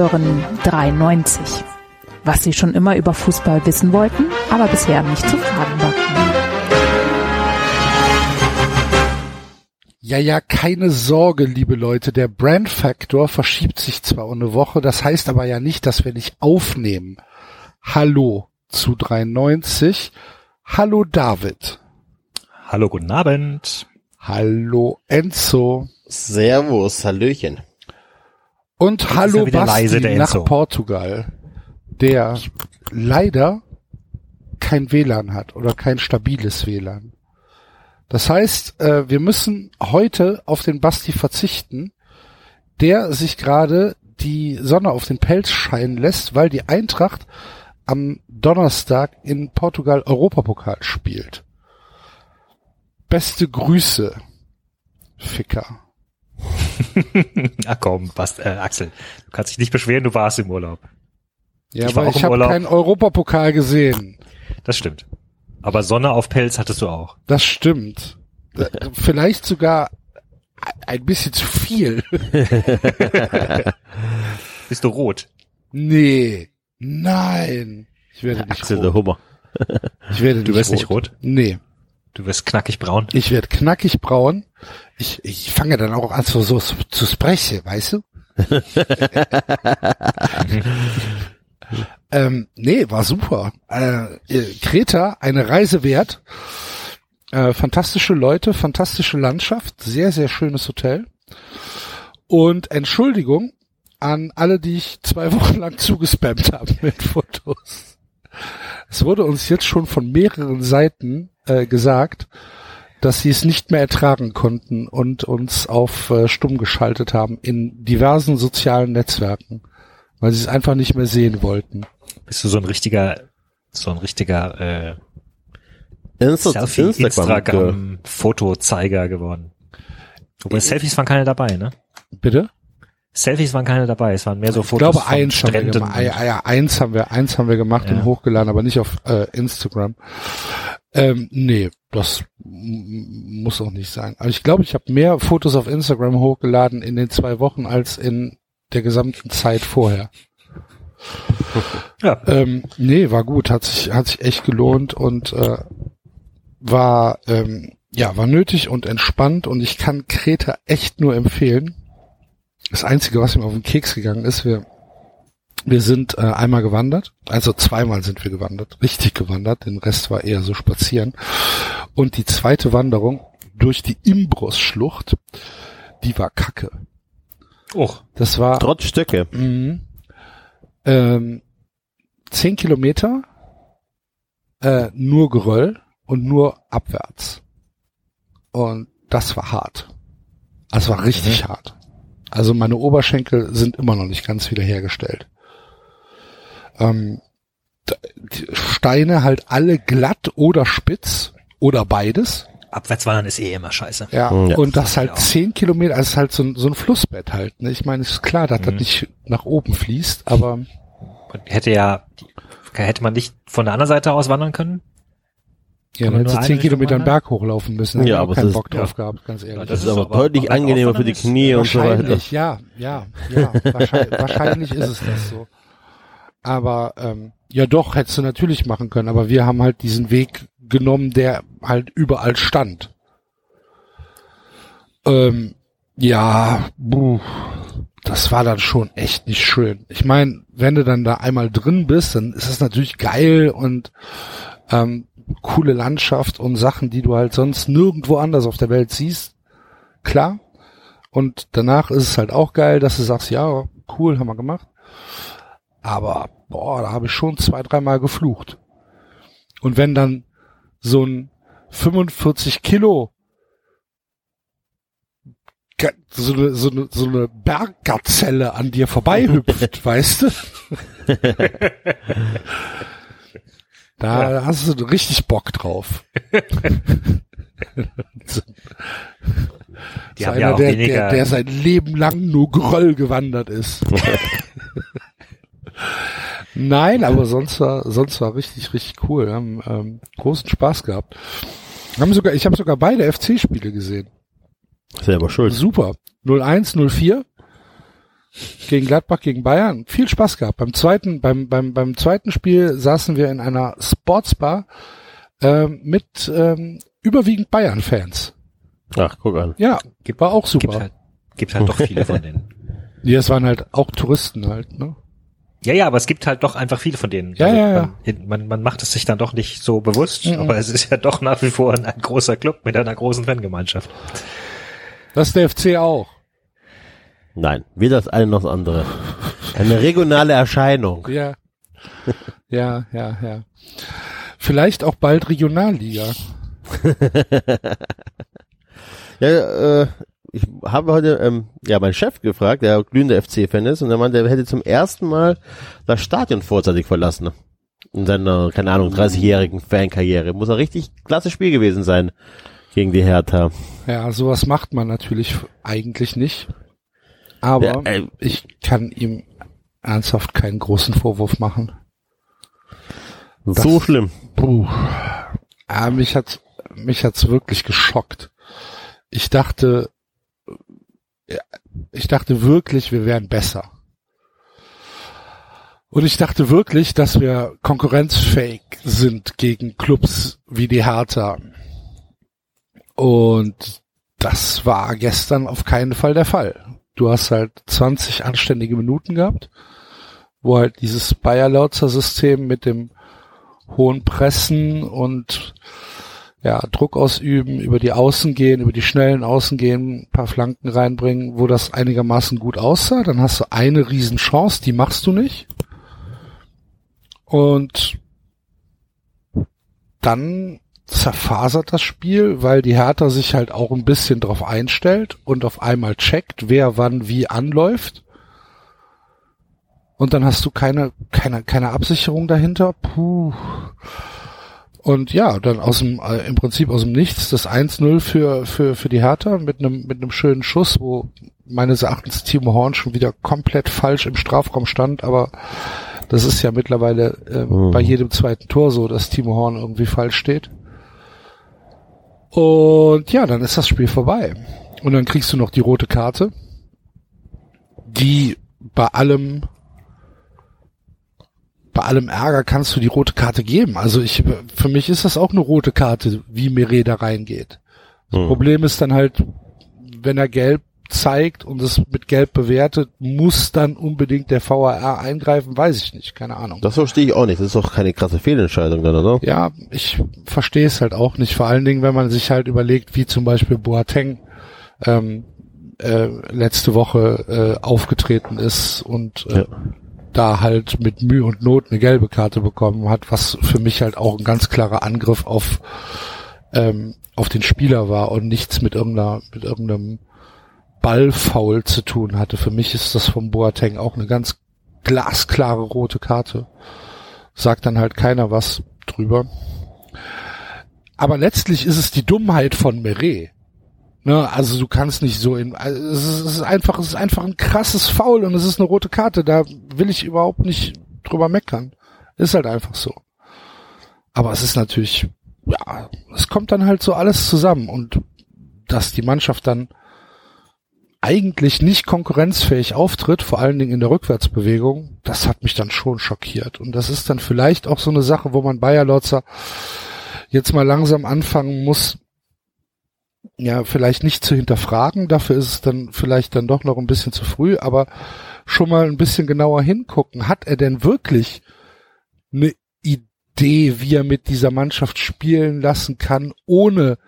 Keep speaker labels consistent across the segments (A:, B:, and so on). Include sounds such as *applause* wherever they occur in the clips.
A: Hören 93. Was Sie schon immer über Fußball wissen wollten, aber bisher nicht zu fragen war.
B: Ja, ja, keine Sorge, liebe Leute. Der Brand Factor verschiebt sich zwar um eine Woche, das heißt aber ja nicht, dass wir nicht aufnehmen. Hallo zu 93. Hallo David.
C: Hallo, guten Abend.
B: Hallo Enzo.
D: Servus, Hallöchen.
B: Und hallo Basti
C: leise, der
B: nach
C: Enzo.
B: Portugal, der leider kein WLAN hat oder kein stabiles WLAN. Das heißt, äh, wir müssen heute auf den Basti verzichten, der sich gerade die Sonne auf den Pelz scheinen lässt, weil die Eintracht am Donnerstag in Portugal Europapokal spielt. Beste Grüße, Ficker. *laughs*
C: Ach komm, was, äh, Axel, du kannst dich nicht beschweren, du warst im Urlaub.
B: Ja,
C: Ich war
B: aber ich
C: im
B: habe keinen Europapokal gesehen.
C: Das stimmt. Aber Sonne auf Pelz hattest du auch.
B: Das stimmt. Vielleicht sogar ein bisschen zu viel. *laughs*
C: Bist du rot?
B: Nee. Nein. Ich werde nicht
D: Axel der
B: rot.
D: Hummer.
B: Ich werde
C: Du wirst nicht rot?
B: Nee.
C: Du wirst knackig braun.
B: Ich werde knackig braun. Ich, ich fange dann auch an so, so zu sprechen, weißt du? *laughs* ähm, nee, war super. Äh, äh, Kreta, eine Reise wert. Äh, fantastische Leute, fantastische Landschaft, sehr, sehr schönes Hotel. Und Entschuldigung an alle, die ich zwei Wochen lang zugespammt habe mit Fotos. Es wurde uns jetzt schon von mehreren Seiten äh, gesagt, dass sie es nicht mehr ertragen konnten und uns auf äh, stumm geschaltet haben in diversen sozialen Netzwerken, weil sie es einfach nicht mehr sehen wollten.
C: Bist du so ein richtiger, so ein richtiger, äh,
D: Insta
C: Selfie,
D: Instagram.
C: Instagram, Fotozeiger geworden. Wobei Selfies waren keine dabei, ne?
B: Bitte?
C: Selfies waren keine dabei, es waren mehr so
B: Ich
C: Fotos
B: glaube,
C: von
B: eins haben wir gemacht. Ja, ja, eins haben wir, eins haben wir gemacht
C: Ja.
B: und hochgeladen, aber nicht auf äh, Instagram. Ähm, nee, das muss auch nicht sein. Aber ich glaube, ich habe mehr Fotos auf Instagram hochgeladen in den zwei Wochen als in der gesamten Zeit vorher. *laughs*
C: Ja.
B: Ähm, nee, war gut, hat sich, hat sich echt gelohnt und äh, war, ähm, ja, war nötig und entspannt und ich kann Kreta echt nur empfehlen. Das Einzige, was mir auf den Keks gegangen ist, wir, wir sind äh, einmal gewandert, also zweimal sind wir gewandert, richtig gewandert, den Rest war eher so spazieren. Und die zweite Wanderung durch die Imbros-Schlucht, die war kacke.
C: Och,
B: Das war
D: Trotz Stöcke.
B: Mhm. Ähm, zehn Kilometer, äh, nur Geröll und nur abwärts. Und das war hart. Das war richtig hart. Also meine Oberschenkel sind immer noch nicht ganz wiederhergestellt. Ähm, Steine halt alle glatt oder spitz oder beides.
C: Abwärtswandern ist eh immer scheiße.
B: Ja,
D: Ja.
B: und das halt zehn Kilometer, also es ist halt so ein, so ein Flussbett halt. Ne? Ich meine, es ist klar, dass das
C: Mhm.
B: nicht nach oben fließt, aber
C: Und hätte ja, hätte man nicht von der anderen Seite aus wandern können?
B: ja, dann
C: man
B: hätte
C: nur
B: sie zehn Kilometer einen Berg hochlaufen müssen.
D: Ja, aber
B: keinen
D: das
B: Bock
C: ist-
B: drauf
C: ja.
B: gehabt, ganz ehrlich.
C: Ja,
D: Das
C: ist
D: ist aber
C: aber-
D: deutlich
C: aber
D: angenehmer für die Knie und so weiter.
B: wahrscheinlich, ja, ja, ja. wahrscheinlich, wahrscheinlich ist es das so. Aber ähm, ja, doch hättest du natürlich machen können. Aber wir haben halt diesen Weg genommen, der halt überall stand. Ähm, ja, buh, das war dann schon echt nicht schön. Ich meine, wenn du dann da einmal drin bist, dann ist es natürlich geil und ähm, coole Landschaft und Sachen, die du halt sonst nirgendwo anders auf der Welt siehst. Klar. Und danach ist es halt auch geil, dass du sagst, ja, cool, haben wir gemacht. Aber, boah, da habe ich schon zwei, dreimal geflucht. Und wenn dann so ein 45 Kilo so eine, so eine, so eine Berggazelle an dir vorbeihüpft, *laughs* weißt du? *laughs* Da hast du richtig Bock drauf.
C: Die
B: so einer,
C: ja
B: der,
C: weniger,
B: der, der sein Leben lang nur Geröll gewandert ist. *laughs* Nein, aber sonst war, sonst war richtig, richtig cool. Wir haben ähm, großen Spaß gehabt. Wir haben sogar, ich habe sogar beide FC-Spiele gesehen.
D: Selber schuld.
B: Super. 01, 04. gegen Gladbach, gegen Bayern. Viel Spaß gehabt. Beim zweiten, beim, beim, beim zweiten Spiel saßen wir in einer Sportsbar ähm, mit ähm, überwiegend Bayern-Fans.
D: Ach, guck an.
B: Ja, war auch
C: Gibt
B: super.
C: halt, gibt halt doch viele von denen. *laughs*
B: Ja, es waren halt auch Touristen halt, ne?
C: Ja, ja, aber es gibt halt doch einfach viele von denen.
B: Ja, ja, ja.
C: Man, man, man macht es sich dann doch nicht so bewusst,
B: Mhm.
C: aber es ist ja doch nach wie vor ein, ein großer Club mit einer großen Fangemeinschaft.
B: Das ist der FC auch.
D: Nein, weder das eine noch das andere. Eine regionale Erscheinung.
B: Ja. Ja, ja, ja. Vielleicht auch bald Regionalliga. *laughs*
D: Ja, äh, ich habe heute ähm, ja meinen Chef gefragt, der glühender FC-Fan ist, und der meinte, er hätte zum ersten Mal das Stadion vorzeitig verlassen. In seiner, keine Ahnung, 30-jährigen Fankarriere. Muss ein richtig klasse Spiel gewesen sein gegen die Hertha.
B: Ja, sowas macht man natürlich eigentlich nicht. Aber
D: Ja, äh,
B: ich kann ihm ernsthaft keinen großen Vorwurf machen. Das-
D: so schlimm.
B: Puh. Ah, mich hat mich hat's wirklich geschockt. Ich dachte, ich dachte wirklich, wir wären besser. Und ich dachte wirklich, dass wir konkurrenzfähig sind gegen Clubs wie die Hertha. Und das war gestern auf keinen Fall der Fall. Du hast halt 20 anständige Minuten gehabt, wo halt dieses Bayer-Lautzer-System mit dem hohen Pressen und ja, Druck ausüben, über die Außen gehen, über die schnellen Außen gehen, paar Flanken reinbringen, wo das einigermaßen gut aussah. Dann hast du eine Riesenchance, die machst du nicht. Und dann zerfasert das Spiel, weil die Hertha sich halt auch ein bisschen drauf einstellt und auf einmal checkt, wer wann wie anläuft. Und dann hast du keine, keine, keine Absicherung dahinter. Puh. Und ja, dann aus dem, äh, im Prinzip aus dem Nichts das 1-0 für, für, für die Hertha mit einem, mit einem schönen Schuss, wo meines Erachtens Timo Horn schon wieder komplett falsch im Strafraum stand, aber das ist ja mittlerweile äh,
D: Mhm.
B: bei jedem zweiten Tor so, dass Timo Horn irgendwie falsch steht. Und ja, dann ist das Spiel vorbei. Und dann kriegst du noch die rote Karte, die bei allem bei allem Ärger kannst du die rote Karte geben. Also ich, für mich ist das auch eine rote Karte, wie Mire da reingeht. Das
D: Hm.
B: Problem ist dann halt, wenn er gelb zeigt und es mit gelb bewertet, muss dann unbedingt der VAR eingreifen, weiß ich nicht, keine Ahnung.
D: Das verstehe ich auch nicht. Das ist doch keine krasse Fehlentscheidung dann, oder?
B: Ja, ich verstehe es halt auch nicht. Vor allen Dingen, wenn man sich halt überlegt, wie zum Beispiel Boateng ähm, äh, letzte Woche äh, aufgetreten ist und äh,
D: Ja.
B: Da halt mit Mühe und Not eine gelbe Karte bekommen hat, was für mich halt auch ein ganz klarer Angriff auf ähm, auf den Spieler war und nichts mit irgendeiner mit irgendeinem Ballfoul zu tun hatte. Für mich ist das vom Boateng auch eine ganz glasklare rote Karte. Sagt dann halt keiner was drüber. Aber letztlich ist es die Dummheit von Meret. Ne, also du kannst nicht so in, also es ist, einfach, es ist einfach ein krasses Foul und es ist eine rote Karte. Da will ich überhaupt nicht drüber meckern. Ist halt einfach so. Aber es ist natürlich, ja, es kommt dann halt so alles zusammen und dass die Mannschaft dann eigentlich nicht konkurrenzfähig auftritt, vor allen Dingen in der Rückwärtsbewegung, das hat mich dann schon schockiert. Und das ist dann vielleicht auch so eine Sache, wo man Bayer Lotzer jetzt mal langsam anfangen muss, ja, vielleicht nicht zu hinterfragen, dafür ist es dann vielleicht dann doch noch ein bisschen zu früh, aber schon mal ein bisschen genauer hingucken. Hat er denn wirklich eine Idee, wie er mit dieser Mannschaft spielen lassen kann, ohne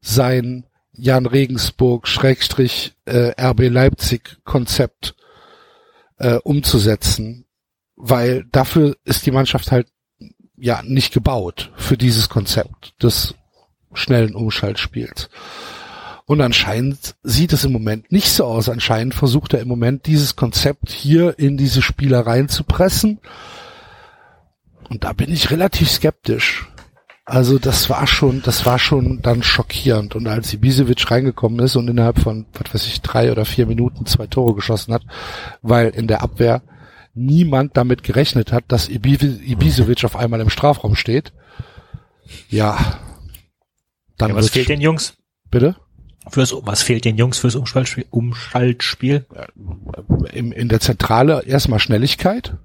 B: sein Jan Regensburg Schrägstrich äh, RB Leipzig Konzept äh, umzusetzen, weil dafür ist die Mannschaft halt ja nicht gebaut für dieses Konzept des schnellen Umschaltspiels. Und anscheinend sieht es im Moment nicht so aus. Anscheinend versucht er im Moment dieses Konzept hier in diese Spieler reinzupressen. Und da bin ich relativ skeptisch. Also das war schon, das war schon dann schockierend. Und als Ibisevic reingekommen ist und innerhalb von, was weiß ich, drei oder vier Minuten zwei Tore geschossen hat, weil in der Abwehr niemand damit gerechnet hat, dass Ibi- Ibisevic auf einmal im Strafraum steht. Ja. Dann
C: Ja, was fehlt den Jungs?
B: Bitte?
C: Fürs, was fehlt den Jungs fürs Umschaltspiel? Umschaltspiel?
B: In, in der Zentrale erstmal Schnelligkeit.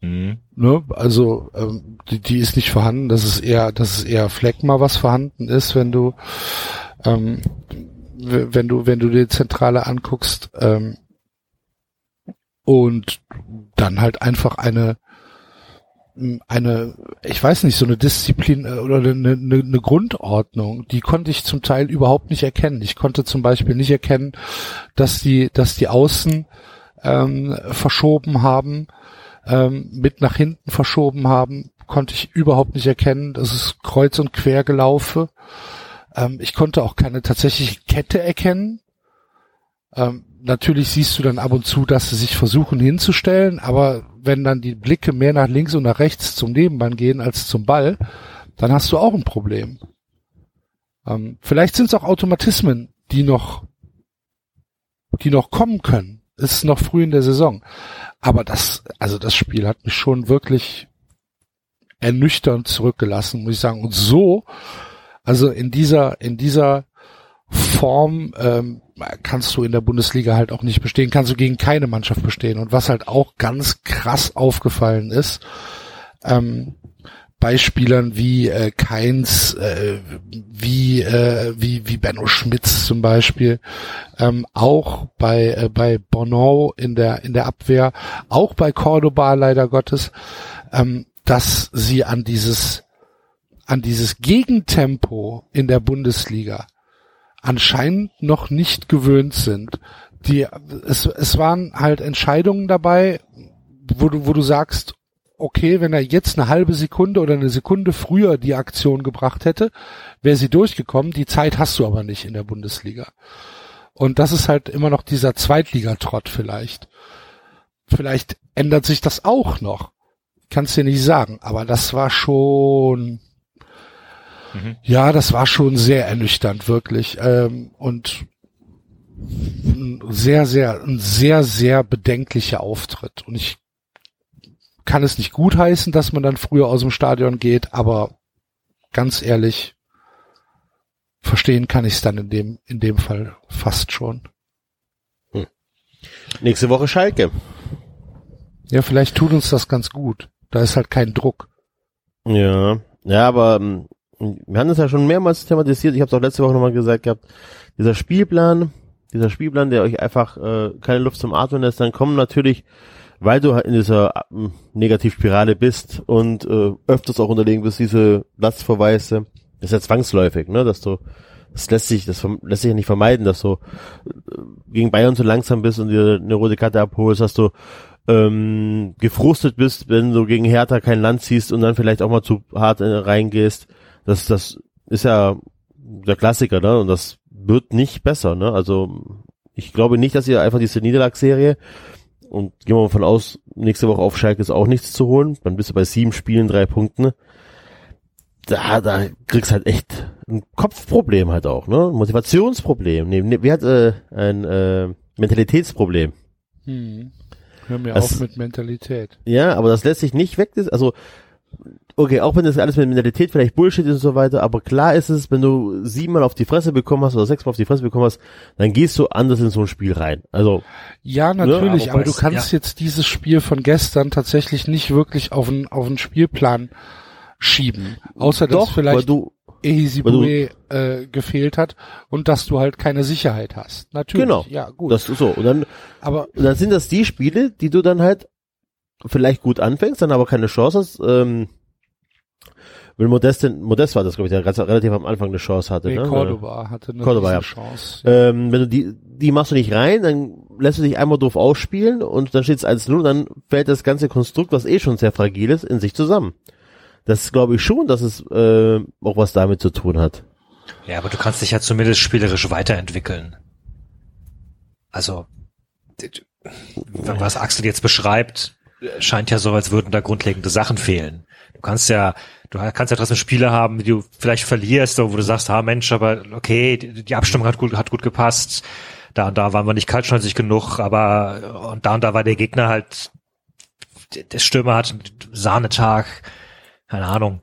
C: Mhm.
B: Ne? Also ähm, die, die ist nicht vorhanden. Das ist eher, das ist eher Fleckma, was vorhanden ist, wenn du ähm, wenn du wenn du die Zentrale anguckst ähm, und dann halt einfach eine eine, ich weiß nicht, so eine Disziplin äh, oder eine, eine, eine Grundordnung, die konnte ich zum Teil überhaupt nicht erkennen. Ich konnte zum Beispiel nicht erkennen, dass die, dass die Außen ähm, verschoben haben, ähm, mit nach hinten verschoben haben, konnte ich überhaupt nicht erkennen. Das ist kreuz und quer gelaufen. Ähm, ich konnte auch keine tatsächliche Kette erkennen. Ähm, natürlich siehst du dann ab und zu, dass sie sich versuchen hinzustellen, aber wenn dann die Blicke mehr nach links und nach rechts zum Nebenmann gehen als zum Ball, dann hast du auch ein Problem. Ähm, vielleicht sind es auch Automatismen, die noch, die noch kommen können. Es ist noch früh in der Saison. Aber das, also das Spiel hat mich schon wirklich ernüchternd zurückgelassen, muss ich sagen. Und so, also in dieser, in dieser Form ähm, kannst du in der Bundesliga halt auch nicht bestehen, kannst du gegen keine Mannschaft bestehen. Und was halt auch ganz krass aufgefallen ist, ähm, bei Spielern wie äh, Keins, äh, wie äh, wie wie Benno Schmitz zum Beispiel, ähm, auch bei äh, bei Bono in der in der Abwehr, auch bei Cordoba leider Gottes, ähm, dass sie an dieses an dieses Gegentempo in der Bundesliga anscheinend noch nicht gewöhnt sind. Die, es, es waren halt Entscheidungen dabei, wo du, wo du sagst, okay, wenn er jetzt eine halbe Sekunde oder eine Sekunde früher die Aktion gebracht hätte, wäre sie durchgekommen. Die Zeit hast du aber nicht in der Bundesliga. Und das ist halt immer noch dieser Zweitligatrott vielleicht. Vielleicht ändert sich das auch noch. Kannst dir nicht sagen, aber das war schon,
C: Mhm.
B: ja, das war schon sehr ernüchternd, wirklich. Ähm, und ein sehr, sehr, ein sehr, sehr bedenklicher Auftritt. Und ich kann es nicht gutheißen, dass man dann früher aus dem Stadion geht, aber ganz ehrlich, verstehen kann ich es dann in dem, in dem Fall fast schon.
D: Nächste Woche Schalke.
B: Ja, vielleicht tut uns das ganz gut. Da ist halt kein Druck.
D: Ja, ja, aber ähm, wir haben das ja schon mehrmals thematisiert. Ich habe es auch letzte Woche nochmal gesagt gehabt. Dieser Spielplan, dieser Spielplan, der euch einfach äh, keine Luft zum Atmen lässt, dann kommen natürlich, weil du halt in dieser äh, Negativspirale bist und äh, öfters auch unterlegen bist, diese Platzverweise. Das ist ja zwangsläufig, ne, dass du das lässt sich, das lässt sich ja nicht vermeiden, dass du äh, gegen Bayern zu langsam bist und dir eine rote Karte abholst, dass du ähm, gefrustet bist, wenn du gegen Hertha kein Land ziehst und dann vielleicht auch mal zu hart äh, reingehst. Das, das ist ja der Klassiker, ne? Und das wird nicht besser, ne? Also ich glaube nicht, dass ihr einfach diese Niederlagsserie und gehen wir mal von aus, nächste Woche auf Schalke ist auch nichts zu holen. Dann bist du bei sieben Spielen, drei Punkten. Da, da kriegst halt echt ein Kopfproblem halt auch, ne? Motivationsproblem. Nee, nee, wie hat äh, ein äh, Mentalitätsproblem.
B: Hm. Hör mir
D: Das-
B: auf mit Mentalität.
D: Ja, aber das lässt sich nicht weg. Also, okay, auch wenn das alles mit Mentalität vielleicht Bullshit ist und so weiter, aber klar ist es, wenn du siebenmal auf die Fresse bekommen hast oder sechsmal auf die Fresse bekommen hast, dann gehst du anders in so ein Spiel rein. Also,
B: Ja, natürlich,
C: Ja,
B: aber
C: wobei
B: du kannst jetzt dieses Spiel von gestern tatsächlich nicht wirklich auf einen auf einen Spielplan schieben. Außer dass
D: doch, weil
B: vielleicht
D: du,
B: Ehizibue äh, gefehlt hat und dass du halt keine Sicherheit hast. Natürlich.
D: Genau.
B: Ja, gut.
D: das ist so. Und dann,
B: aber
D: und dann sind das die Spiele, die du dann halt vielleicht gut anfängst, dann aber keine Chance hast, ähm, weil Modest, Modest war das, glaube ich, der ganz, relativ am Anfang eine Chance hatte.
B: nee,
D: ne?
B: Cordoba hatte eine
D: Cordoba, ja.
B: Chance.
D: Ähm, wenn du die, die machst du nicht rein, dann lässt du dich einmal doof ausspielen und dann steht es 1-0, dann fällt das ganze Konstrukt, was eh schon sehr fragil ist, in sich zusammen. Das glaube ich schon, dass es äh, auch was damit zu tun hat.
C: Ja, aber du kannst dich ja zumindest spielerisch weiterentwickeln. Also, was Axel jetzt beschreibt, scheint ja so, als würden da grundlegende Sachen fehlen. Du kannst ja, du kannst ja trotzdem Spiele haben, die du vielleicht verlierst, wo du sagst, ah Mensch, aber okay, die, Abstimmung hat gut, hat gut gepasst. Da und da waren wir nicht kaltschnäuzig genug, aber und da und da war der Gegner halt, der Stürmer hat Sahnetag, keine Ahnung.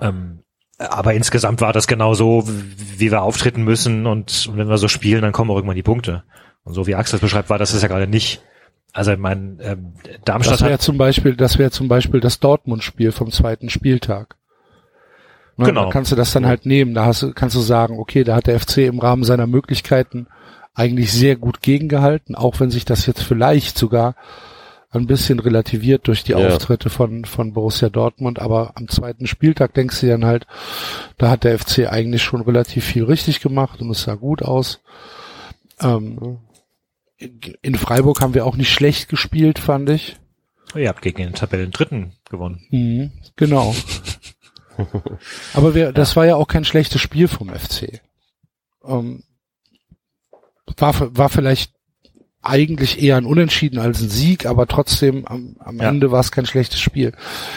C: Ähm, Aber insgesamt war das genau so, wie wir auftreten müssen und, und wenn wir so spielen, dann kommen irgendwann die Punkte. Und so wie Axel es beschreibt, war das ist ja gerade nicht. Also ich meine, ähm, Darmstadt
B: Das wäre zum Beispiel, das wäre zum Beispiel das Dortmund-Spiel vom zweiten Spieltag. Ne,
C: Genau.
B: Da kannst du das dann halt nehmen. Da hast du, kannst du sagen, okay, da hat der FC im Rahmen seiner Möglichkeiten eigentlich sehr gut gegengehalten, auch wenn sich das jetzt vielleicht sogar ein bisschen relativiert durch die
D: Ja.
B: Auftritte von, von Borussia Dortmund. Aber am zweiten Spieltag denkst du dann halt, da hat der FC eigentlich schon relativ viel richtig gemacht und es sah gut aus. Ähm, in Freiburg haben wir auch nicht schlecht gespielt, fand ich.
C: ihr habt gegen den Tabellen Dritten gewonnen.
B: Mhm, genau. *laughs* Aber wir, das war ja auch kein schlechtes Spiel vom FC. Ähm, war, war vielleicht eigentlich eher ein Unentschieden als ein Sieg, aber trotzdem am, am
C: Ja.
B: Ende war es kein schlechtes Spiel.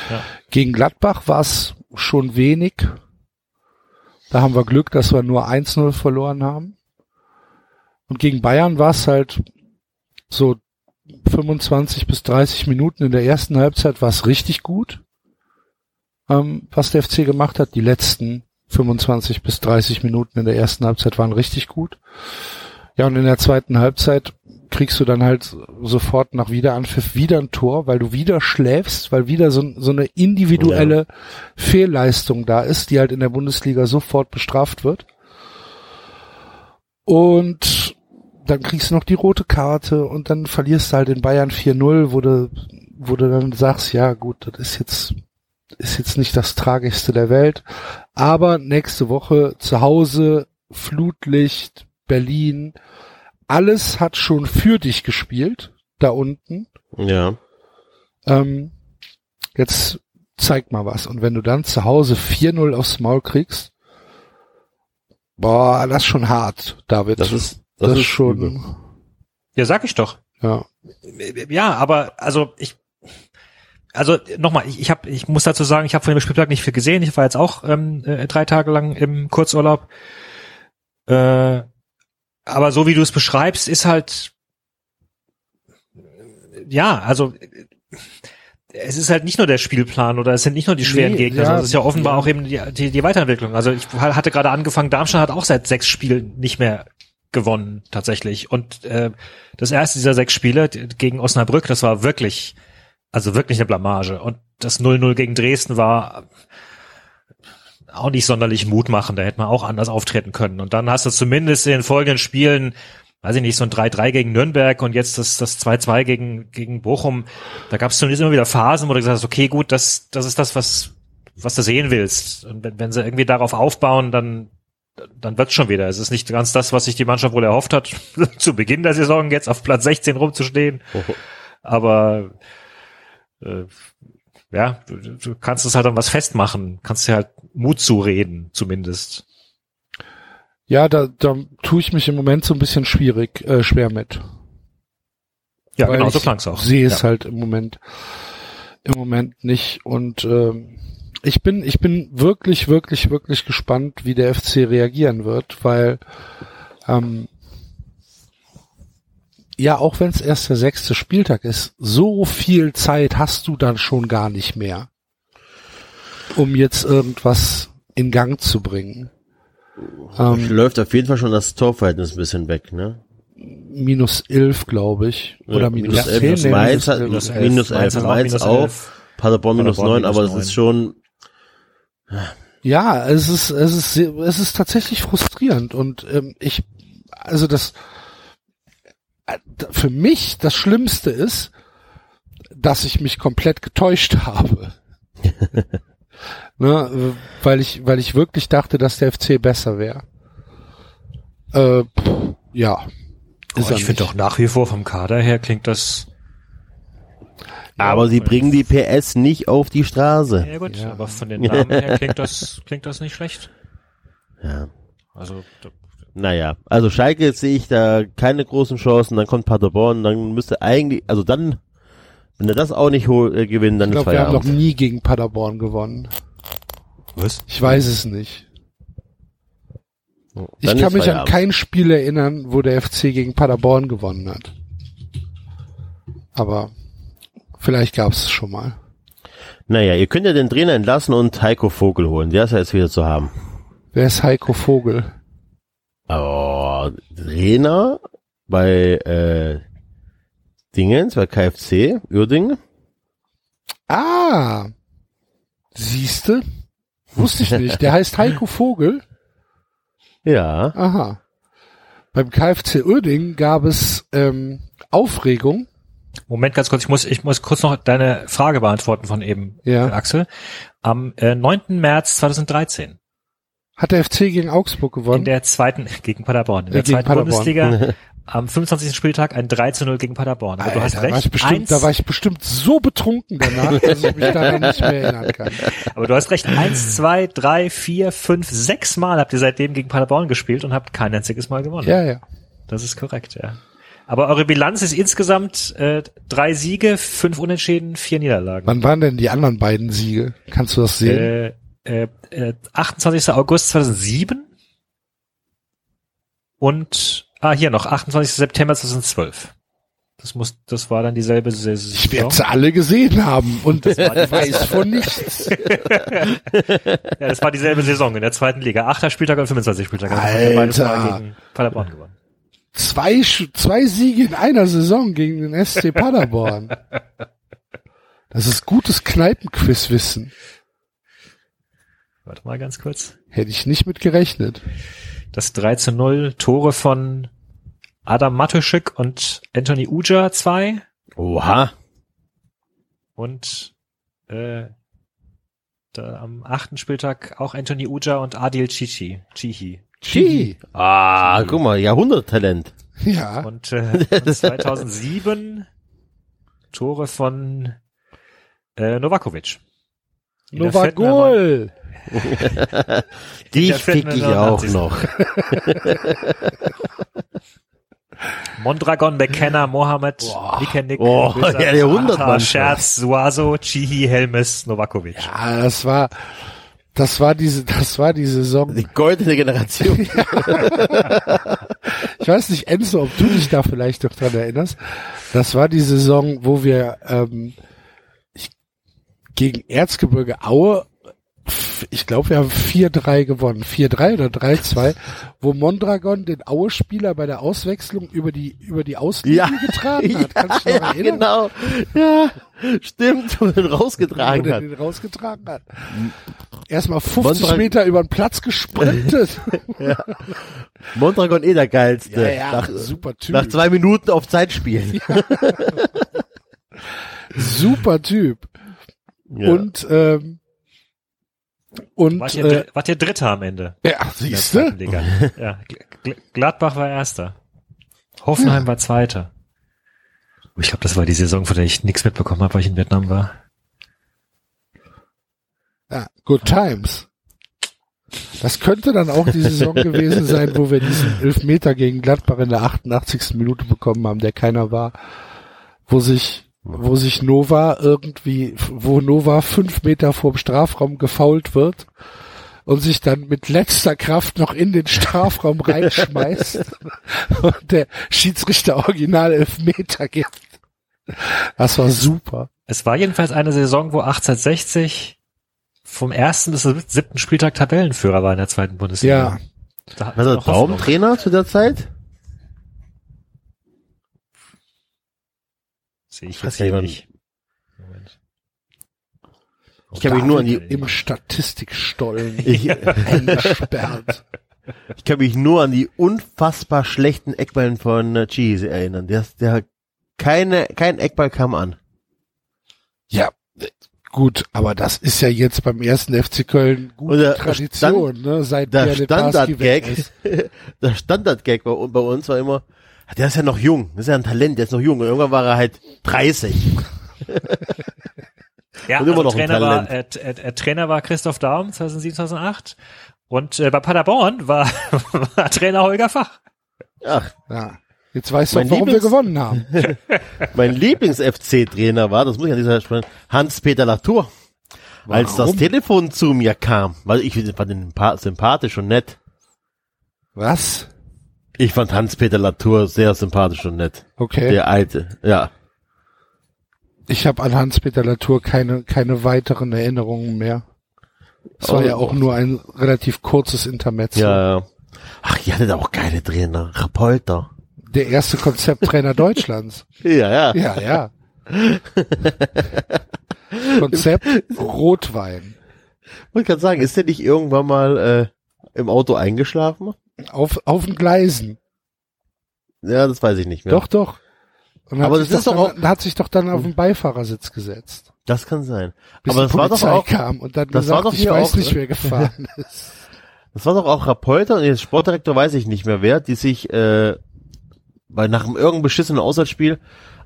C: Ja.
B: Gegen Gladbach war es schon wenig. Da haben wir Glück, dass wir nur 1-0 verloren haben. Und gegen Bayern war es halt so 25 bis 30 Minuten in der ersten Halbzeit war es richtig gut, ähm, was der FC gemacht hat. Die letzten 25 bis 30 Minuten in der ersten Halbzeit waren richtig gut. Ja, und in der zweiten Halbzeit kriegst du dann halt sofort nach Wiederanpfiff wieder ein Tor, weil du wieder schläfst, weil wieder so, so eine individuelle Fehlleistung da ist, die halt in der Bundesliga sofort bestraft wird. Und dann kriegst du noch die rote Karte und dann verlierst du halt in Bayern 4-0, wo du, wo du dann sagst, ja gut, das ist jetzt, ist jetzt nicht das Tragischste der Welt, aber nächste Woche zu Hause, Flutlicht, Berlin, alles hat schon für dich gespielt, da unten.
D: Ja.
B: Ähm, jetzt zeig mal was. Und wenn du dann zu Hause 4-0 aufs Maul kriegst, boah, das ist schon hart, David.
D: Das ist,
B: das,
D: das,
B: ist schon,
D: übel.
C: Ja, sag ich doch.
B: ja.
C: Ja, aber also ich also nochmal, ich, ich habe, ich muss dazu sagen, ich habe von dem Spieltag nicht viel gesehen. Ich war jetzt auch ähm, äh, drei Tage lang im Kurzurlaub. Äh, aber so wie du es beschreibst, ist halt ja, also es ist halt nicht nur der Spielplan oder es sind nicht nur die schweren
B: Nee,
C: Gegner,
B: ja,
C: sondern es ist ja offenbar
B: ja.
C: auch eben die, die, die Weiterentwicklung. Also ich hatte gerade angefangen, Darmstadt hat auch seit sechs Spielen nicht mehr gewonnen tatsächlich. Und äh, das erste dieser sechs Spiele gegen Osnabrück, das war wirklich, also wirklich eine Blamage. Und das 0-0 gegen Dresden war auch nicht sonderlich mutmachend. Da hätte man auch anders auftreten können. Und dann hast du zumindest in den folgenden Spielen, weiß ich nicht, so ein 3-3 gegen Nürnberg und jetzt das, das 2-2 gegen, gegen Bochum. Da gab es zumindest immer wieder Phasen, wo du gesagt hast, okay, gut, das, das ist das, was, was du sehen willst. Und wenn, wenn sie irgendwie darauf aufbauen, dann, dann wird's schon wieder. Es ist nicht ganz das, was sich die Mannschaft wohl erhofft hat, *laughs* zu Beginn der Saison jetzt auf Platz 16 rumzustehen. Aber äh, ja, du, du kannst es halt an was festmachen, kannst dir halt Mut zureden, zumindest.
B: Ja, da, da tue ich mich im Moment so ein bisschen schwierig, äh, schwer mit.
C: Ja,
B: Weil
C: genau, so klang's auch.
B: Sehe es
C: ja.
B: halt im Moment, im Moment nicht. Und ähm, ich bin, ich bin wirklich, wirklich, wirklich gespannt, wie der FC reagieren wird, weil ähm, ja, auch wenn es erst der sechste Spieltag ist, so viel Zeit hast du dann schon gar nicht mehr, um jetzt irgendwas in Gang zu bringen. Ähm,
D: Läuft auf jeden Fall schon das Torverhältnis ein bisschen weg, ne?
B: minus 11, glaube ich. Oder
D: Ja,
B: minus,
D: minus 11,
B: 10.
D: das
B: Nee,
D: Mainz hat-
B: minus
D: das
B: 11.
D: minus 11,
C: hat
D: Mainz auch.
C: 11.
D: Paderborn minus 9, aber
C: minus
D: es ist schon,
B: Ja, es ist, es ist, es ist tatsächlich frustrierend und ähm, ich, also das, für mich das Schlimmste ist, dass ich mich komplett getäuscht habe. *laughs* ne, weil ich, weil ich wirklich dachte, dass der FC besser wäre. Äh, ja.
C: Oh, ich finde doch nach wie vor vom Kader her klingt das.
D: Aber sie bringen die PS nicht auf die Straße.
C: Ja gut,
B: Ja.
C: aber von den *laughs* Namen her klingt das, klingt das nicht schlecht.
D: Ja.
C: Also da-
D: Naja, also Schalke sehe ich da keine großen Chancen, dann kommt Paderborn, dann müsste eigentlich, also dann, wenn er das auch nicht hol, äh, gewinnen, dann
B: Ich
D: ist
B: glaube, wir haben noch
D: Feierabend.
B: nie gegen Paderborn gewonnen.
C: was?
B: Ich weiß es nicht. Ich
D: Dann
B: kann mich an
D: Feierabend.
B: kein Spiel erinnern, wo der FC gegen Paderborn gewonnen hat. Aber vielleicht gab es schon mal.
D: Naja, ihr könnt ja den Trainer entlassen und Heiko Vogel holen. Der ist ja jetzt wieder zu haben.
B: Wer ist Heiko Vogel?
D: Aber Trainer bei äh, Dingens, bei KFC, Uerdingen.
B: Ah, siehste? Wusste ich nicht. Der heißt Heiko Vogel. *laughs*
D: Ja.
B: Aha. Beim KFC Uerdingen gab es ähm, Aufregung.
C: Moment, ganz kurz, ich muss, ich muss kurz noch deine Frage beantworten von eben,
B: Ja.
C: äh, Axel. Am äh, 9. März 2013
B: Hat der FC gegen Augsburg
C: in
B: gewonnen?
C: der zweiten, *laughs* gegen Paderborn, in
B: Äh,
C: der
B: gegen
C: zweiten
B: Paderborn.
C: Bundesliga *laughs* am 25. Spieltag ein 3 zu 0 gegen Paderborn. Aber du hast
B: da, war ich
C: recht,
B: bestimmt,
C: eins,
B: da war ich bestimmt so betrunken danach, dass ich mich daran nicht mehr erinnern kann. *laughs*
C: aber du hast recht, eins, zwei, drei, vier, fünf, sechs Mal habt ihr seitdem gegen Paderborn gespielt und habt kein einziges Mal gewonnen.
B: Ja, ja.
C: Das ist korrekt, ja. Aber eure Bilanz ist insgesamt äh, drei Siege, fünf Unentschieden, vier Niederlagen.
B: Wann waren denn die anderen beiden Siege? Kannst du das sehen?
C: Äh, äh, äh, 28. August 2007 und ah hier noch 28. September 2012. Das muss, das war dann dieselbe Saison.
B: ich werde sie alle gesehen haben und ich weiß von nichts. *laughs*
C: ja, das war dieselbe Saison in der zweiten Liga. Achter Spieltag und 25 Spieltag. Also
B: Alter.
C: Gegen Paderborn gewonnen.
B: Zwei, zwei Siege in einer Saison gegen den SC Paderborn. Das ist gutes Kneipenquizwissen.
C: Warte mal ganz kurz.
B: Hätte ich nicht mit gerechnet.
C: Das 3 zu 0 Tore von Adam Matuschik und Anthony Uja zwei
D: Oha.
C: und äh, da am achten Spieltag auch Anthony Uja und Adil Chichi. Chihi.
B: Chi.
D: Ah, guck mal, Jahrhunderttalent.
B: Ja.
C: Und, äh, und *laughs* 2007 Tore von äh, Novakovic.
B: Novagol. *laughs*
D: Die fick ich auch noch. *laughs*
C: Mondragon, McKenna, Mohamed, Nikenik,
D: Oh, ja, der.
C: Scherz, Suazo, Chihi, Helmes, Novakovic.
B: Ja, das war, das war diese, das war die Saison.
D: Die goldene Generation. *laughs*
B: Ich weiß nicht, Enzo, ob du dich da vielleicht noch dran erinnerst. Das war die Saison, wo wir ähm, ich, gegen Erzgebirge Aue, ich glaube, wir haben 4-3 gewonnen. 4-3 oder 3-2, wo Mondragon den Aue-Spieler bei der Auswechslung über die über die Auslinie
D: Ja.
B: getragen *laughs* hat. Kannst du dich noch
D: ja,
B: erinnern?
D: genau. Ja, stimmt, wo ihn
B: Wo
D: rausgetragen
B: der
D: hat.
B: den rausgetragen hat. Erstmal 50
D: Mondrag-
B: Meter über den Platz gesprintet. *laughs*
D: Mondragon eh der geilste.
B: Ja, ja,
D: nach,
B: super Typ.
D: nach zwei Minuten auf Zeit spielen. *laughs*
B: Super Typ.
D: Ja.
B: Und ähm, und
C: Wart ihr,
B: äh,
C: wart ihr Dritter am Ende?
B: ja, siehst du?
C: Ja, Gl- Gl- Gladbach war Erster. Hoffenheim war Zweiter. Oh, Ich glaube, das war die Saison, von der ich nichts mitbekommen habe, weil ich in Vietnam war.
B: Ja, good times. Das könnte dann auch die Saison *laughs* gewesen sein, wo wir diesen Elfmeter gegen Gladbach in der 88. Minute bekommen haben, der keiner war, wo sich, wo sich Nova irgendwie, wo Nova fünf Meter vorm Strafraum gefault wird und sich dann mit letzter Kraft noch in den Strafraum *laughs* reinschmeißt und der Schiedsrichter original Elfmeter gibt. Das war super.
C: Es war jedenfalls eine Saison, wo 1860 vom ersten bis zum siebten Spieltag Tabellenführer war in der zweiten Bundesliga.
B: Ja.
C: Da Hoffnung.
D: Traumtrainer zu der Zeit?
C: Sehe ich
D: Weiß
C: jetzt hier nicht. Moment.
D: Ich kann mich nur an die,
B: Im Statistikstollen *laughs* eingesperrt.
D: ich kann mich nur an die unfassbar schlechten Eckballen von äh, Cheese erinnern. Der, der keine, kein Eckball kam an.
B: Ja, gut, aber das ist ja jetzt beim ersten FC Köln gute
D: Oder
B: Tradition, ne? Seit
D: Der Standard-Gag, *laughs* der Standard-Gag bei, bei uns war immer, der ist ja noch jung, das ist ja ein Talent, der ist noch jung. Und irgendwann war er halt 30. *laughs*
C: Ja,
D: Und immer
C: also
D: noch ein
C: Trainer war, äh,
D: Talent.
C: äh, äh, Trainer war Christoph Daum 2007, 2008 und äh, bei Paderborn war, *laughs* war Trainer Holger Fach.
D: Ach,
B: Ja. Jetzt weißt du, warum wir
D: Lieblings-
B: gewonnen haben. *laughs*
D: mein Lieblings-FC-Trainer war, das muss ich an dieser Stelle Hans-Peter Latour. Als das
B: Warum?
D: Telefon zu mir kam, weil ich fand ihn pa- sympathisch und nett.
B: Was?
D: Ich fand Hans-Peter Latour sehr sympathisch und nett.
B: Okay.
D: Der alte, ja.
B: Ich habe an Hans-Peter Latour keine, keine weiteren Erinnerungen mehr. Es war
D: Oh.
B: ja auch nur ein relativ kurzes Intermezzo.
D: Ja, ja. Ach, ihr hattet auch geile Trainer. Rapolter.
B: Der erste Konzepttrainer *laughs* Deutschlands.
D: Ja, ja.
B: Ja, ja. *laughs* Konzept Rotwein.
D: Ich kann sagen, ist der nicht irgendwann mal äh, im Auto eingeschlafen?
B: Auf, auf den Gleisen.
D: Ja, das weiß ich nicht mehr.
B: Doch, doch.
D: Aber das ist
B: doch dann, hat sich doch dann auf den Beifahrersitz gesetzt.
D: Das kann sein.
B: Bis
D: Aber
B: die
D: das war doch
B: Polizei
D: auch,
B: kam und dann
D: das
B: gesagt,
D: war doch
B: ich
D: hier
B: weiß
D: auch,
B: nicht, wer gefahren *laughs* ist.
D: das war doch auch Rapolter und jetzt Sportdirektor weiß ich nicht mehr wer, die sich äh, bei nach einem irgendeinem beschissenen Auswärtsspiel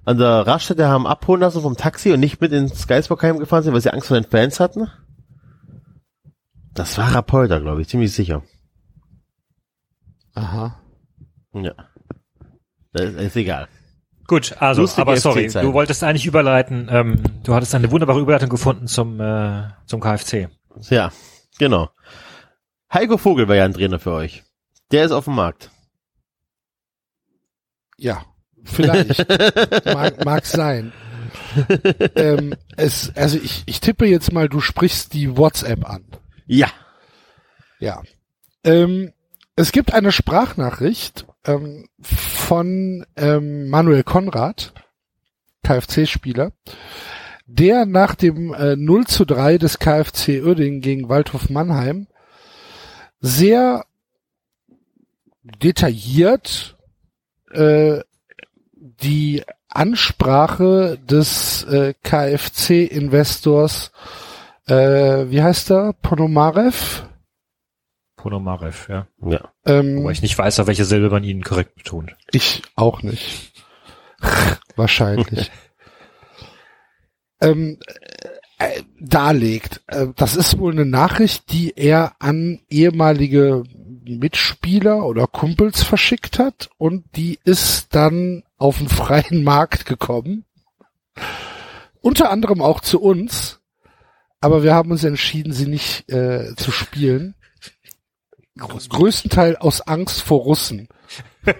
D: an der Raststätte haben abholen lassen vom Taxi und nicht mit ins Geisbockheim gefahren sind, weil sie Angst vor den Fans hatten. Das war Rapolter, glaube ich, ziemlich sicher.
B: Aha.
D: Ja. Das ist, ist egal.
C: Gut, also,
D: Lustige
C: aber sorry, du wolltest eigentlich überleiten, ähm, du hattest eine wunderbare Überleitung gefunden zum, äh, zum KFC.
D: Ja, genau. Heiko Vogel war ja ein Trainer für euch. Der ist auf dem Markt.
B: Ja, vielleicht. *laughs* mag, mag sein. ähm, es, also ich, ich tippe jetzt mal, du sprichst die WhatsApp an.
D: Ja.
B: Ja. Ähm, es gibt eine Sprachnachricht ähm, von ähm, Manuel Konrad, KFC-Spieler, der nach dem äh, 0 zu 3 des KFC Uerdingen gegen Waldhof Mannheim sehr detailliert äh, die Ansprache des äh, KFC-Investors, äh, wie heißt er, Ponomarev?
C: Ponomarev, ja.
D: Ja.
B: Ähm,
C: Wobei ich nicht weiß, auf welche Silbe man ihn korrekt betont.
B: Ich auch nicht. *laughs* Wahrscheinlich. ähm, äh, darlegt. Äh, das ist wohl eine Nachricht, die er an ehemalige Mitspieler oder Kumpels verschickt hat und die ist dann auf den freien *laughs* Markt gekommen. Unter anderem auch zu uns. Aber wir haben uns entschieden, sie nicht äh, zu spielen. Gr- Größtenteils aus Angst vor Russen. *laughs*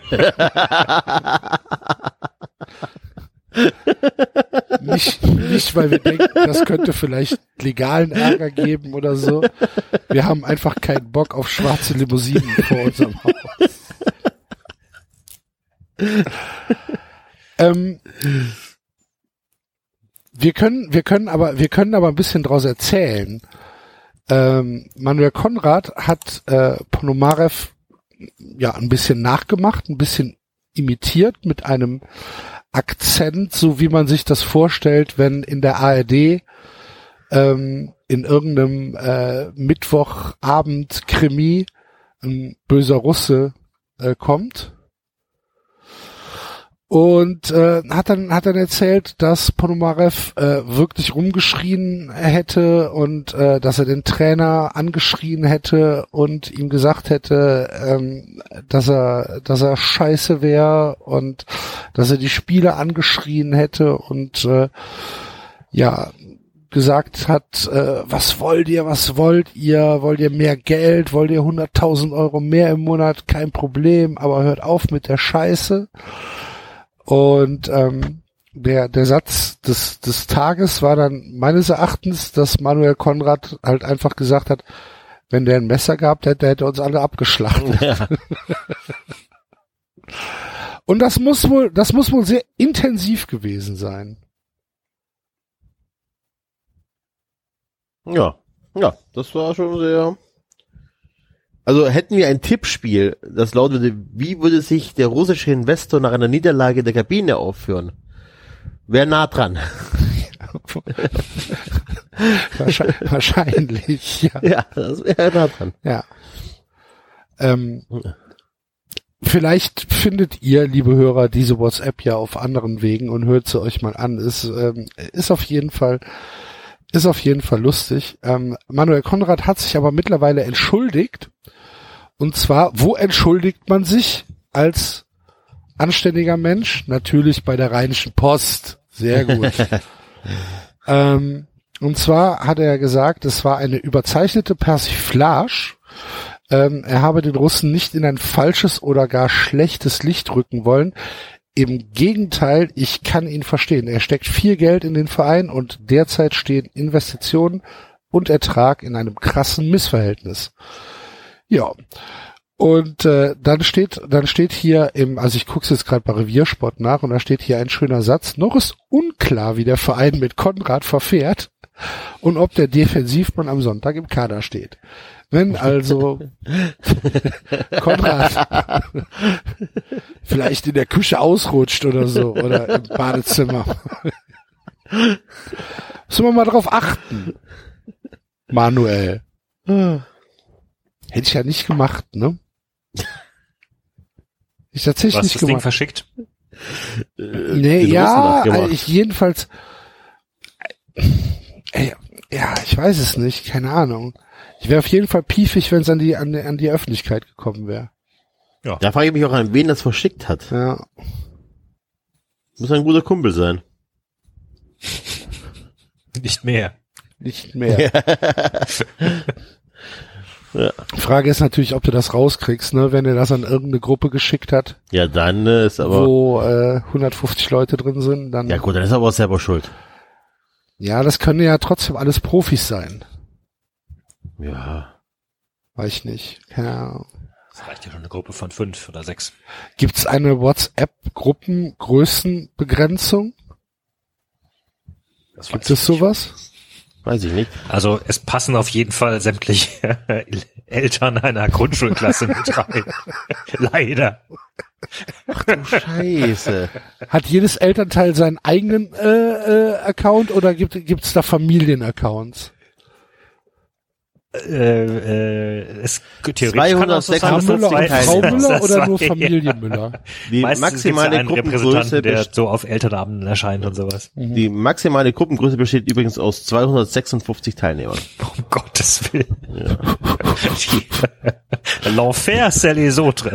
B: nicht, nicht, weil wir denken, das könnte vielleicht legalen Ärger geben oder so. Wir haben einfach keinen Bock auf schwarze Limousinen vor unserem Haus. *laughs* ähm, wir können, wir können aber, wir können aber ein bisschen draus erzählen. Ähm, Manuel Konrad hat äh, Ponomarev ja ein bisschen nachgemacht, ein bisschen imitiert mit einem Akzent, so wie man sich das vorstellt, wenn in der ARD ähm, in irgendeinem äh, Mittwochabend Krimi ein böser Russe äh, kommt. Und äh, hat dann hat dann erzählt, dass Ponomarev äh, wirklich rumgeschrien hätte und äh, dass er den Trainer angeschrien hätte und ihm gesagt hätte, ähm, dass er dass er scheiße wäre und dass er die Spieler angeschrien hätte und äh, ja gesagt hat, äh, was wollt ihr, was wollt ihr, wollt ihr mehr Geld, wollt ihr 100.000 Euro mehr im Monat, kein Problem, aber hört auf mit der Scheiße. Und ähm, der, der Satz des, des Tages war dann meines Erachtens, dass Manuel Konrad halt einfach gesagt hat, wenn der ein Messer gehabt hätte, hätte er uns alle abgeschlachtet.
D: Ja. *laughs*
B: Und das muss wohl, das muss wohl sehr intensiv gewesen sein.
D: Ja. Ja, das war schon sehr. Also hätten wir ein Tippspiel, das lautete, wie würde sich der russische Investor nach einer Niederlage der Kabine aufführen? Wäre nah dran. *laughs*
B: Wahrscheinlich, wahrscheinlich ja. *laughs*
D: Ja, das wäre nah dran.
B: Ja. Ähm, vielleicht findet ihr, liebe Hörer, diese WhatsApp ja auf anderen Wegen und hört sie euch mal an. Ist, ähm, ist auf jeden Fall, ist auf jeden Fall lustig. Ähm, Manuel Konrad hat sich aber mittlerweile entschuldigt. Und zwar, wo entschuldigt man sich als anständiger Mensch? Natürlich bei der Rheinischen Post. Sehr gut. *laughs* ähm, und zwar hat er gesagt, es war eine überzeichnete Persiflage. Ähm, er habe den Russen nicht in ein falsches oder gar schlechtes Licht rücken wollen. Im Gegenteil, ich kann ihn verstehen. Er steckt viel Geld in den Verein und derzeit stehen Investitionen und Ertrag in einem krassen Missverhältnis. Ja. Und äh, dann steht, dann steht hier im, also ich gucke jetzt gerade bei Reviersport nach und da steht hier ein schöner Satz. Noch ist unklar, wie der Verein mit Konrad verfährt und ob der Defensivmann am Sonntag im Kader steht. Wenn also *laughs* Konrad vielleicht in der Küche ausrutscht oder so oder im Badezimmer. Müssen wir mal drauf achten. Manuel. Hätte ich ja nicht gemacht, ne? Ich tatsächlich nicht
C: das Ding
B: gemacht.
C: verschickt?
B: Nee,
D: Den
B: ja,
D: Russen nachgemacht.
B: also ich jedenfalls, äh, ja, ich weiß es nicht, keine Ahnung. Ich wäre auf jeden Fall piefig, wenn es an die, an, die- an die Öffentlichkeit gekommen wäre.
D: Da frage ich mich auch an wen das verschickt hat.
B: Ja.
D: Muss ein guter Kumpel sein.
C: Nicht mehr.
B: Nicht mehr. *laughs* *laughs* Frage ist natürlich, ob du das rauskriegst, ne, wenn er das an irgendeine Gruppe geschickt hat,
D: Ja, dann äh, ist aber.
B: wo äh, 150 Leute drin sind, dann
D: Ja gut, dann ist er aber auch selber schuld.
B: ja, das können ja trotzdem alles Profis sein.
D: Ja.
B: Weiß ich nicht. Ahnung.
C: Das reicht ja schon eine Gruppe von fünf oder sechs.
B: Gibt es eine WhatsApp-Gruppengrößenbegrenzung? Gibt es sowas?
D: Weiß ich nicht.
C: Also es passen auf jeden Fall sämtliche *laughs* Eltern einer Grundschulklasse mit *laughs* rein. Leider.
D: Scheiße.
B: Hat jedes Elternteil seinen eigenen äh, äh, Account oder gibt es da Familienaccounts?
C: Äh, äh, es theoretisch kann auch so sein,
B: Frau Müller oder nur
C: ja.
B: Familie Müller? *laughs*
D: Die
C: Meistens ja
D: maximale Gruppengröße,
C: der so auf Elternabenden erscheint und sowas.
D: die maximale Gruppengröße besteht übrigens aus 256 Teilnehmern.
C: Um *laughs* Gottes Willen. Die- *laughs* L'enfer, c'est les autres.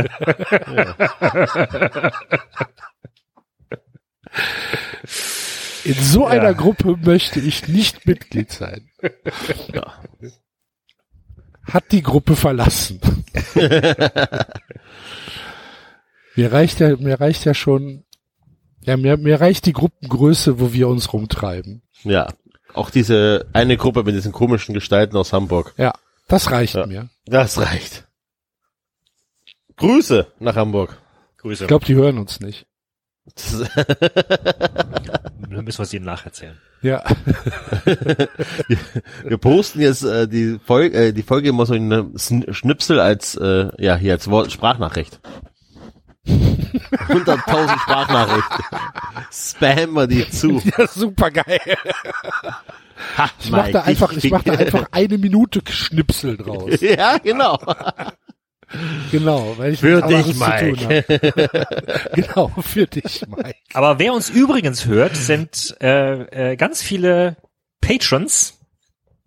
B: In so
C: Ja.
B: einer Gruppe möchte ich nicht Mitglied sein.
D: Ja.
B: Hat die Gruppe verlassen. *laughs* mir reicht ja, mir reicht ja schon, ja, mir, mir reicht die Gruppengröße, wo wir uns rumtreiben.
D: Ja. Auch diese eine Gruppe mit diesen komischen Gestalten aus Hamburg.
B: Ja, das reicht
D: Ja.
B: mir.
D: Das reicht. Grüße nach Hamburg.
C: Grüße.
B: Ich glaube, die hören uns nicht.
C: Dann müssen wir es ihnen nacherzählen.
B: Ja,
D: Wir posten jetzt äh, die, Folge, äh, die Folge immer so in einem Schnipsel als äh, ja hier als Wort Sprachnachricht. 100.000 Sprachnachrichten. Spammen wir die zu.
B: ja super geil.
D: Ha,
B: Ich mach da einfach, ich mach da einfach eine Minute Schnipsel draus. *laughs*
D: ja, genau.
B: Genau, weil ich
D: Für dich,
B: zu tun hab. *laughs* genau, für dich, Mike.
C: Aber wer uns übrigens hört, sind äh, äh, ganz viele Patrons.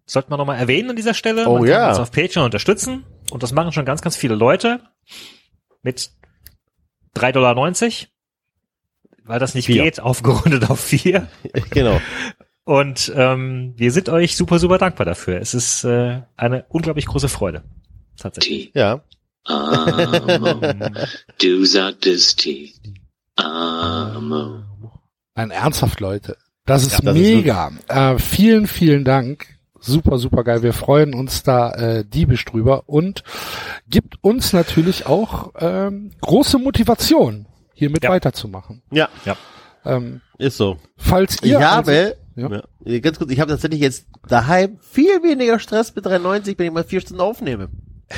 C: Sollte man nochmal erwähnen an dieser Stelle.
D: Oh
C: man
D: ja.
C: kann uns auf Patreon unterstützen. Und das machen schon ganz, ganz viele Leute. Mit 3,90 Dollar. Weil das nicht
D: Vier.
C: geht, aufgerundet auf vier. *laughs*
D: genau.
C: Und ähm, wir sind euch super, super dankbar dafür. Es ist äh, eine unglaublich große Freude. Tatsächlich.
D: Ja.
E: Amo. Du sagtest T. Amo.
B: Nein, ernsthaft, Leute. Das ist
D: Ja, das ist
B: mega. äh, vielen, vielen Dank. Super, super geil. Wir freuen uns da äh, diebisch drüber und gibt uns natürlich auch ähm, große Motivation, hiermit
C: Ja.
B: weiterzumachen.
D: Ja,
B: Ähm,
D: ist so.
B: falls
D: Ich
B: ihr
D: habe,
B: Ja.
D: ja. ganz kurz, ich habe tatsächlich jetzt daheim viel weniger Stress mit 93, wenn ich mal vier Stunden aufnehme. *laughs*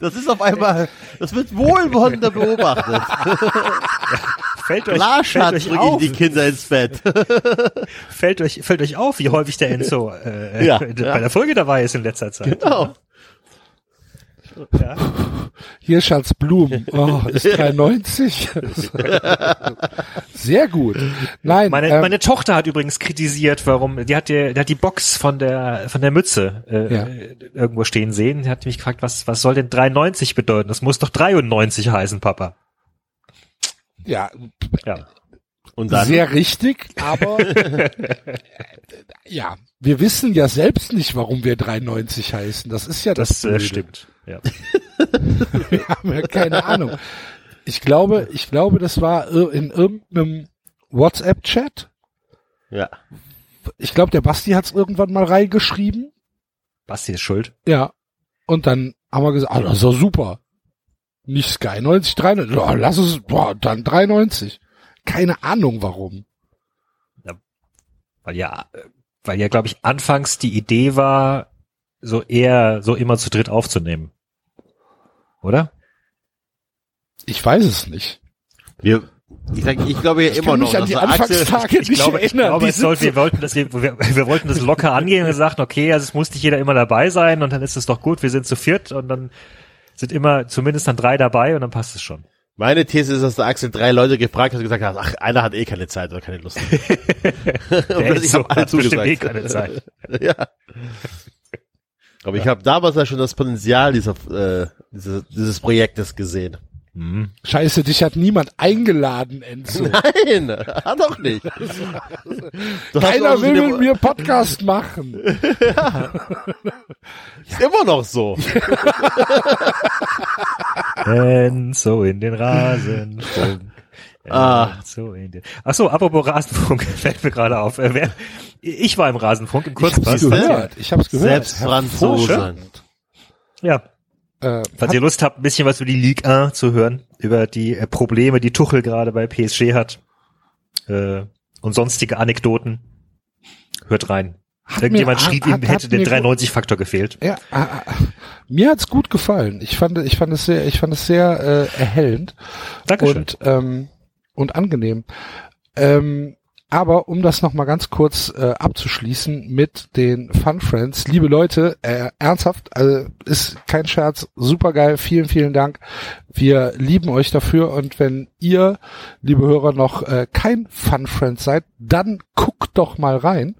D: das ist auf einmal, das wird wohlwollender beobachtet. *laughs*
C: Fällt euch,
D: Klar,
C: fällt
D: Schatz,
C: euch
D: bring
C: auf,
D: ich die Kinder ins Bett.
C: fällt euch, fällt euch auf, wie häufig der Enzo äh,
D: Ja,
C: bei
D: ja.
C: der Folge dabei ist in letzter Zeit.
D: Genau.
C: Ja. *laughs*
B: Hier, Schatz, Blumen. Oh, ist *laughs* 93. *laughs* Sehr gut. Nein,
C: Meine,
B: ähm,
C: meine Tochter hat übrigens kritisiert, warum, die hat die, die hat die Box von der, von der Mütze äh,
B: Ja.
C: irgendwo stehen sehen. Die hat mich gefragt, was, was soll denn 93 bedeuten? Das muss doch 93 heißen, Papa.
B: ja,
C: Ja.
D: Und dann,
B: sehr richtig, aber ja, wir wissen ja selbst nicht, warum wir 93 heißen. Das ist ja das,
C: Das äh, stimmt. Ja.
B: Wir haben ja keine Ahnung. Ich glaube, ich glaube, das war in irgendeinem WhatsApp-Chat.
D: Ja.
B: Ich glaube, der Basti hat's irgendwann mal reingeschrieben.
C: Basti ist schuld.
B: Ja. Und dann haben wir gesagt, ah, das ist doch super. Nicht Sky 90, 93. Ja, lass es, boah, dann 93. Keine Ahnung warum.
C: Weil ja, weil ja, glaube ich, anfangs die Idee war, so eher so immer zu dritt aufzunehmen. Oder?
B: Ich weiß es nicht.
D: Wir, ich, sag, ich glaube ja
B: Ich
D: immer noch,
B: an
D: dass
B: die Anfangstage
C: Ich
B: nicht
C: glaube, ich glaube es soll, wir wollten das, wir, wir, wollten das locker angehen und sagten, okay, also es muss nicht jeder immer dabei sein und dann ist es doch gut, wir sind zu viert und dann sind immer zumindest dann drei dabei und dann passt es schon.
D: meine These ist, dass der Axel drei Leute gefragt hat und gesagt hat, ach, einer hat eh keine Zeit oder keine Lust. *laughs* und plötzlich
C: so,
D: haben alle
C: hat bestimmt
D: zugesagt.
C: eh keine Zeit. *laughs*
D: ja. Aber ich habe damals ja schon das Potenzial dieser, äh, dieses, dieses Projektes gesehen.
C: Hm.
B: Scheiße, dich hat niemand eingeladen, Enzo. *laughs*
D: Nein, hat doch nicht. *laughs*
B: Keiner
D: auch
B: will mit mir Podcast machen. *laughs*
D: Ist immer noch so.
C: Enzo in den Rasenfunk.
D: Ah.
C: Enzo in den Ach so, apropos Rasenfunk, fällt mir gerade auf. Äh, wer, ich war im Rasenfunk im
B: Ich hab's
C: Kurzpass.
B: gehört. Ich hab's gehört.
D: Selbst Franzosen.
C: Ja,
B: Äh,
C: falls
B: hat,
C: ihr Lust habt, ein bisschen was über die Ligue 1 zu hören, über die äh, Probleme, die Tuchel gerade bei PSG hat äh, und sonstige Anekdoten, hört rein.
B: Hat
C: Irgendjemand
B: mir-
C: schrieb,
B: hat-
C: ihm
B: hat
C: hätte der
B: mir gut-
C: 93-Faktor gefehlt.
B: ja, ah, ah, mir hat's gut gefallen. Ich fand, ich fand es sehr, ich fand es sehr äh, erhellend
C: Dankeschön.
B: und ähm, und angenehm. Ähm, aber um das nochmal ganz kurz äh, abzuschließen mit den Fun Friends, liebe Leute, äh, ernsthaft, also ist kein Scherz, super geil, vielen, vielen Dank. Wir lieben euch dafür und wenn ihr, liebe Hörer, noch äh, kein Fun Friend seid, dann guckt doch mal rein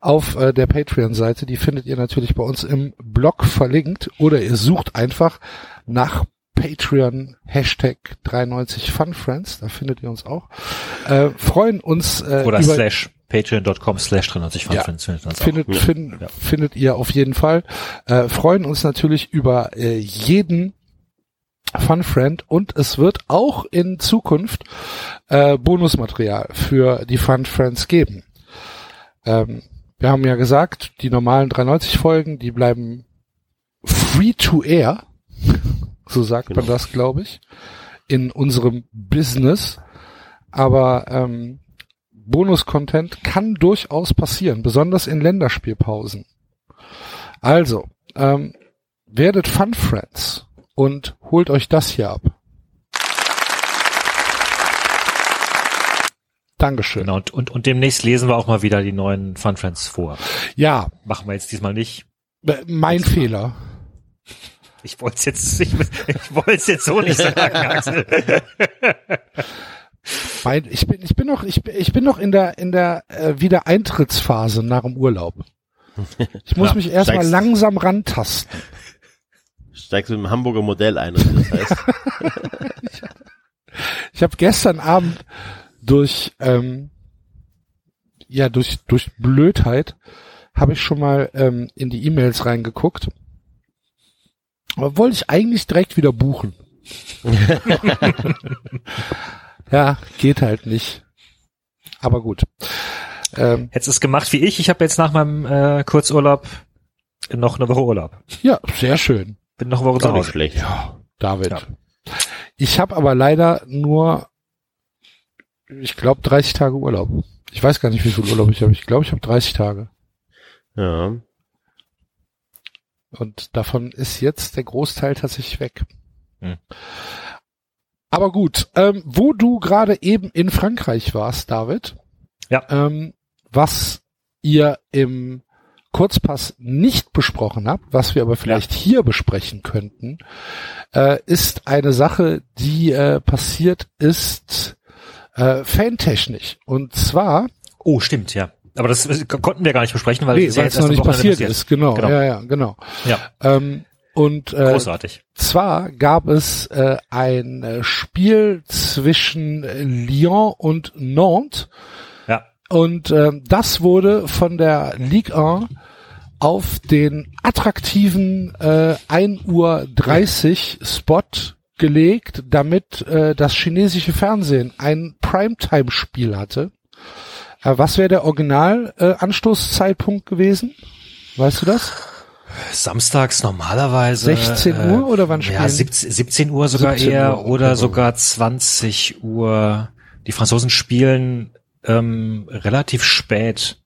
B: auf äh, der Patreon-Seite. Die findet ihr natürlich bei uns im Blog verlinkt oder ihr sucht einfach nach Patreon Hashtag 93 Funfriends, da findet ihr uns auch. Äh, freuen uns äh,
C: Oder
B: über,
C: slash patreon.com slash 93
B: Ja.
C: findet uns auch.
B: findet, fin,
C: Ja.
B: findet ihr auf jeden Fall. Äh, freuen uns natürlich über äh, jeden Fun Friend und es wird auch in Zukunft äh, Bonusmaterial für die Fun Friends geben. Ähm, wir haben ja gesagt, die normalen 93 Folgen, die bleiben free to air, so sagt man
D: Genau.
B: das, glaube ich, in unserem Business. Aber ähm, Bonus-Content kann durchaus passieren, besonders in Länderspielpausen. Also, ähm, werdet Fun Friends und holt euch das hier ab. Dankeschön.
C: Genau, und, und, und demnächst lesen wir auch mal wieder die neuen Fun Friends vor.
B: Ja,
C: Machen wir jetzt diesmal nicht.
B: äh, mein Fehler.
C: Ich wollte es jetzt, ich, ich wollte es jetzt so nicht sagen, Axel.
B: Ich bin, ich bin noch, ich, bin- ich bin noch in der, in der äh, Wiedereintrittsphase nach dem Urlaub. Ich muss
C: Ja,
B: mich erstmal langsam rantasten.
D: Steigst mit dem Hamburger Modell ein. Das heißt, *laughs*
B: Ich habe gestern Abend durch ähm, ja durch durch Blödheit habe ich schon mal ähm, in die E-Mails reingeguckt. Aber wollte ich eigentlich direkt wieder buchen. *laughs* ja, geht halt nicht. Aber gut. Ähm,
C: Hättest du es gemacht wie ich? Ich habe jetzt nach meinem äh, Kurzurlaub noch eine Woche Urlaub.
B: ja, sehr schön.
C: Bin noch eine Woche zu Hause.
D: schlecht.
B: Ja, David.
C: Ja.
B: Ich habe aber leider nur, ich glaube, 30 Tage Urlaub. Ich weiß gar nicht, wie viel Urlaub ich habe. Ich glaube, ich habe 30 Tage.
D: Ja.
B: Und davon ist jetzt der Großteil tatsächlich weg.
C: Hm.
B: Aber gut, ähm, wo du gerade eben in Frankreich warst, David,
C: Ja.
B: ähm, was ihr im Kurzpass nicht besprochen habt, was wir aber vielleicht hier besprechen könnten, äh, ist eine Sache, die äh, passiert ist äh, fantechnisch. Und zwar,
C: Oh, stimmt, ja. Aber das äh, konnten wir gar nicht besprechen, weil
B: nee,
C: es ja
B: noch nicht
C: Wochenende
B: passiert ist, genau,
C: Genau.
B: ja, ja, genau.
C: Ja,
B: Ähm, und äh,
C: großartig.
B: zwar gab es äh, ein äh, Spiel zwischen äh, Lyon und Nantes
C: Ja.
B: und ähm, das wurde von der Ligue 1 auf den attraktiven äh, 1 Uhr 30 Spot gelegt, damit äh, das chinesische Fernsehen ein Primetime-Spiel hatte. Äh, was wäre der Original-Anstoßzeitpunkt gewesen? Weißt du das?
C: Samstags normalerweise.
B: 16 Uhr oder wann
C: Ja,
B: spielen?
C: 17, 17 Uhr sogar
B: 17
C: eher
B: Uhr,
C: oder sogar 20 Uhr. Die Franzosen spielen ähm, relativ spät.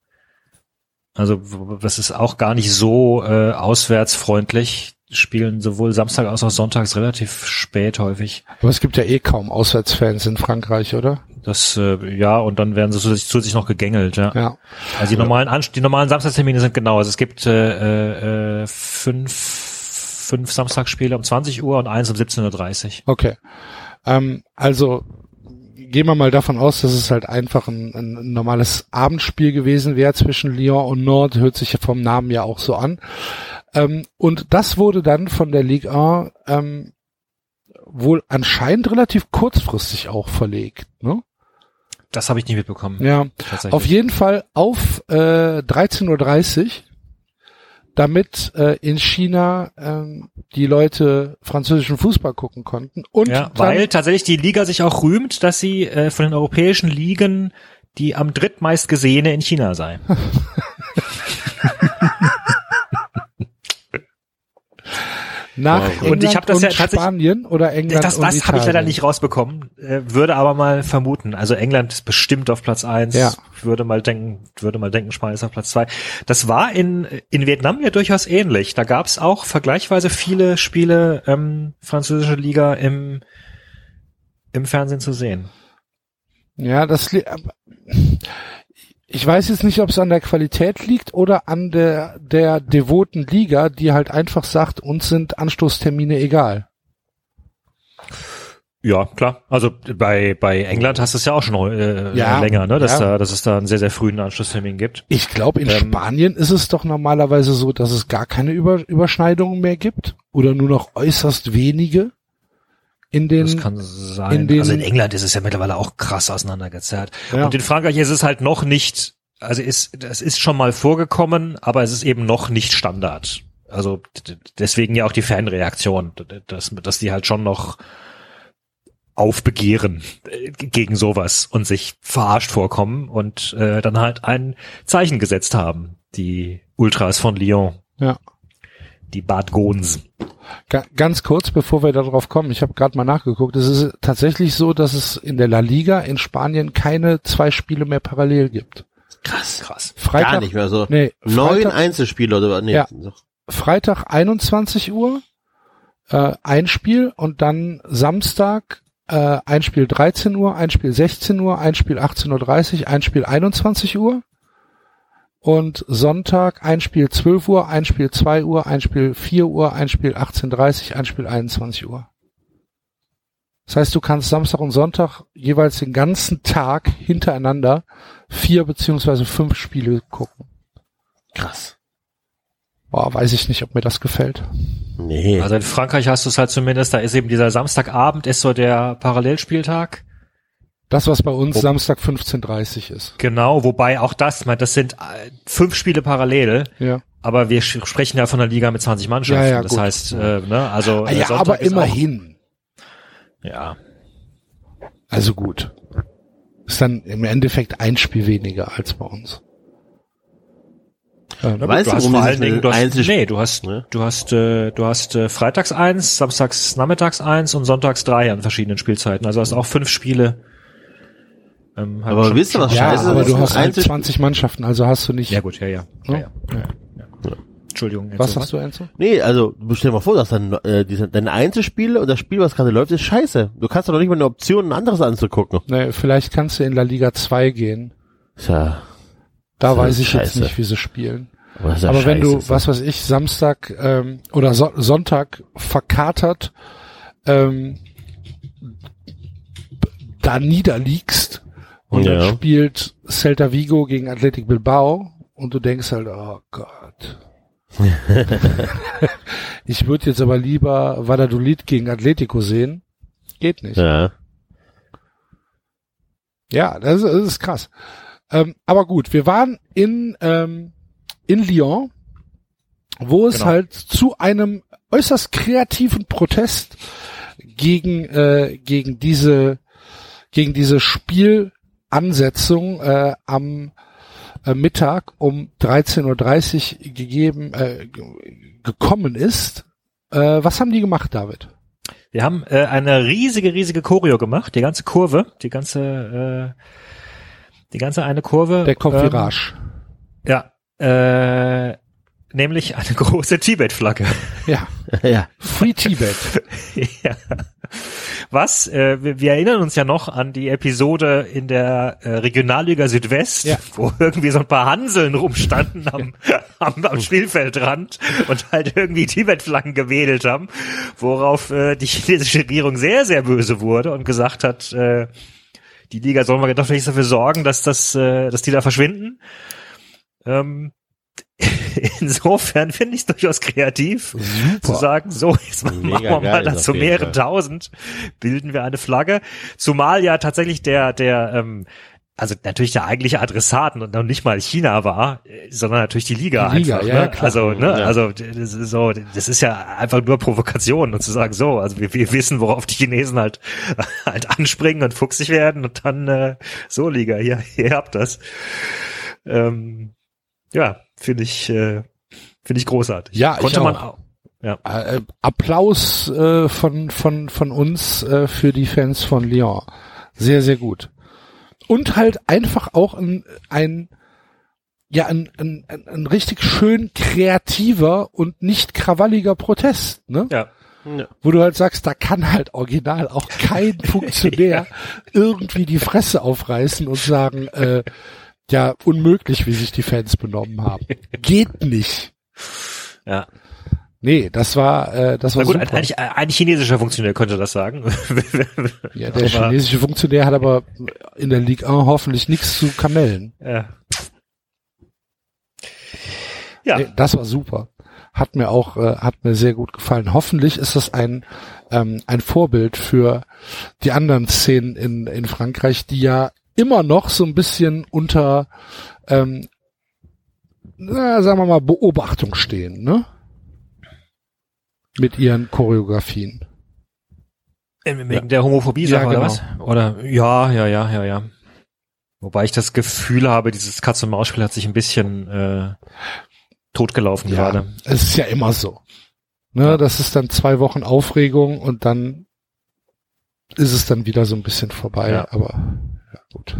C: Also das ist auch gar nicht so äh, auswärtsfreundlich. Spielen sowohl Samstag als auch Sonntags relativ spät häufig.
B: Aber es gibt ja eh kaum Auswärtsfans in Frankreich, oder?
C: Das äh, ja und dann werden sie zusätzlich, zusätzlich noch gegängelt. Ja.
B: Ja.
C: Also die normalen Anst die normalen Samstagstermine sind genau. Also es gibt äh, äh, fünf fünf Samstagsspiele um 20 Uhr und eins um 17.30 Uhr.
B: Okay. Ähm, also gehen wir mal davon aus, dass es halt einfach ein, ein normales Abendspiel gewesen wäre zwischen Lyon und Nord, hört sich ja vom Namen ja auch so an. Ähm, und das wurde dann von der Ligue 1 ähm, wohl anscheinend relativ kurzfristig auch verlegt. Ne?
C: Das habe ich nicht mitbekommen.
B: Ja, auf jeden Fall auf äh, 13.30 Uhr, damit äh, in China ähm, die Leute französischen Fußball gucken konnten. Und
C: ja, weil tatsächlich die Liga sich auch rühmt, dass sie äh, von den europäischen Ligen die am drittmeist gesehene in China sei. *laughs*
B: nach
D: Wow.
B: England
C: Und ich hab das ja tatsächlich-
B: Spanien oder England
C: Das, das habe ich leider nicht rausbekommen, äh, würde aber mal vermuten. Also England ist bestimmt auf Platz eins.
B: Ja.
C: Würde mal denken, würde mal denken, Spanien ist auf Platz zwei. Das war in in Vietnam ja durchaus ähnlich. Da gab es auch vergleichsweise viele Spiele ähm, französische Liga im im Fernsehen zu sehen.
B: Ja, das ich weiß jetzt nicht, ob es an der Qualität liegt oder an der der devoten Liga, die halt einfach sagt, uns sind Anstoßtermine egal.
C: Ja, klar. Also bei bei England hast du es ja auch schon äh,
B: Ja,
C: länger, ne, dass
B: ja.
C: da dass es da einen sehr sehr frühen Anschlusstermin gibt.
B: Ich glaube, in
C: Ähm,
B: Spanien ist es doch normalerweise so, dass es gar keine Über Überschneidungen mehr gibt oder nur noch äußerst wenige in den
C: Das kann sein.
B: in den-
C: also in England ist es ja mittlerweile auch krass auseinandergezerrt.
B: Ja.
C: Und in Frankreich ist es halt noch nicht, also ist, das ist schon mal vorgekommen, aber es ist eben noch nicht Standard. Also deswegen ja auch die Fanreaktion, dass, dass die halt schon noch aufbegehren äh, gegen sowas und sich verarscht vorkommen und äh, dann halt ein Zeichen gesetzt haben, die Ultras von Lyon,
B: ja.
C: Die Bad Gons.
B: Ga ganz kurz, bevor wir darauf kommen, ich habe gerade mal nachgeguckt. Es ist tatsächlich so, dass es in der La Liga in Spanien keine zwei Spiele mehr parallel gibt.
D: Krass.
C: Krass.
B: Freitag,
D: Gar nicht mehr so.
B: Nee,
D: Neun
B: Freitag,
D: Einzelspiele oder nee.
B: Ja. Freitag 21 Uhr äh, ein Spiel und dann Samstag äh, ein Spiel 13 Uhr, ein Spiel 16 Uhr, ein Spiel 18.30 Uhr, ein Spiel 21 Uhr und Sonntag ein Spiel 12 Uhr, ein Spiel 2 Uhr, ein Spiel 4 Uhr, ein Spiel 18.30 Uhr, ein Spiel 21 Uhr. Das heißt, du kannst Samstag und Sonntag jeweils den ganzen Tag hintereinander vier beziehungsweise fünf Spiele gucken.
D: Krass.
B: Boah, weiß ich nicht, ob mir das gefällt.
D: Nee.
C: Also in Frankreich hast du es halt zumindest, da ist eben dieser Samstagabend, ist so der Parallelspieltag.
B: Das, was bei uns
C: Wo-
B: Samstag 15.30 ist.
C: Genau, wobei auch das, das sind äh, fünf Spiele parallel,
B: Ja.
C: aber wir sprechen ja von einer Liga mit 20 Mannschaften.
B: Ja, ja,
C: das
B: gut.
C: heißt, äh, ne, also
B: Ah,
C: äh,
B: ja,
C: Sonntag
B: aber
C: ist
B: immerhin.
C: Auch, ja,
B: Also gut. Ist dann im Endeffekt ein Spiel weniger als bei uns. Ähm,
D: Weißt
C: du
D: du,
C: hast vor allen
D: sich
C: Dingen, du hast, nee, du hast,
D: Ne?
C: du hast, äh, du hast äh, freitags eins, samstags nachmittags eins und sonntags drei an verschiedenen Spielzeiten. Also hast auch fünf Spiele. Ähm, halt
D: Aber wisst ihr, was
B: ja,
D: scheiße
B: aber
D: ist?
B: du hast halt
D: Einzelspiel-
B: 20 Mannschaften, also hast du nicht.
C: Ja gut, ja, ja. ja, ja, ja, ja. Entschuldigung.
B: Was hast du, Enzo?
D: Nee, also du stell dir mal vor, dass dann äh, diese, deine Einzelspiele und das Spiel, was gerade läuft, ist scheiße. Du kannst doch noch nicht mal eine Option, ein anderes anzugucken.
B: Nee, vielleicht kannst du in La Liga 2 gehen.
D: Tja,
B: Da weiß ich jetzt
D: scheiße.
B: nicht, wie sie spielen.
D: aber,
B: Aber wenn du,
D: scheiße.
B: was weiß ich, Samstag ähm, oder so Sonntag verkatert ähm, da niederliegst und
D: Ja.
B: dann spielt Celta Vigo gegen Athletic Bilbao und du denkst halt, oh Gott. *laughs* ich würde jetzt aber lieber Valladolid gegen Atletico sehen. Geht nicht.
D: Ja.
B: Ja, das, ist- das ist krass. Ähm, aber gut, wir waren in, ähm, in Lyon, wo es
C: Genau.
B: halt zu einem äußerst kreativen Protest gegen äh, gegen diese gegen diese Spielansetzung äh, am äh, Mittag um 13.30 Uhr gegeben äh, gekommen ist. Äh, was haben die gemacht, David?
C: Wir haben äh, eine riesige, riesige Choreo gemacht, die ganze Kurve, die ganze, äh, die ganze eine Kurve.
B: Der kommt
C: ähm. Ja, äh, nämlich eine große Tibet-Flagge.
B: Ja,
D: ja.
B: Free Tibet. *laughs*
C: ja. Was? Äh, wir, wir erinnern uns ja noch an die Episode in der äh, Regionalliga Südwest,
B: Ja.
C: wo irgendwie so ein paar Hanseln rumstanden am, *laughs* am, am Spielfeldrand und halt irgendwie Tibet-Flaggen gewedelt haben, worauf äh, die chinesische Regierung sehr, sehr böse wurde und gesagt hat, äh, die Liga soll mal doch nicht dafür sorgen, dass das, äh, dass die da verschwinden. Ähm, *laughs* insofern finde ich es durchaus kreativ zu sagen, so, jetzt machen
D: Mega
C: wir mal dazu mehrere tausend, bilden wir eine Flagge. Zumal ja tatsächlich der, der, ähm, also natürlich der eigentliche Adressat und noch nicht mal China war, äh, sondern natürlich die Liga,
B: Die Liga,
C: einfach.
B: ja,
C: ne?
B: klar.
C: Also, ne,
D: Ja.
C: also das ist so, das ist ja einfach nur Provokation und zu sagen, so, also wir, wir wissen, worauf die Chinesen halt *laughs* halt anspringen und fuchsig werden und dann äh, so Liga, hier, ihr habt das. Ähm, ja, finde ich, äh, finde ich großartig.
B: Ja, ich
C: Konnte man
B: auch.
C: auch. Ja.
B: Äh, Applaus äh, von, von, von uns äh, für die Fans von Lyon. Sehr, sehr gut. Und halt einfach auch ein, ein ja, ein, ein, ein, ein richtig schön kreativer und nicht krawalliger Protest, ne?
C: Ja.
D: Ja.
B: Wo du halt sagst, da kann halt original auch kein *laughs* Funktionär irgendwie die Fresse aufreißen und sagen, äh, ja, unmöglich, wie sich die Fans benommen haben. *laughs* Geht nicht.
C: Ja.
B: Nee, das war, äh, das war
C: Na gut, ein,
B: super.
C: ein, ein chinesischer Funktionär könnte das sagen. *laughs*
B: Ja, der
C: Aber-
B: chinesische Funktionär hat aber in der Ligue 1 hoffentlich nichts zu kamellen.
C: ja. Ja,
B: Nee, das war super. Hat mir auch, äh, hat mir sehr gut gefallen. Hoffentlich ist das ein, ähm, ein Vorbild für die anderen Szenen in, in Frankreich, die ja immer noch so ein bisschen unter, ähm, na, sagen wir mal, Beobachtung stehen, ne? Mit ihren Choreografien.
C: wegen Ähm, der Homophobie-Sache
B: Ja,
C: oder
B: genau.
C: was? Oder ja, ja, ja, ja, ja. Wobei ich das Gefühl habe, dieses Katz-und-Maus-Spiel hat sich ein bisschen äh, totgelaufen
B: Ja,
C: gerade.
B: es ist ja immer so. Ne, das ist dann zwei Wochen Aufregung und dann ist es dann wieder so ein bisschen vorbei.
C: Ja.
B: Aber ja, gut.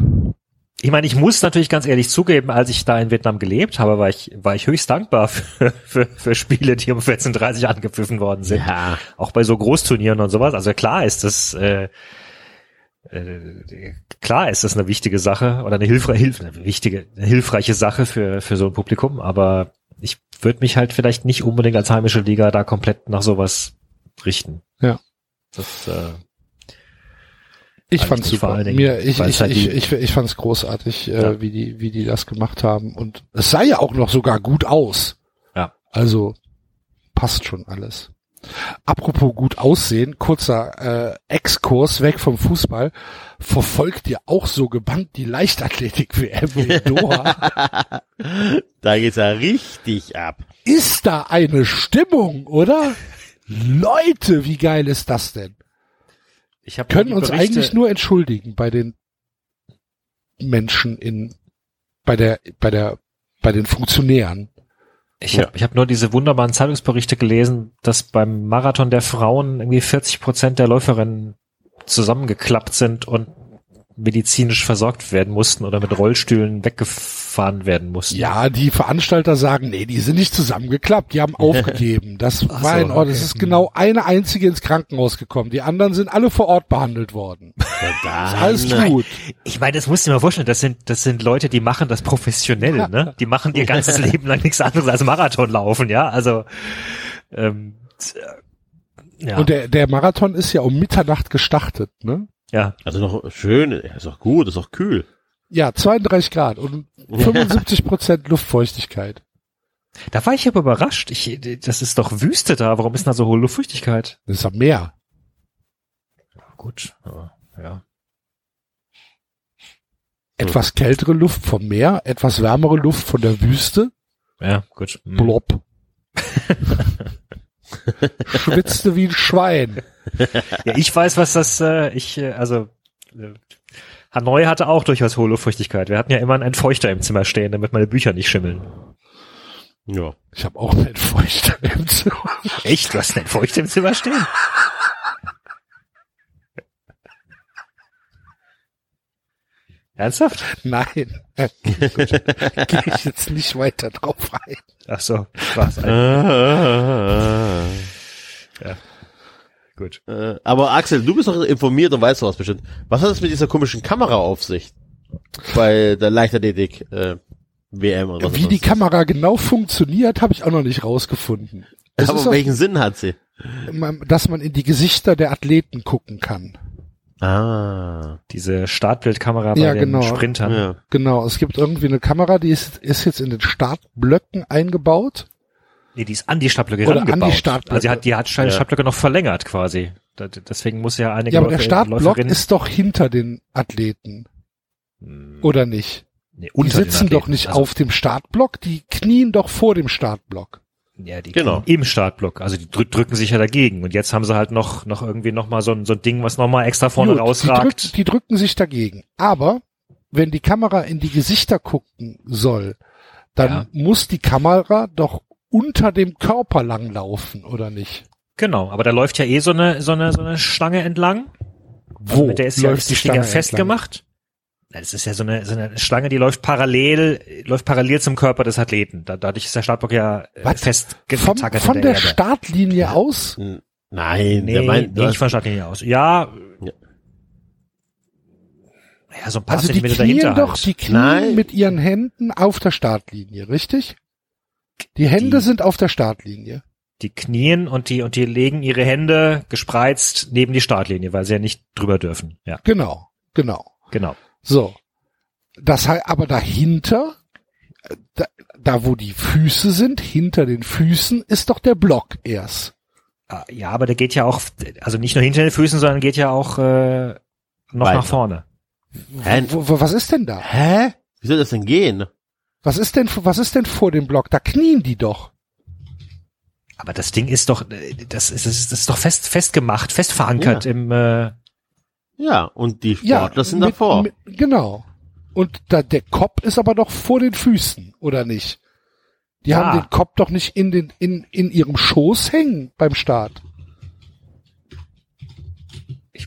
C: Ich meine, ich muss natürlich ganz ehrlich zugeben, als ich da in Vietnam gelebt habe, war ich, war ich höchst dankbar *laughs* für, für, für Spiele, die um 14.30 angepfiffen worden sind.
D: Ja.
C: Auch bei so Großturnieren und sowas. Also klar ist das, äh, äh, klar ist das eine wichtige Sache oder eine hilfreiche, hilf, eine wichtige, eine hilfreiche Sache für, für so ein Publikum, aber ich würde mich halt vielleicht nicht unbedingt als heimische Liga da komplett nach sowas richten.
B: Ja.
C: Das, äh,
B: Ich fand's super.
C: Dingen,
B: Mir, ich, ich,
C: halt
B: ich, ich, ich fand's großartig,
C: Ja.
B: äh, wie die, wie die das gemacht haben. Und es sah ja auch noch sogar gut aus.
C: Ja.
B: Also passt schon alles. Apropos gut aussehen, kurzer äh, Exkurs weg vom Fußball. Verfolgt ihr auch so gebannt die Leichtathletik-WM in *laughs* Doha?
D: Da geht's ja richtig ab.
B: ist da eine Stimmung, oder? *laughs* Leute, wie geil ist das denn?
C: Ich hab
B: Können uns
C: Berichte-
B: eigentlich nur entschuldigen bei den Menschen in, bei der, bei der, bei den Funktionären.
C: Ich habe ich hab nur diese wunderbaren Zeitungsberichte gelesen, dass beim Marathon der Frauen irgendwie 40 Prozent der Läuferinnen zusammengeklappt sind und medizinisch versorgt werden mussten oder mit Rollstühlen weggefahren werden mussten.
B: Ja, die Veranstalter sagen, nee, die sind nicht zusammengeklappt, die haben *laughs* aufgegeben. Das
C: Ach
B: war
C: so,
B: in Ordnung. Es
C: okay.
B: ist genau eine einzige ins Krankenhaus gekommen. Die anderen sind alle vor Ort behandelt worden. *laughs*
D: Ja,
B: Alles gut.
C: Ich meine, das musst du dir mal vorstellen, das sind, das sind Leute, die machen das professionell, *laughs* ne? Die machen ihr ganzes Leben lang nichts anderes als Marathon laufen, ja? Also, ähm, äh, ja,
B: Und der, der Marathon ist ja um Mitternacht gestartet, ne?
C: Ja.
D: Also noch schön, ist auch gut, ist auch kühl.
B: Ja, 32 Grad und *laughs* 75 Prozent Luftfeuchtigkeit.
C: Da war ich aber überrascht. Ich, das ist doch Wüste da. Warum ist da so hohe Luftfeuchtigkeit?
B: Das ist am Meer.
C: Gut, aber, ja.
B: Etwas kältere Luft vom Meer, etwas wärmere Luft von der Wüste.
C: Ja, gut. Hm.
B: Blob. *laughs* Schwitzte wie ein Schwein. *laughs*
C: Ja, ich weiß, was das, äh, ich, äh, also, äh, Hanoi hatte auch durchaus hohe Luftfeuchtigkeit. Wir hatten ja immer einen Entfeuchter im Zimmer stehen, damit meine Bücher nicht schimmeln.
D: Ja.
B: Ich habe auch einen Feuchter im Zimmer. *laughs*
C: Echt? Du hast einen Entfeuchter im Zimmer stehen? Ernsthaft?
B: Nein. Gehe ich jetzt nicht weiter drauf ein.
C: Ach so, was?
D: Ah.
C: Gut.
D: Äh, aber Axel, du bist doch informiert und weißt was bestimmt. Was hat es mit dieser komischen Kamera auf sich? Bei der Leichtathletik äh, WM und was
B: Wie die
D: ist.
B: Kamera genau funktioniert, habe ich auch noch nicht rausgefunden. Es
D: Aber
B: ist auch,
D: welchen Sinn hat sie?
B: dass man in die Gesichter der Athleten gucken kann.
D: Ah.
C: Diese Startbildkamera bei
B: Ja,
C: den
B: genau.
C: Sprintern.
D: Ja.
B: Genau, es gibt irgendwie eine Kamera, die ist, ist jetzt in den Startblöcken eingebaut.
C: Nee, die ist an die Startblöcke
B: Oder an die
C: rangebaut.
B: Startblöcke.
C: Also die hat, die hat die
D: Ja.
C: Startblöcke noch verlängert quasi. Da- Deswegen muss ja einige
B: Ja, aber der
C: Läufer-
B: Startblock
C: Läuferinnen-
B: ist doch hinter den Athleten,
C: Hm,
B: oder nicht?
C: nee,
B: Die sitzen doch nicht
C: also,
B: auf dem Startblock, die knien doch vor dem Startblock.
C: Ja, die
D: Genau.
C: im Startblock. Also die drü drücken sich ja dagegen. Und jetzt haben sie halt noch, noch irgendwie noch mal so ein, so ein Ding, was noch mal extra vorne
B: Gut, die,
C: rausragt.
B: drück, die drücken sich dagegen. Aber wenn die Kamera in die Gesichter gucken soll, dann
C: Ja.
B: muss die Kamera doch unter dem Körper langlaufen, oder nicht?
C: Genau, aber da läuft ja eh so eine, so eine, so eine Stange entlang.
B: Wo
C: Mit der ist ja,
B: läuft
C: ist
B: die Stange
C: festgemacht. Das ist ja so eine, so eine Schlange, die läuft parallel, läuft parallel zum Körper des Athleten. Da, dadurch ist der Startblock ja äh,
B: Was?
C: fest
B: Vom, von der
C: Erde.
B: Startlinie aus?
D: Nein,
C: Nee,
D: der meint,
C: nee, nicht von der Startlinie aus. Ja,
D: Ja.
C: ja, so ein paar
B: Also die
C: Zentimeter
B: knien
C: dahinter
B: doch,
C: halt.
B: die knien
D: Nein.
B: mit ihren Händen auf der Startlinie, richtig? Die Hände
C: Die-
B: sind auf der Startlinie.
C: Die knien und die, und die legen ihre Hände gespreizt neben die Startlinie, weil sie ja nicht drüber dürfen. Ja,
B: Genau, genau.
C: genau.
B: So. Das heißt, aber dahinter, da, da wo die Füße sind, hinter den Füßen, ist doch der Block erst.
C: Ah, Ja, aber der geht ja auch, also nicht nur hinter den Füßen, sondern geht ja auch äh, noch
D: Weiter.
C: nach vorne.
D: Hä?
B: Wo, wo, was ist denn da?
D: Hä? Wie soll das denn gehen?
B: Was ist denn, was ist denn vor dem Block? Da knien die doch.
C: Aber das Ding ist doch, äh, das ist, das ist, das ist doch fest, festgemacht, fest verankert im, äh,
D: Ja, und die
B: Ja,
D: Sportler sind
B: mit-
D: davor.
B: Mit, genau. Und da, der Kopf ist aber doch vor den Füßen, oder nicht? Die
C: Ja.
B: haben den Kopf doch nicht in den, in, in ihrem Schoß hängen beim Start.
C: ich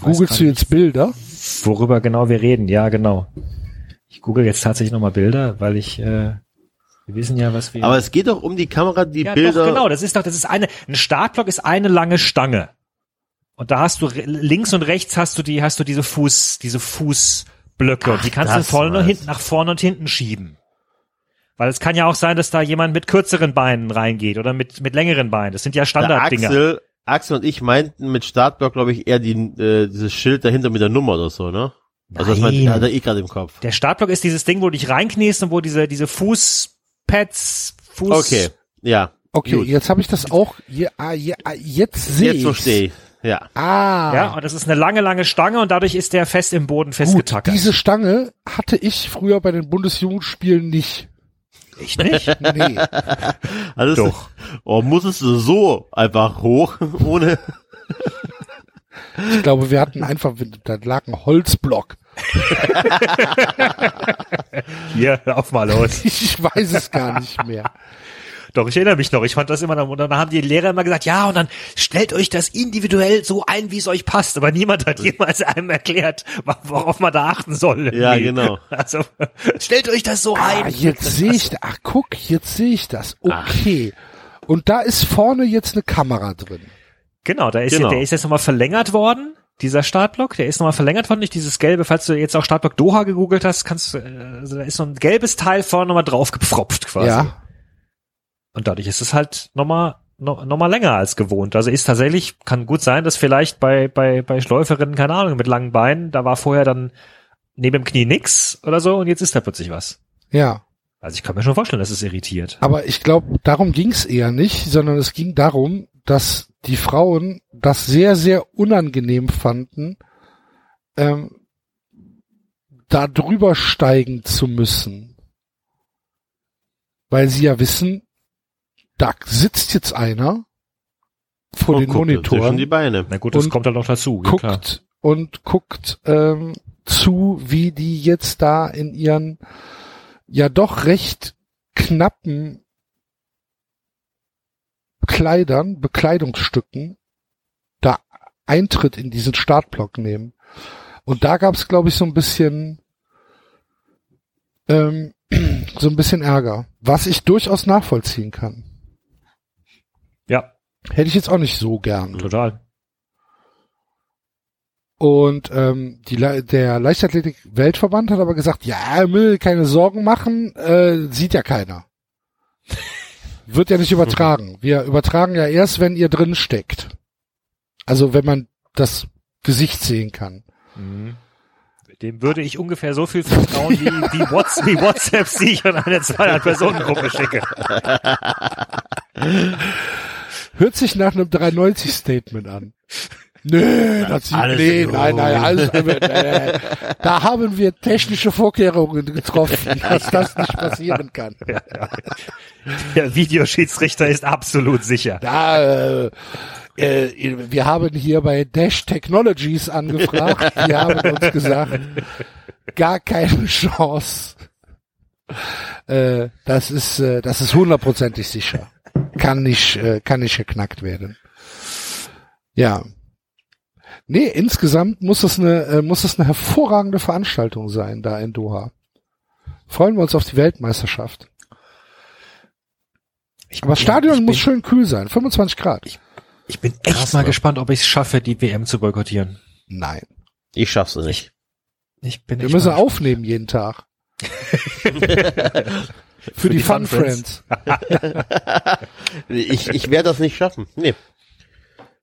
C: grad
B: du jetzt Bilder?
C: worüber genau wir reden. Ja, genau. Ich google jetzt tatsächlich nochmal Bilder, weil ich, äh, wir wissen ja, was wir.
D: Aber es geht doch um die Kamera, die
C: ja,
D: Bilder.
C: doch, genau. Das ist doch, das ist eine, ein Startblock ist eine lange Stange. Und da hast du links und rechts hast du die, hast du diese Fuß, diese Fußblöcke und die kannst du und
D: war's.
C: hinten, nach vorne und hinten schieben. Weil es kann ja auch sein, dass da jemand mit kürzeren Beinen reingeht oder mit, mit längeren Beinen. Das sind ja Standarddinger.
D: Axel, Axel und ich meinten mit Startblock, glaube ich, eher die, äh, dieses Schild dahinter mit der Nummer oder so, ne? Also das meinte,
C: Nein.
D: hat er eh gerade im Kopf.
C: Der Startblock ist dieses Ding, wo du dich reinkniest und wo diese, diese Fußpads, Fuß,
D: Okay, ja.
B: Okay,
D: Gut.
B: jetzt habe ich das auch. Ja, ah, ja, ah, jetzt sehe
D: Jetzt
B: ich.
D: verstehe ich. Ja.
B: Ah,
C: Ja, und das ist eine lange, lange Stange und dadurch ist der fest im Boden
B: gut.
C: festgetackert.
B: Diese Stange hatte ich früher bei den Bundesjugendspielen nicht.
C: ich nicht? *laughs*
B: Nee.
D: Also
C: Doch.
D: Oh, musstest du so einfach hoch, *laughs* ohne.
B: Ich glaube, wir hatten einfach, da lag ein Holzblock.
C: Hier, hör auf mal los. *laughs*
B: Ich weiß es gar nicht mehr.
C: Doch, ich erinnere mich noch. Ich fand das immer, und dann haben die Lehrer immer gesagt, ja, und dann stellt euch das individuell so ein, wie es euch passt. Aber niemand hat jemals einem erklärt, worauf man da achten soll.
D: Ja,
C: Nee.
D: genau. *laughs*
C: Also, stellt euch das so
B: Ah,
C: ein.
B: jetzt sehe ich, ach guck, jetzt sehe ich das. Okay. Und da ist vorne jetzt eine Kamera drin.
C: Genau, da ist,
D: Genau.
C: der ist jetzt nochmal verlängert worden. Dieser Startblock, der ist nochmal verlängert worden durch dieses gelbe, falls du jetzt auch Startblock Doha gegoogelt hast, kannst du, also da ist so ein gelbes Teil vorne nochmal drauf gepfropft quasi.
B: Ja.
C: Und dadurch ist es halt nochmal noch, noch mal länger als gewohnt. Also ist tatsächlich, kann gut sein, dass vielleicht bei, bei, bei Schläuferinnen, keine Ahnung, mit langen Beinen, da war vorher dann neben dem Knie nix oder so und jetzt ist da plötzlich was.
B: Ja.
C: Also ich kann mir schon vorstellen, dass es irritiert.
B: Aber ich glaube, darum ging es eher nicht, sondern es ging darum, dass die Frauen das sehr, sehr unangenehm fanden, ähm, da drüber steigen zu müssen. Weil sie ja wissen, da sitzt jetzt einer vor
D: Und
B: den
D: guckt Zwischen die
B: Monitoren,
D: Beine.
C: Na gut, das
B: Und
C: kommt dann noch dazu. Ja, klar.
B: guckt und guckt ähm, zu, wie die jetzt da in ihren ja doch recht knappen Kleidern, Bekleidungsstücken da Eintritt in diesen Startblock nehmen. Und da gab es, glaube ich, so ein bisschen ähm, *clears throat* so ein bisschen Ärger, was ich durchaus nachvollziehen kann.
C: Ja,
B: Hätte ich jetzt auch nicht so gern.
C: total.
B: Und ähm, die, Le- der Leichtathletik-Weltverband hat aber gesagt, ja, er will keine Sorgen machen, äh, sieht ja keiner. Wird ja nicht übertragen. Wir übertragen ja erst, wenn ihr drin steckt. Also wenn man das Gesicht sehen kann.
C: Mhm. Dem würde ich ungefähr so viel vertrauen wie, *laughs* wie, Whats wie WhatsApps, die ich an eine 200-Personen-Gruppe schicke.
B: Hört sich nach einem 390-Statement an. Nö, das sieht,
D: Alles
B: nee, nein, nein, alles, äh, da haben wir technische Vorkehrungen getroffen, *laughs* dass das nicht passieren kann. *laughs*
C: Der Videoschiedsrichter ist absolut sicher.
B: Da, äh, äh, wir haben hier bei Dash Technologies angefragt. *laughs* Die haben uns gesagt, gar keine Chance. Äh, das ist, äh, das ist hundertprozentig sicher. Kann nicht, äh, kann nicht geknackt werden. Ja. Nee, insgesamt muss es eine, äh, muss es eine hervorragende Veranstaltung sein da in Doha. Freuen wir uns auf die Weltmeisterschaft.
C: Ich
B: Aber das
C: bin-
B: Stadion
C: ich
B: muss
C: bin,
B: schön kühl sein, 25 Grad.
C: Ich bin echt
D: Krass,
C: mal gespannt, ob ich es schaffe, die WM zu boykottieren.
B: Nein.
D: Ich schaff's nicht.
C: Ich bin
B: Wir müssen aufnehmen jeden Tag. *laughs* Für, die, Fun Friends. *laughs*
D: Ich, ich werde das nicht schaffen. Nee.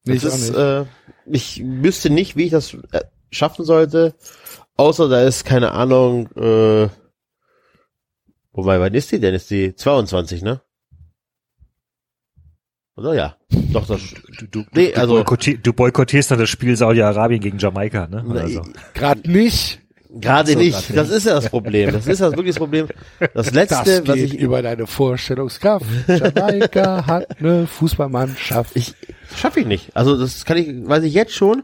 B: Nee,
D: Das
B: ich auch
D: ist,
B: nicht.
D: äh, ich wüsste nicht, wie ich das äh, schaffen sollte. Außer da ist, keine Ahnung, äh, wobei, wann ist die denn? Ist die 22, ne? Oder ja? Doch, das,
C: Du, du,
D: Nee,
C: du,
D: also-
C: boykotti du boykottierst dann das Spiel Saudi-Arabien gegen Jamaika, ne? Oder so.
B: Gerade nicht.
D: Gerade
C: So,
D: nicht.
C: grad
D: Das ist ja das Problem. Das ist ja wirklich das Problem. Das
B: Das
D: letzte, was
B: geht
D: ich,
B: über deine Vorstellungskraft. Jamaika hat eine Fußballmannschaft.
D: ich, schaffe ich nicht. Also, das kann ich, weiß ich jetzt schon.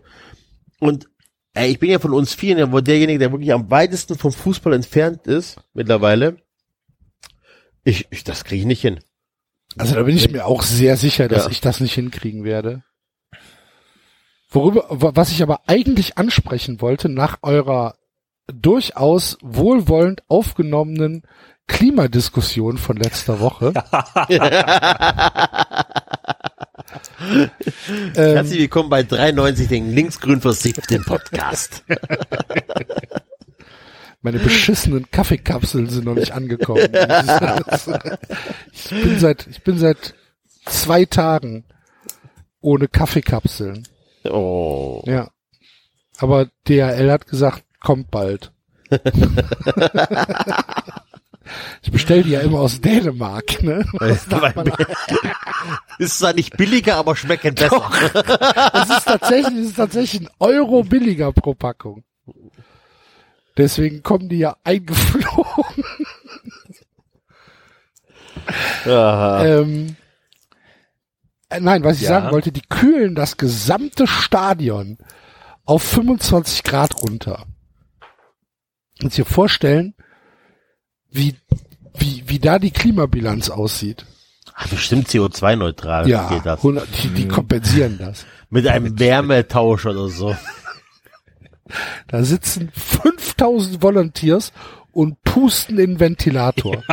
D: Und, ey, ich bin ja von uns vielen, ja wohl derjenige, der wirklich am weitesten vom Fußball entfernt ist, mittlerweile. Ich, ich das kriege ich nicht hin.
B: Also da bin ich mir auch sehr sicher, dass
D: Ja.
B: ich das nicht hinkriegen werde. Worüber, wa- was ich aber eigentlich ansprechen wollte, nach eurer durchaus wohlwollend aufgenommenen Klimadiskussion von letzter Woche. *laughs* ähm,
D: Herzlich willkommen bei 93, den linksgrün versifften *laughs* Podcast.
B: meine beschissenen Kaffeekapseln sind noch nicht angekommen. *laughs* ich bin seit, ich bin seit zwei Tagen ohne Kaffeekapseln.
D: Oh.
B: Ja. Aber DHL hat gesagt, kommt bald. *laughs* ich bestelle die ja immer aus Dänemark, ne? Das man- *laughs*
D: Ist zwar nicht billiger, aber schmecken besser.
B: Es ist tatsächlich, es ist tatsächlich ein Euro billiger pro Packung. Deswegen kommen die ja eingeflogen. Ähm, äh, nein, was ich
C: Ja.
B: sagen wollte, die kühlen das gesamte Stadion auf 25 Grad runter. Und sich vorstellen, wie, wie, wie da die Klimabilanz aussieht.
D: Ach, bestimmt CO2-neutral
B: Ja,
D: geht das.
B: 100, die, die kompensieren das. *laughs*
D: Mit einem Wärmetausch oder so.
B: Da sitzen 5000 Volunteers und pusten in den Ventilator.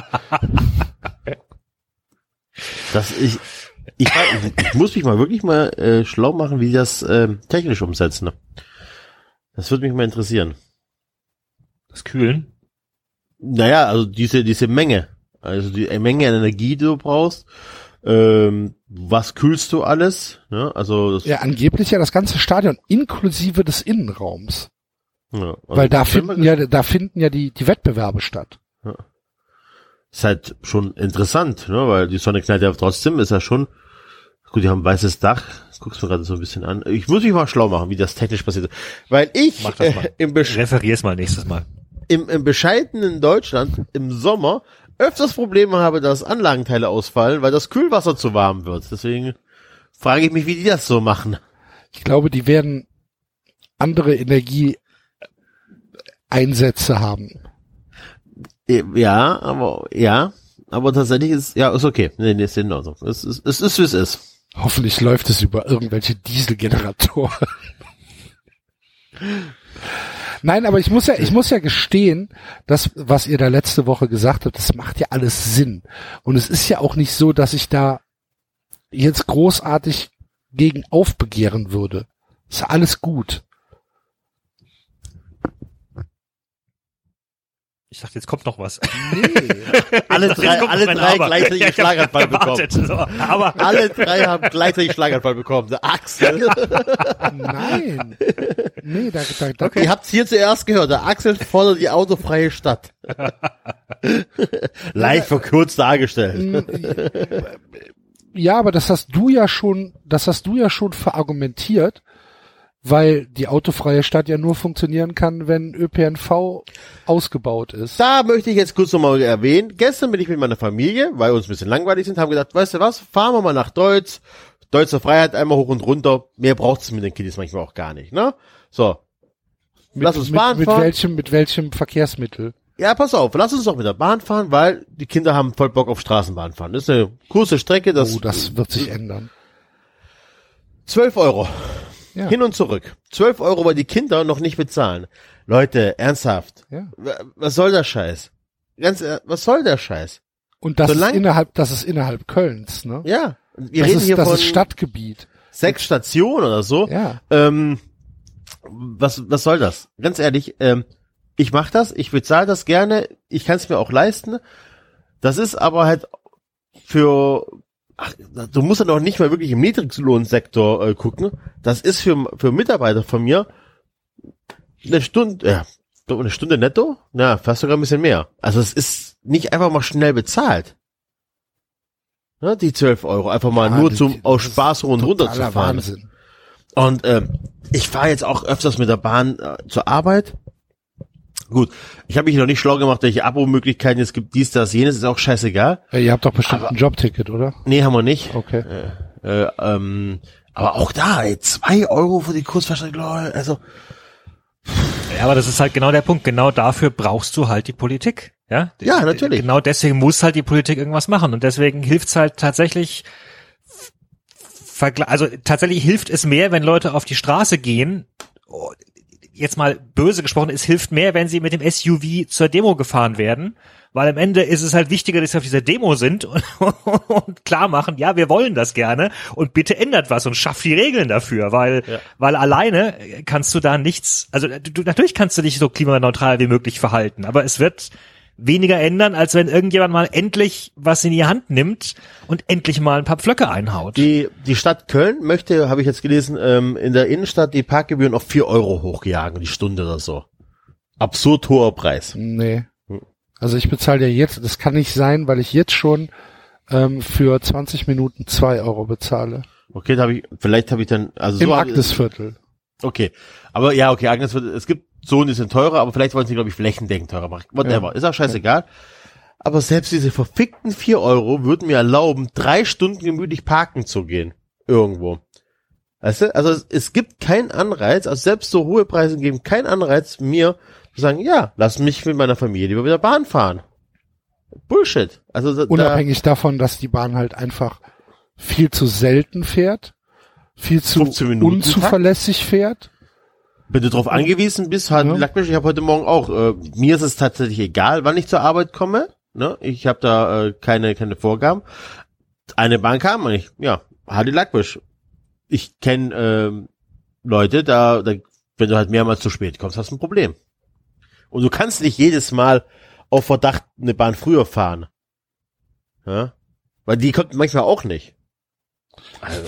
D: Das ich, ich, ich, muss mich mal wirklich mal äh, schlau machen, wie die das ähm, technisch umsetzen. Das würde mich mal interessieren.
C: Das Kühlen.
D: Naja, also diese diese Menge, also die Menge an Energie, die du brauchst. Ähm, was kühlst du alles? Ne? Also das,
B: Ja, angeblich ja das ganze Stadion inklusive des Innenraums.
D: ja, also
B: Weil da finden ja, da finden ja die, die Wettbewerbe statt.
D: ist halt schon interessant, ne? weil die Sonne knallt ja trotzdem, ist ja schon, gut, die haben ein weißes Dach, das guckst du mir gerade so ein bisschen an. Ich muss mich mal schlau machen, wie das technisch passiert. Weil ich
C: Mach das mal.
D: äh, *laughs* im, Besch
C: Referier's mal nächstes Mal.
D: Im, im bescheidenen Deutschland im Sommer öfters Probleme habe, dass Anlagenteile ausfallen, weil das Kühlwasser zu warm wird. Deswegen frage ich mich, wie die das so machen.
B: Ich glaube, die werden andere Energieeinsätze haben.
D: Ja, aber ja, aber tatsächlich ist ja ist okay. Nee, nee, ist in Ordnung. Es ist es ist wie es ist.
B: Hoffentlich läuft es über irgendwelche Dieselgeneratoren. Nein, aber ich muss ja, ich muss ja gestehen, dass, was ihr da letzte Woche gesagt habt, das macht ja alles Sinn. Und es ist ja auch nicht so, dass ich da jetzt großartig gegen aufbegehren würde. Ist alles gut.
C: Ich dachte, jetzt kommt noch was.
B: Nee. *laughs*
D: Alle
C: Jetzt
D: drei, alle drei
C: Aber.
D: gleichzeitig
C: Ja,
D: Schlaganfall bekommen.
C: gewartet, so. Aber *laughs*
D: Alle drei haben gleichzeitig Schlaganfall bekommen. Der Axel.
B: Nein. Nee, da, da, da,
D: Ihr habt's hier zuerst gehört. Der Axel fordert die autofreie Stadt. *laughs* Leicht verkürzt dargestellt.
B: Ja, aber das hast du ja schon, das hast du ja schon verargumentiert, weil die autofreie Stadt ja nur funktionieren kann, wenn ÖPNV ausgebaut ist.
D: Da möchte ich jetzt kurz nochmal erwähnen. Gestern bin ich mit meiner Familie, weil wir uns ein bisschen langweilig sind, haben gedacht, weißt du was, fahren wir mal nach Deutsch. Deutsche Freiheit einmal hoch und runter. Mehr braucht's mit den Kiddies manchmal auch gar nicht, ne? So.
B: Mit,
D: Lass uns
B: mit,
D: Bahn
B: mit
D: fahren.
B: welchem, mit welchem Verkehrsmittel?
D: Ja, pass auf, lass uns doch mit der Bahn fahren, weil die Kinder haben voll Bock auf Straßenbahn fahren. Das ist eine kurze Strecke, das,
B: Oh, das wird sich ändern.
D: 12 Euro.
B: Ja.
D: Hin und zurück. 12 Euro, weil die Kinder noch nicht bezahlen. Leute, ernsthaft.
B: Ja.
D: Was soll der Scheiß? Ganz, ehr- was soll der Scheiß?
B: Und das
D: Solang-
B: ist innerhalb, das ist innerhalb Kölns, ne?
D: Ja. Wir
B: das
D: reden
B: ist,
D: hier
B: das
D: von
B: ist Stadtgebiet.
D: sechs Stationen oder so.
B: Ja.
D: Ähm, was, was soll das? Ganz ehrlich, ähm, ich mach das, ich bezahle das gerne, ich kann es mir auch leisten. Das ist aber halt für, ach, du musst ja noch nicht mal wirklich im Niedriglohnsektor äh, gucken. Das ist für, für Mitarbeiter von mir eine Stunde, ja, doch eine Stunde netto? Ja, fast sogar ein bisschen mehr. Also es ist nicht einfach mal schnell bezahlt. Ne, die 12 Euro, einfach mal
B: Ja,
D: nur
B: die-
D: zum
B: das
D: aus Spaß hoch und runter zu fahren.
B: Wahnsinn.
D: Und ähm, ich fahre jetzt auch öfters mit der Bahn äh, zur Arbeit. Gut, ich habe mich noch nicht schlau gemacht, welche Abo-Möglichkeiten es gibt, dies, das, jenes, ist auch scheißegal.
B: Ja, ihr habt doch bestimmt ein Jobticket, oder?
D: Nee, haben wir nicht.
B: Okay.
D: Äh, ähm, aber auch da, ey, zwei Euro für die Kurzverstrecke, also
C: Ja, aber das ist halt genau der Punkt. Genau dafür brauchst du halt die Politik. Ja,
D: Ja, natürlich.
C: Genau deswegen muss halt die Politik irgendwas machen. Und deswegen hilft's halt tatsächlich, also tatsächlich hilft es mehr, wenn Leute auf die Straße gehen. Jetzt mal böse gesprochen, es hilft mehr, wenn sie mit dem SUV zur Demo gefahren werden. Weil am Ende ist es halt wichtiger, dass sie auf dieser Demo sind und, *laughs* und klar machen, ja, wir wollen das gerne und bitte ändert was und schafft die Regeln dafür, weil, weil alleine kannst du da nichts, also du- natürlich kannst du dich so klimaneutral wie möglich verhalten, aber es wird weniger ändern, als wenn irgendjemand mal endlich was in die Hand nimmt und endlich mal ein paar Pflöcke einhaut.
D: die, die Stadt Köln möchte, habe ich jetzt gelesen, ähm, in der Innenstadt die Parkgebühren auf vier Euro hochjagen, die Stunde oder so. Absurd hoher Preis.
B: Nee. Also ich bezahle ja jetzt, das kann nicht sein, weil ich jetzt schon ähm, für 20 Minuten zwei Euro bezahle.
D: Okay, da habe ich, vielleicht habe ich dann, also
B: Im
D: so
B: Agnesviertel.
D: Okay. Aber ja, okay, Agnes, wird- es gibt Zonen, die sind teurer, aber vielleicht wollen sie, glaube ich, flächendeckend teurer machen. Whatever.
B: Ja.
D: Ist auch scheißegal. Aber selbst diese verfickten vier Euro würden mir erlauben, drei Stunden gemütlich parken zu gehen. Irgendwo. Weißt du? Also es, es gibt keinen Anreiz, also selbst so hohe Preise geben keinen Anreiz, mir zu sagen, ja, lass mich mit meiner Familie lieber wieder Bahn fahren. Bullshit. Also da,
B: Unabhängig davon, dass die Bahn halt einfach viel zu selten fährt, viel zu
D: 15 Minuten
B: unzuverlässig fährt.
D: Wenn du drauf angewiesen bist, halt,
B: Ja.
D: Lackmisch, ich habe heute Morgen auch, äh, mir ist es tatsächlich egal, wann ich zur Arbeit komme, ne? Ich habe da äh, keine keine Vorgaben. Eine Bahn kam und ich, ja, Hardy Lackmisch. Ich kenne ähm, Leute, da, da, wenn du halt mehrmals zu spät kommst, hast du ein Problem. Und du kannst nicht jedes Mal auf Verdacht eine Bahn früher fahren. Ja? Weil die kommt manchmal auch nicht. Also.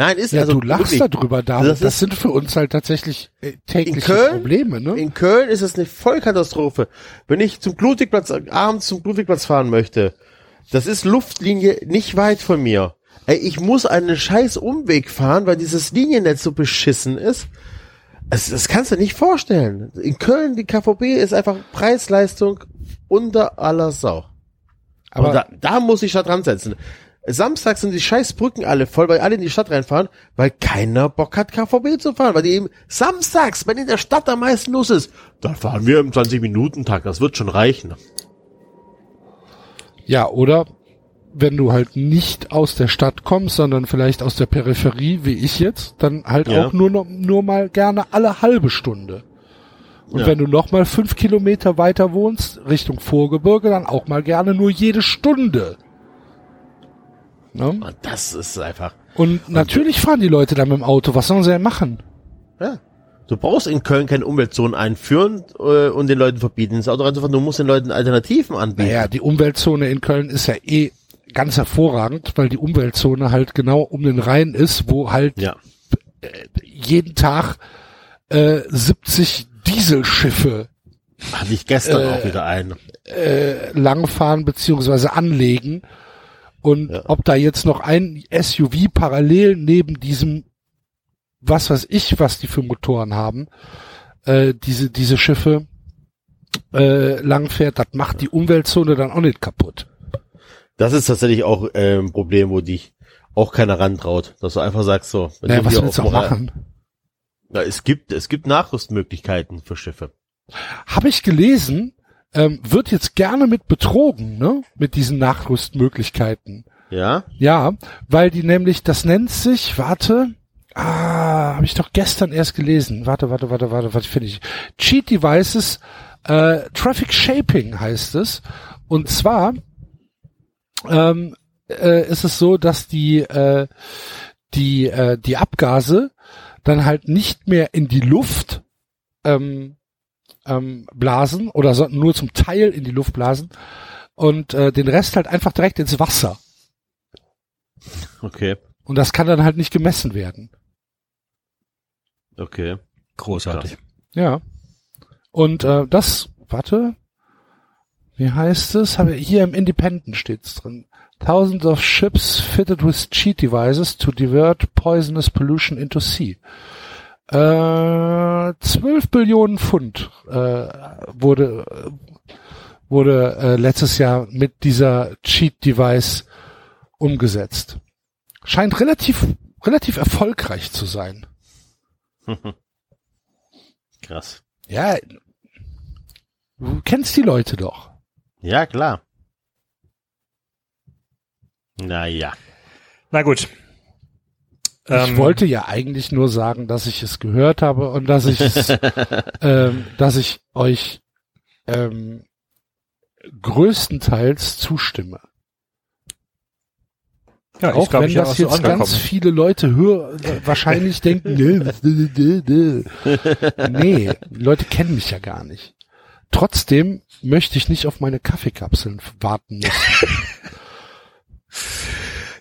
D: Nein, ist
B: Ja,
D: also
B: du lachst
D: wirklich.
B: darüber, David.
D: Das
B: Das,
D: ist-
B: sind für uns halt tatsächlich äh, tägliche
D: Köln?
B: Probleme, ne?
D: In Köln ist es eine Vollkatastrophe. Wenn ich zum Ludwigplatz, abends zum Ludwigplatz fahren möchte, das ist Luftlinie nicht weit von mir. Ey, ich muss einen scheiß Umweg fahren, weil dieses Liniennetz so beschissen ist. Das, das kannst du nicht vorstellen. In Köln, die KVB ist einfach Preis-Leistung unter aller Sau. Aber
B: Aber
D: da, da muss ich da dran setzen. Samstags sind die scheiß Brücken alle voll, weil alle in die Stadt reinfahren, weil keiner Bock hat, KVB zu fahren, weil die eben samstags, wenn in der Stadt am meisten los ist, dann fahren wir im 20-Minuten-Tag, das wird schon reichen.
B: Ja, oder wenn du halt nicht aus der Stadt kommst, sondern vielleicht aus der Peripherie, wie ich jetzt, dann halt
D: Ja.
B: auch nur noch, nur mal gerne alle halbe Stunde. Und
D: Ja.
B: wenn du noch mal fünf Kilometer weiter wohnst, Richtung Vorgebirge, dann auch mal gerne nur jede Stunde. Ne?
D: Und das ist einfach,
B: Und natürlich fahren die Leute dann mit dem Auto. Was sollen sie denn machen?
D: ja. Du brauchst in Köln keine Umweltzonen einführen äh, und den Leuten verbieten, ins Auto reinzufahren. Du musst den Leuten Alternativen anbieten.
B: Naja, die Umweltzone in Köln ist ja eh ganz hervorragend, weil die Umweltzone halt genau um den Rhein ist, wo halt
D: Ja.
B: jeden Tag äh, 70 Dieselschiffe
D: Hatte ich gestern auch wieder ein.
B: äh, langfahren beziehungsweise anlegen. Und
D: Ja.
B: ob da jetzt noch ein SUV parallel neben diesem, was weiß ich, was die für Motoren haben, äh, diese, diese Schiffe äh, langfährt, das macht die Umweltzone dann auch nicht kaputt.
D: Das ist tatsächlich auch äh, ein Problem, wo dich auch keiner rantraut, dass du einfach sagst so. wenn
B: Naja,
D: du
B: was willst du machen?
D: Na, es gibt es gibt Nachrüstmöglichkeiten für Schiffe.
B: Habe ich gelesen, ähm, wird jetzt gerne mit betrogen, ne? Mit diesen Nachrüstmöglichkeiten.
D: Ja,
B: Ja, weil die nämlich, das nennt sich, warte, ah, habe ich doch gestern erst gelesen. Warte, warte, warte, warte, was finde ich? Cheat Devices, äh, Traffic Shaping heißt es. Und zwar ähm, äh, ist es so, dass die äh, die äh, die Abgase dann halt nicht mehr in die Luft ähm, ähm, blasen oder so, nur zum Teil in die Luft blasen und äh, den Rest halt einfach direkt ins Wasser.
D: okay,
B: Und das kann dann halt nicht gemessen werden.
D: okay.
C: Großartig.
B: Ja. Und äh, das, warte, wie heißt es? Habe hier im Independent steht's drin. Thousands of ships fitted with cheat devices to divert poisonous pollution into sea. Äh, 12 Billionen Pfund äh, wurde äh, wurde äh, letztes Jahr mit dieser Cheat Device umgesetzt. Scheint relativ relativ erfolgreich zu sein. *laughs*
D: Krass.
B: Ja, du kennst die Leute doch.
D: Ja, klar. Naja.
C: Na gut.
B: Ich
C: Ähm,
B: wollte ja eigentlich nur sagen, dass ich es gehört habe und dass ich es, *laughs* ähm, dass ich euch ähm, größtenteils zustimme.
C: ja,
B: Auch
C: glaub,
B: wenn das
C: auch so
B: jetzt ganz viele Leute hör wahrscheinlich *laughs* denken, nee, Leute kennen mich ja gar nicht. Trotzdem möchte ich nicht auf meine Kaffeekapseln warten müssen.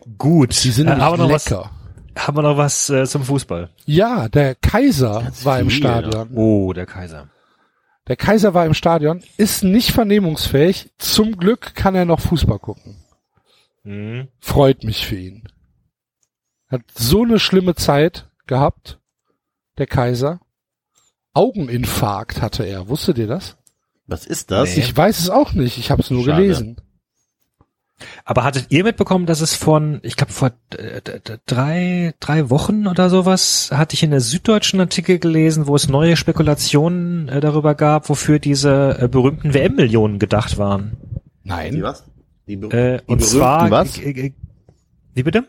B: *laughs*
C: Gut.
B: Die sind
C: äh, was,
B: lecker.
C: Haben wir noch was äh, zum Fußball?
B: Ja, der Kaiser
D: Ganz
B: war im
D: viel,
B: Stadion.
C: Oh, der Kaiser.
B: Der Kaiser war im Stadion, ist nicht vernehmungsfähig. Zum Glück kann er noch Fußball gucken.
C: Mhm.
B: Freut mich für ihn. Hat so eine schlimme Zeit gehabt, der Kaiser. Augeninfarkt hatte er. Wusstet ihr das?
D: Was ist das?
C: Nee.
B: Ich weiß es auch nicht. Ich habe es nur
D: Schade.
B: gelesen.
C: Aber hattet ihr mitbekommen, dass es von, ich glaube vor äh, drei, drei Wochen oder sowas, hatte ich in der Süddeutschen Artikel gelesen, wo es neue Spekulationen äh, darüber gab, wofür diese äh, berühmten WM-Millionen gedacht waren.
D: Die
B: Nein.
D: was? Die, be
C: Äh,
D: die
C: und
D: berühmten
C: zwar,
D: was?
C: äh, äh, wie bitte?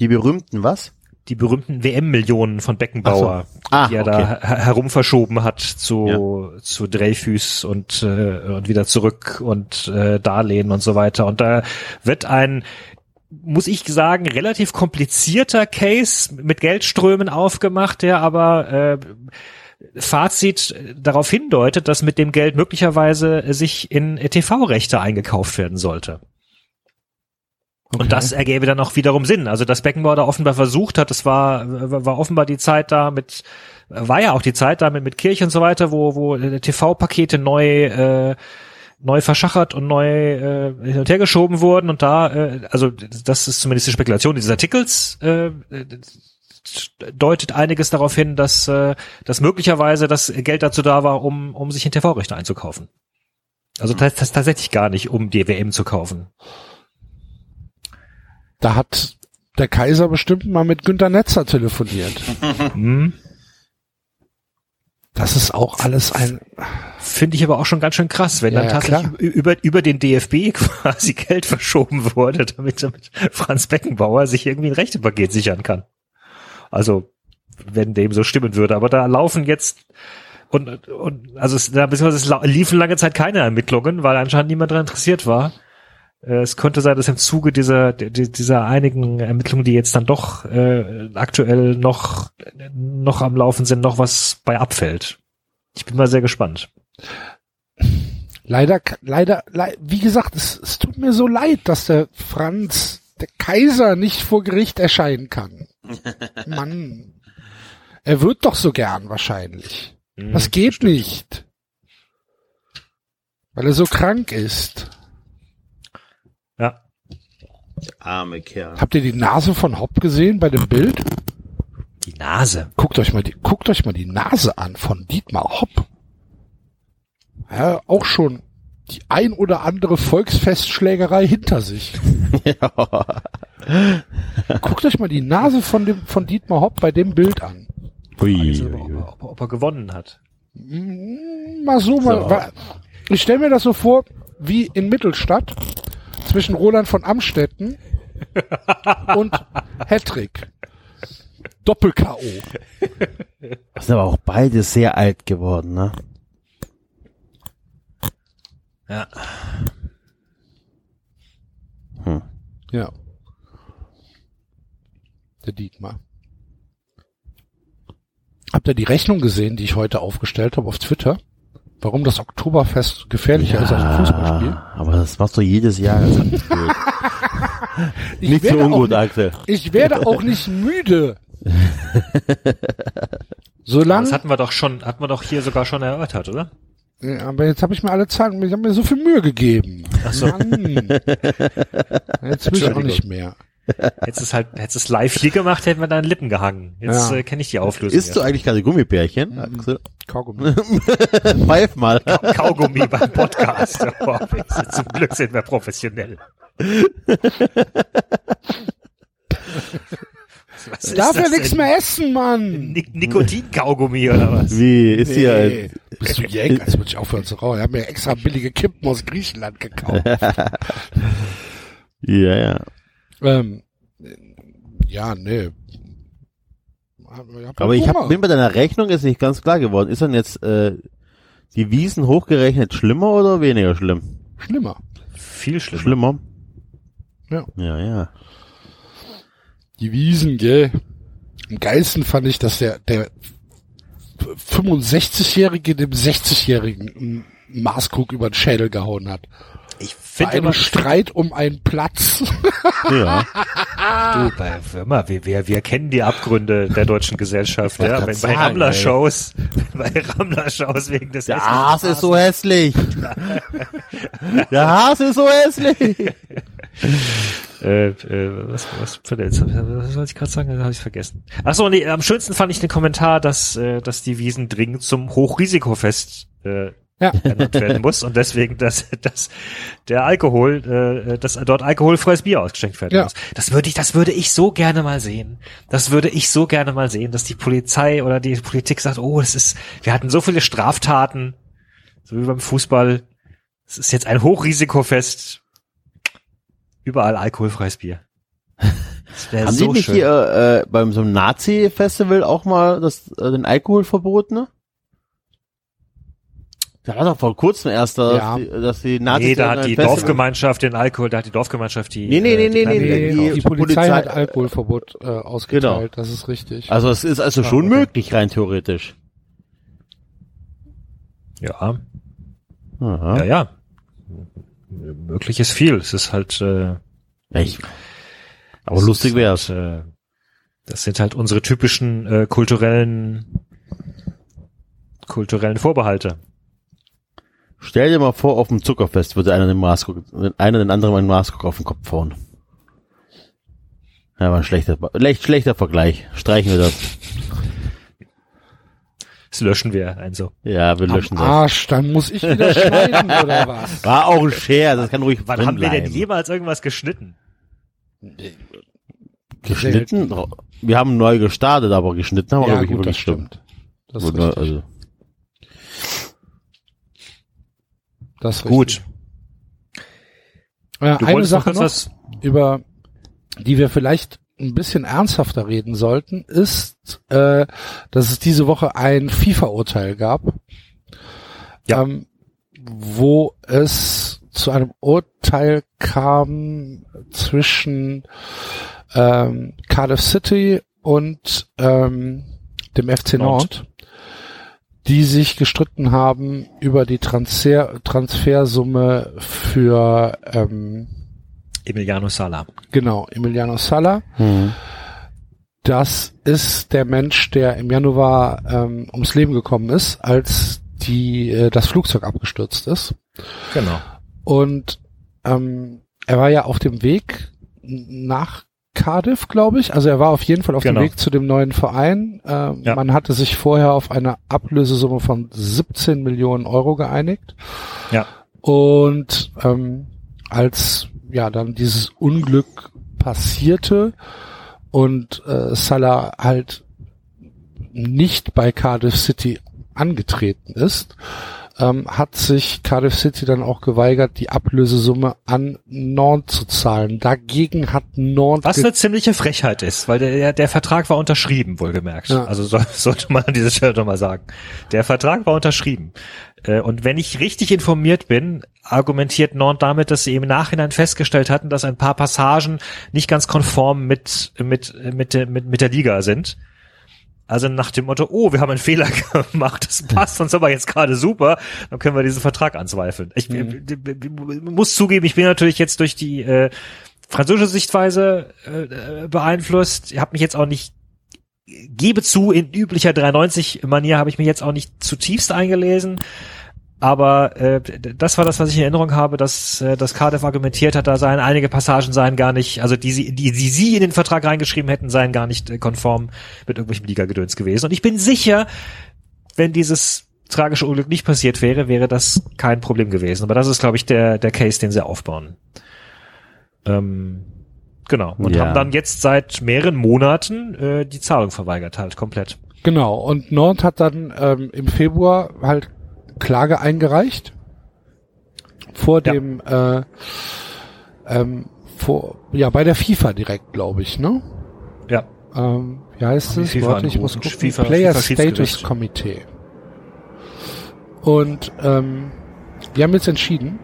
D: Die berühmten was?
C: Die berühmten WM-Millionen von Beckenbauer,
D: Ah,
C: die er
D: okay.
C: da her herum verschoben hat zu, zu Dreyfus und, äh, und wieder zurück und äh, Darlehen und so weiter. Und da wird ein, muss ich sagen, relativ komplizierter Case mit Geldströmen aufgemacht, der aber äh, Fazit darauf hindeutet, dass mit dem Geld möglicherweise sich in TV-Rechte eingekauft werden sollte.
B: Okay.
C: Und das ergäbe dann auch wiederum Sinn. Also dass Beckenbauer da offenbar versucht hat, das war, war offenbar die Zeit da mit, war ja auch die Zeit da mit, mit Kirche und so weiter, wo, wo äh, TV-Pakete neu, äh, neu verschachert und neu äh, hin und her geschoben wurden und da, äh, also das ist zumindest die Spekulation dieses Artikels, äh, deutet einiges darauf hin, dass, äh, dass möglicherweise das Geld dazu da war, um, um sich in TV-Rechte einzukaufen. Also das, das tatsächlich gar nicht, um die WM zu kaufen.
B: Da hat der Kaiser bestimmt mal mit Günter Netzer telefoniert. *laughs*
C: Hm.
B: Das ist auch alles ein,
C: Finde ich aber auch schon ganz schön krass, wenn
B: Ja,
C: dann
B: ja,
C: tatsächlich
B: klar.
C: über, über den DFB *laughs* quasi Geld verschoben wurde, damit, damit Franz Beckenbauer sich irgendwie ein Rechtepaket sichern kann. Also, wenn dem so stimmen würde. Aber da laufen jetzt und, und also es, da beziehungsweise es liefen lange Zeit keine Ermittlungen, weil anscheinend niemand daran interessiert war. Äh, Es könnte sein, dass im Zuge dieser, di- dieser einigen Ermittlungen, die jetzt dann doch äh, aktuell noch, noch am Laufen sind, noch was bei abfällt. Ich bin mal sehr gespannt.
B: leider, leider, lei- wie gesagt, es, es tut mir so leid, dass der Franz, der Kaiser nicht vor Gericht erscheinen kann. *laughs* Mann. Er wird doch so gern wahrscheinlich.
C: Mhm.
B: Das geht nicht. Weil er so krank ist.
C: Ja.
D: Arme Kerl.
B: Habt ihr die Nase von Hopp gesehen bei dem Bild?
C: Die Nase.
B: Guckt euch mal die, guckt euch mal die Nase an von Dietmar Hopp. Ja, auch schon die ein oder andere Volksfestschlägerei hinter sich. *laughs* Guckt euch mal die Nase von dem, von Dietmar Hopp bei dem Bild an.
D: Hui,
C: Also, ob,
D: hui.
C: ob, ob er gewonnen hat.
B: Mm, Mal so, mal.
D: So.
B: wa- Ich stelle mir das so vor, wie in Mittelstadt zwischen Roland von Amstetten und Hattrick. Doppel-K.O.
D: Sind aber auch beide sehr alt geworden, ne?
C: Ja.
D: Hm.
B: Ja. Der Dietmar. Habt ihr die Rechnung gesehen, die ich heute aufgestellt habe auf Twitter? Warum das Oktoberfest gefährlicher ist als ein Fußballspiel?
D: aber das machst du jedes Jahr. *laughs* Nicht so ungut, Axel.
B: Ich werde auch nicht müde. *laughs* Solange.
C: Das hatten wir doch schon, hatten wir doch hier sogar schon erörtert, oder?
B: Ja, aber jetzt habe ich mir alle Zahlen, ich habe mir so viel Mühe gegeben. Ach so. Mann. *laughs* Jetzt will ich auch nicht mehr.
C: Hättest es halt, hättest es live hier gemacht, hätten wir deinen Lippen gehangen. Jetzt
B: Ja.
C: äh, kenne ich die Auflösung.
D: Isst du eigentlich gerade Gummibärchen, Axel?
B: Kaugummi. *laughs*
D: Pfeif mal.
C: ja. *laughs* Kaugummi beim Podcast. Oh, zum Glück sind wir professionell. Was
B: Darf ja
C: das
B: nichts mehr essen, Mann.
C: Nik Nikotin-Kaugummi oder was?
D: Wie, ist hier
B: Nee.
D: ein,
B: Bist du Jäger? Jetzt muss ich aufhören zu rauchen. Ich habe mir extra billige Kippen aus Griechenland gekauft. *laughs*
D: ja, ja.
B: Ähm, ja, nee.
D: Aber ich hab, bin bei deiner Rechnung ist nicht ganz klar geworden. Ist dann jetzt äh, die Wiesen hochgerechnet schlimmer oder weniger schlimm?
B: schlimmer.
C: Viel schlimmer.
D: Schlimmer?
B: Ja.
D: Ja, ja.
B: Die Wiesen, gell. Am geilsten fand ich, dass der, der 65-Jährige dem 60-Jährigen einen Maßkrug über den Schädel gehauen hat. Bei
C: finde
B: einem
C: immer,
B: Streit um einen Platz.
D: Ja. *laughs*
C: du, bei, mal, wir, wir, wir kennen die Abgründe der deutschen Gesellschaft. Ja, bei
D: sagen,
C: Rammler-Shows, *laughs* bei Rammler-Shows wegen des
D: Der Hase ist so hässlich. *laughs* Der Hase ist so hässlich.
C: äh, äh, was, was, jetzt, was soll ich gerade sagen? Da habe ich vergessen. Ach so, nee, am schönsten fand ich den Kommentar, dass, äh, dass die Wiesen dringend zum Hochrisikofest äh,
B: Ja.
C: ernannt werden muss und deswegen, dass, dass der Alkohol, äh, dass dort alkoholfreies Bier ausgeschenkt werden
B: Ja.
C: muss. Das würde ich, das würde ich so gerne mal sehen. Das würde ich so gerne mal sehen, dass die Polizei oder die Politik sagt, oh, es ist, wir hatten so viele Straftaten, so wie beim Fußball. Es ist jetzt ein Hochrisikofest. Überall alkoholfreies Bier. Das wäre
D: Haben
C: so
D: die nicht
C: schön.
D: hier äh, beim so einem Nazi-Festival auch mal das, äh, den Alkohol verboten, ne? Da war doch vor kurzem erst, dass,
B: Ja.
D: die, dass die Nazis
C: nee, da hat die
D: Festival-
C: Dorfgemeinschaft den Alkohol, da hat die Dorfgemeinschaft die.
D: Nee, nee, nee,
C: äh,
D: nee,
C: Kneipe
D: nee,
B: Nee,
C: gekauft.
B: die,
D: die
B: Polizei,
D: Polizei-
B: hat Alkoholverbot äh, ausgeteilt,
D: Genau.
B: das ist richtig.
D: Also es ist also schon
C: okay.
D: möglich, rein theoretisch.
C: Ja,
D: Aha.
C: ja, ja. Möglich ist viel. Es ist halt. Äh,
D: Echt. Aber lustig
C: ist
D: wär's.
C: Halt, äh, das sind halt unsere typischen äh, kulturellen kulturellen Vorbehalte.
D: Stell dir mal vor, auf dem Zuckerfest würde einer den Maßkrug, einer den anderen einen Maßkrug auf den Kopf hauen. Ja, war ein schlechter, schlecht, schlechter Vergleich. Streichen wir das.
C: Das löschen wir ein so.
D: Ja, wir
B: Am
D: löschen das.
B: Arsch, dann muss ich wieder *laughs* schneiden oder was?
D: War auch ein Scherz, das kann ruhig
C: Wann
D: drin
C: haben wir denn jemals irgendwas geschnitten?
D: Geschnitten? Wir haben neu gestartet, aber geschnitten haben wir,
B: Ja,
D: glaube ich,
B: gut, das stimmt. Das ist
D: Oder,
B: richtig.
D: also,
B: Das ist
C: Gut.
B: Äh, eine
C: noch
B: Sache noch,
C: was,
B: über die wir vielleicht ein bisschen ernsthafter reden sollten, ist, äh, dass es diese Woche ein FIFA-Urteil gab,
C: Ja.
B: ähm, wo es zu einem Urteil kam zwischen ähm, Cardiff City und ähm, dem FC
C: Nantes.
B: Nantes, die sich gestritten haben über die Transfer Transfersumme für ähm,
C: Emiliano Sala.
B: Genau, Emiliano Sala.
D: hm.
B: Das ist der Mensch, der im Januar ähm, ums Leben gekommen ist, als die äh, das Flugzeug abgestürzt ist.
C: Genau.
B: Und ähm, er war ja auf dem Weg nach Cardiff, glaube ich. Also er war auf jeden Fall auf
C: Genau.
B: dem Weg zu dem neuen Verein. Ähm,
C: Ja.
B: Man hatte sich vorher auf eine Ablösesumme von 17 Millionen Euro geeinigt.
C: Ja.
B: Und ähm, als ja dann dieses Unglück passierte und äh, Salah halt nicht bei Cardiff City angetreten ist, ähm, hat sich Cardiff City dann auch geweigert, die Ablösesumme an Nantes zu zahlen. Dagegen hat Nantes
C: Was eine ziemliche Frechheit ist, weil der, der Vertrag war unterschrieben, wohlgemerkt.
B: Ja.
C: Also soll, *laughs* sollte man an dieser Stelle doch mal sagen. Der Vertrag war unterschrieben. Äh, Und wenn ich richtig informiert bin, argumentiert Nantes damit, dass sie im Nachhinein festgestellt hatten, dass ein paar Passagen nicht ganz konform mit, mit, mit, mit, mit der Liga sind. Also nach dem Motto, oh, wir haben einen Fehler *laughs* gemacht, das passt uns aber jetzt gerade super, dann können wir diesen Vertrag anzweifeln. Ich äh, muss zugeben, ich bin natürlich jetzt durch die äh, französische Sichtweise äh, beeinflusst. Ich habe mich jetzt auch nicht, gebe zu, in üblicher 390-Manier habe ich mich jetzt auch nicht zutiefst eingelesen. Aber äh, das war das, was ich in Erinnerung habe, dass, äh, dass Cardiff argumentiert hat, da seien einige Passagen seien gar nicht, also die sie, die, die sie in den Vertrag reingeschrieben hätten, seien gar nicht äh, konform mit irgendwelchem Liga-Gedöns gewesen. Und ich bin sicher, wenn dieses tragische Unglück nicht passiert wäre, wäre das kein Problem gewesen. Aber das ist, glaube ich, der, der Case, den sie aufbauen. Ähm, genau. Und
D: Ja.
C: haben dann jetzt seit mehreren Monaten äh, die Zahlung verweigert, halt komplett.
B: Genau, und Nantes hat dann ähm, im Februar halt Klage eingereicht vor
C: Ja.
B: dem äh, ähm, vor ja bei der FIFA direkt, glaube ich, ne?
C: Ja.
B: Ähm, wie heißt es?
C: FIFA
B: Warte, ich muss gucken.
C: FIFA-
B: Player
C: FIFA
B: Status. Komitee. Und ähm, die haben jetzt entschieden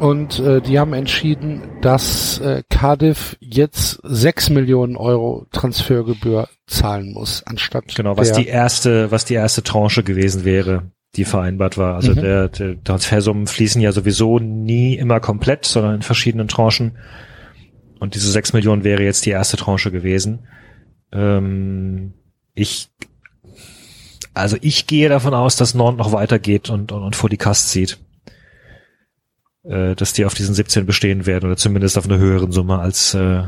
B: und äh, die haben entschieden, dass äh, Cardiff jetzt 6 Millionen Euro Transfergebühr zahlen muss, anstatt
C: Genau, was die erste, was die erste Tranche gewesen wäre, die vereinbart war. Also
B: Mhm.
C: der, der Transfersummen fließen ja sowieso nie immer komplett, sondern in verschiedenen Tranchen. Und diese sechs Millionen wäre jetzt die erste Tranche gewesen. Ähm, ich, also ich gehe davon aus, dass Nord noch weitergeht und, und, und vor die Kast zieht. Äh, dass die auf diesen 17 bestehen werden oder zumindest auf einer höheren Summe als, äh,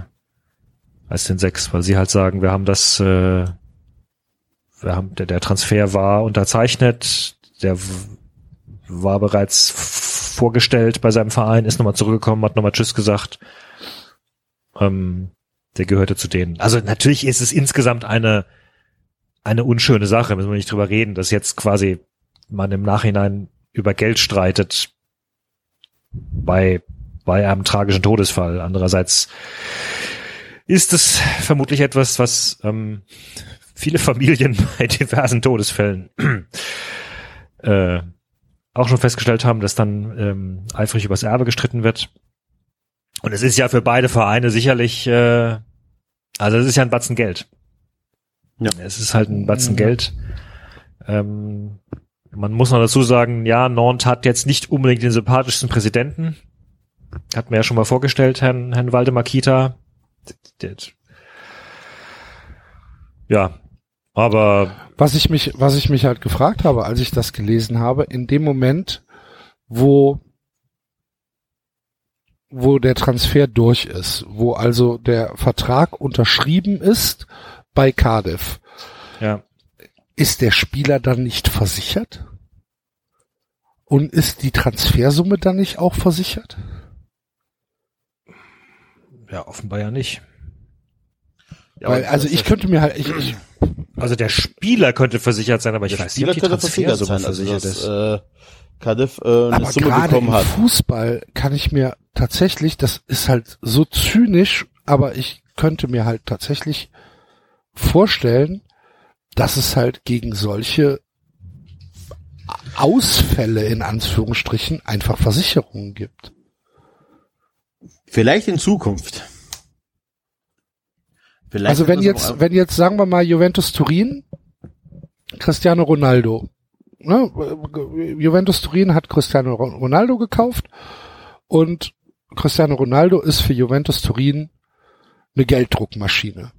C: als den sechs, weil sie halt sagen, wir haben das, äh, wir haben, der, der Transfer war unterzeichnet, der war bereits vorgestellt bei seinem Verein, ist nochmal zurückgekommen, hat nochmal Tschüss gesagt. Ähm, der gehörte zu denen. Also natürlich ist es insgesamt eine, eine unschöne Sache, müssen wir nicht drüber reden, dass jetzt quasi man im Nachhinein über Geld streitet bei, bei einem tragischen Todesfall. Andererseits ist es vermutlich etwas, was ähm, viele Familien *laughs* bei diversen Todesfällen äh, auch schon festgestellt haben, dass dann ähm, eifrig übers Erbe gestritten wird. Und es ist ja für beide Vereine sicherlich, äh, also es ist ja ein Batzen Geld.
D: Ja.
C: Es ist halt ein Batzen
B: Ja.
C: Geld. Ähm, man muss noch dazu sagen, ja, Nantes hat jetzt nicht unbedingt den sympathischsten Präsidenten. Hat mir ja schon mal vorgestellt, Herrn, Herrn Waldemar Kita. Ja, aber
B: Was ich mich, was ich mich halt gefragt habe, als ich das gelesen habe, in dem Moment, wo wo der Transfer durch ist, wo also der Vertrag unterschrieben ist bei Cardiff,
C: ja,
B: ist der Spieler dann nicht versichert? Und ist die Transfersumme dann nicht auch versichert?
C: Ja, offenbar ja nicht.
D: Ja,
B: Weil, also
D: das-
B: ich könnte mir halt, ich, ich,
C: Also der Spieler könnte versichert sein, aber ich weiß
D: Spieler
C: nicht, ob die
D: versichert
C: Transfersumme
D: sein, also
C: versichert
D: dass
C: ist.
D: äh, Cardiff äh, eine
B: aber
D: Summe
B: gerade
D: bekommen
B: im
D: hat.
B: Fußball kann ich mir tatsächlich, das ist halt so zynisch, aber ich könnte mir halt tatsächlich vorstellen, dass es halt gegen solche Ausfälle in Anführungsstrichen einfach Versicherungen gibt.
D: Vielleicht in Zukunft. Vielleicht
B: Also wenn jetzt, wenn jetzt sagen wir mal Juventus Turin, Cristiano Ronaldo, ne? Juventus Turin hat Cristiano Ronaldo gekauft und Cristiano Ronaldo ist für Juventus Turin eine Gelddruckmaschine.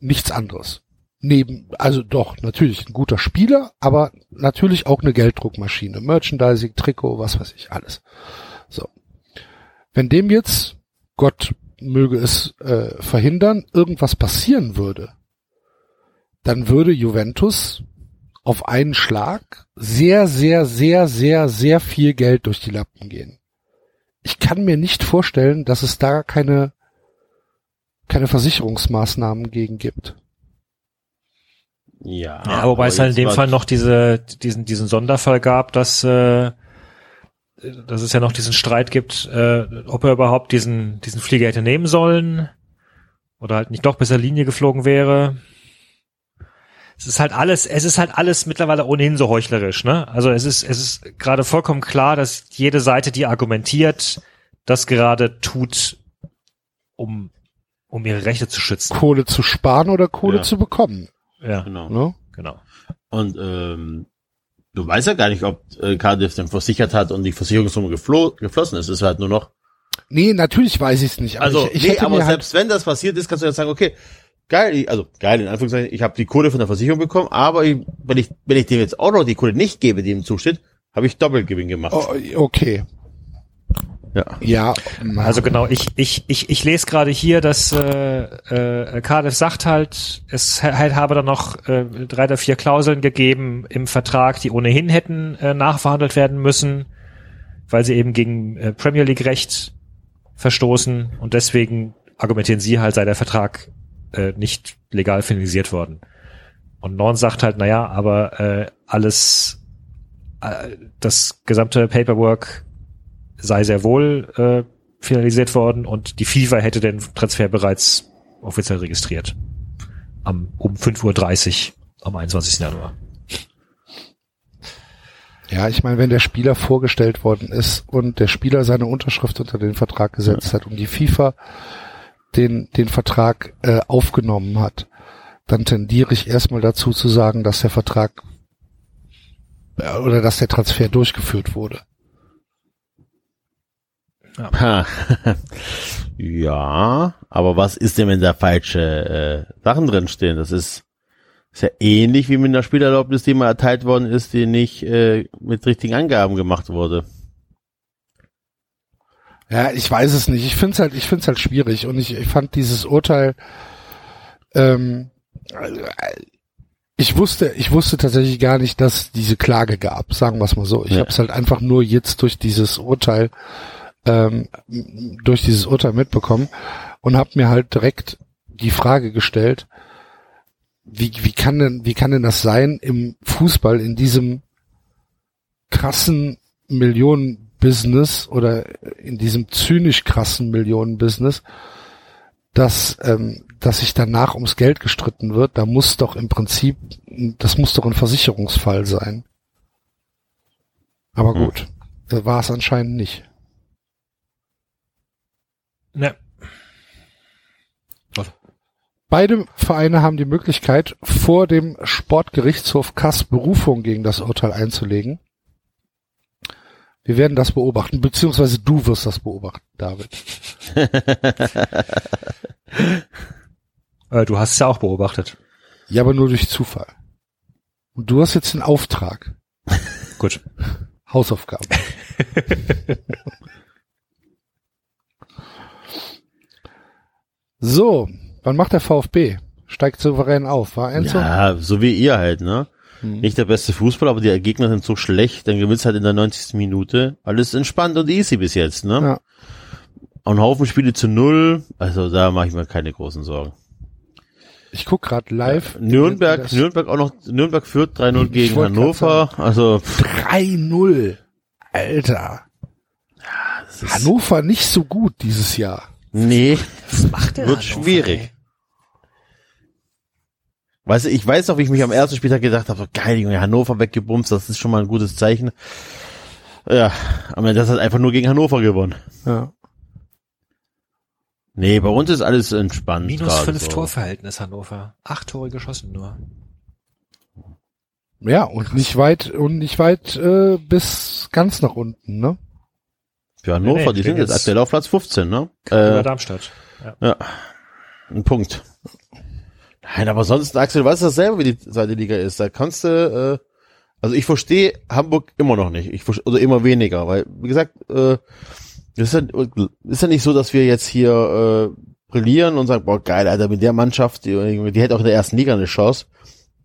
B: Nichts anderes. Neben, also doch, natürlich ein guter Spieler, aber natürlich auch eine Gelddruckmaschine. Merchandising, Trikot, was weiß ich, alles. So. Wenn dem jetzt, Gott möge es äh, verhindern, irgendwas passieren würde, dann würde Juventus auf einen Schlag sehr, sehr, sehr, sehr, sehr viel Geld durch die Lappen gehen. Ich kann mir nicht vorstellen, dass es da keine, keine Versicherungsmaßnahmen gegen gibt.
D: ja,
C: Ja, wobei
D: aber
C: es halt in dem Fall noch diese, diesen, diesen Sonderfall gab, dass, äh, dass es ja noch diesen Streit gibt, äh, ob er überhaupt diesen, diesen Flieger hätte nehmen sollen oder halt nicht doch bis zur Linie geflogen wäre. Es ist halt alles, es ist halt alles mittlerweile ohnehin so heuchlerisch, ne? Also es ist, es ist gerade vollkommen klar, dass jede Seite, die argumentiert, das gerade tut, um, um ihre Rechte zu schützen.
B: Kohle zu sparen oder Kohle
D: Ja.
B: zu bekommen.
C: Ja,
D: Genau.
B: Ne?
C: genau.
D: Und ähm, du weißt ja gar nicht, ob äh, Cardiff den versichert hat und die Versicherungssumme geflo geflossen ist. Es ist halt nur noch.
B: Nee, natürlich weiß ich es nicht. Aber
D: Also,
B: ich, ich
D: nee, aber
B: halt,
D: selbst wenn das passiert ist, kannst du jetzt sagen, okay, geil, ich- also geil in Anführungszeichen, ich habe die Kohle von der Versicherung bekommen, aber ich, wenn ich wenn ich dem jetzt auch noch die Kohle nicht gebe, die ihm zusteht, habe ich Doppelgewinn gemacht.
B: oh, okay.
D: Ja.
B: Ja,
C: Also genau, ich, ich, ich, ich lese gerade hier, dass äh, äh, Cardiff sagt halt, es halt habe dann noch äh, drei oder vier Klauseln gegeben im Vertrag, die ohnehin hätten äh, nachverhandelt werden müssen, weil sie eben gegen äh, Premier League Recht verstoßen und deswegen argumentieren sie halt, sei der Vertrag äh, nicht legal finalisiert worden. Und Norn sagt halt, naja, aber äh, alles, äh, das gesamte Paperwork sei sehr wohl äh, finalisiert worden und die FIFA hätte den Transfer bereits offiziell registriert. Am, um 5.30 Uhr am 21. Januar.
B: Ja, ich meine, wenn der Spieler vorgestellt worden ist und der Spieler seine Unterschrift unter den Vertrag gesetzt hat und die FIFA den, den Vertrag äh, aufgenommen hat, dann tendiere ich erstmal dazu zu sagen, dass der Vertrag äh, oder dass der Transfer durchgeführt wurde.
D: Ha. *laughs* ja, aber was ist denn, wenn da falsche äh, Sachen drin stehen? Das ist, ist ja ähnlich wie mit einer Spielerlaubnis, die mal erteilt worden ist, die nicht äh, mit richtigen Angaben gemacht wurde.
B: Ja, ich weiß es nicht. Ich finde es halt, ich finde es halt schwierig und ich, ich fand dieses Urteil, ähm, ich wusste, ich wusste tatsächlich gar nicht, dass diese Klage gab. Sagen wir es mal so. Ich
D: Ja.
B: habe es halt einfach nur jetzt durch dieses Urteil, ähm, durch dieses Urteil mitbekommen und habe mir halt direkt die Frage gestellt, wie, wie kann denn, wie kann denn das sein im Fußball in diesem krassen Millionenbusiness oder in diesem zynisch krassen Millionenbusiness, dass, ähm, dass sich danach ums Geld gestritten wird, da muss doch im Prinzip, das muss doch ein Versicherungsfall sein. Aber
D: Hm.
B: gut, äh, war es anscheinend nicht.
C: Ne.
B: Beide Vereine haben die Möglichkeit, vor dem Sportgerichtshof Kass Berufung gegen das Urteil einzulegen. Wir werden das beobachten, beziehungsweise du wirst das beobachten, David.
C: Äh, du hast es ja auch beobachtet.
B: Ja, aber nur durch Zufall. Und du hast jetzt den Auftrag.
C: Gut.
B: Hausaufgaben. *laughs* so, wann macht der VfB? Steigt souverän auf, war Enzo?
D: Ja, so wie ihr halt, ne?
B: Hm.
D: Nicht der beste Fußball, aber die Gegner sind so schlecht, dann gewinnst halt in der 90. Minute. Alles entspannt und easy bis jetzt, ne?
B: Ja.
D: Ein Haufen Spiele zu null. Also da mache ich mir keine großen Sorgen.
B: Ich guck gerade live.
D: Nürnberg, Nürnberg auch noch, Nürnberg führt 3-0
B: Ich
D: gegen Hannover. Also, pff,
B: 3-0. Alter.
D: das ist,
B: Hannover nicht so gut dieses Jahr.
D: Nee,
C: Was macht der
D: wird
C: Hannover,
D: schwierig.
C: ey?
D: Weißt du, ich weiß noch, wie ich mich am ersten Spieltag gedacht habe, so geil, Junge, Hannover weggebumst, das ist schon mal ein gutes Zeichen. Ja, aber das hat einfach nur gegen Hannover gewonnen.
B: Ja.
D: Nee, bei uns ist alles entspannt.
C: Minus fünf
D: so.
C: Torverhältnis Hannover. Acht Tore geschossen nur.
B: Ja, und nicht weit, und nicht weit äh, bis ganz nach unten, ne?
D: Für Hannover,
C: Nee, nee,
D: die sind jetzt aktuell auf Platz 15, ne?
C: Über
D: Äh,
C: Darmstadt. Ja.
D: ja, ein Punkt. Nein, aber sonst, Axel, du weißt dasselbe, wie die zweite Liga ist. Da kannst du, äh, also ich verstehe Hamburg immer noch nicht. Ich oder immer weniger, weil, wie gesagt, äh, ist ja, ist ja nicht so, dass wir jetzt hier äh, brillieren und sagen, boah, geil, Alter, mit der Mannschaft, die, die hätte auch in der ersten Liga eine Chance.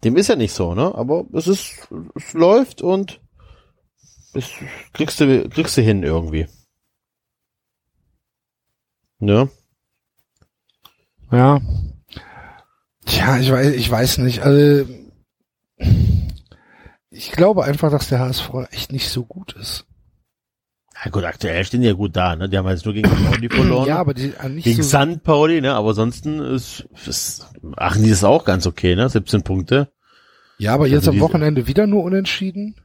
D: Dem ist ja nicht so, ne? Aber es ist, es läuft und es kriegst du, kriegst du hin irgendwie. Ne?
B: Ja. Tja, ich weiß, ich weiß nicht. Also ich glaube einfach, dass der HSV echt nicht so gut ist.
D: Ja gut, aktuell stehen die ja gut da, ne? Die haben jetzt nur gegen Pauli *clears throat* verloren.
B: Ja, aber die äh, nicht
D: gegen
B: so.
D: St. Pauli, ne? Aber ansonsten ist, ist ach, die ist auch ganz okay, ne? 17 Punkte.
B: Ja, aber jetzt am Wochenende wieder nur unentschieden.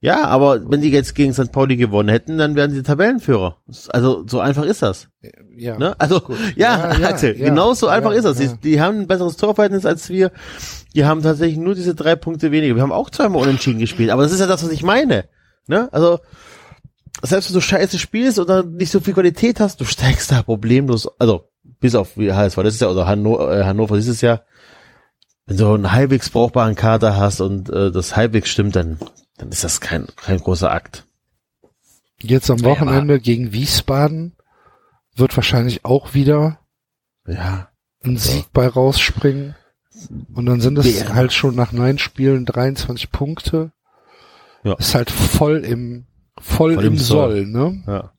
D: Ja, aber wenn die jetzt gegen St. Pauli gewonnen hätten, dann wären sie Tabellenführer. Also so einfach ist das.
B: Ja.
D: Ne? Also ja,
B: Ja,
D: Axel,
B: ja,
D: genau so einfach
B: ja,
D: ist das. Die, die haben ein besseres Torverhältnis als wir. Die haben tatsächlich nur diese drei Punkte weniger. Wir haben auch zweimal unentschieden gespielt. Aber das ist ja das, was ich meine. Ne? Also selbst wenn du scheiße spielst oder nicht so viel Qualität hast, du steigst da problemlos. Also bis auf wie HSV, das ist ja oder Hanno, äh, Hannover dieses Jahr. Wenn du einen halbwegs brauchbaren Kader hast und äh, das halbwegs stimmt, dann dann ist das kein kein großer Akt.
B: Jetzt am
C: Ja,
B: Wochenende gegen Wiesbaden wird wahrscheinlich auch wieder
D: Ja.
B: ein Sieg bei rausspringen. Und dann sind es
D: Ja.
B: halt schon nach neun Spielen 23 Punkte.
D: Ja.
B: Ist halt voll im, voll,
D: Voll
B: im,
D: im
B: Soll,
D: Soll.
B: ne?
D: Ja.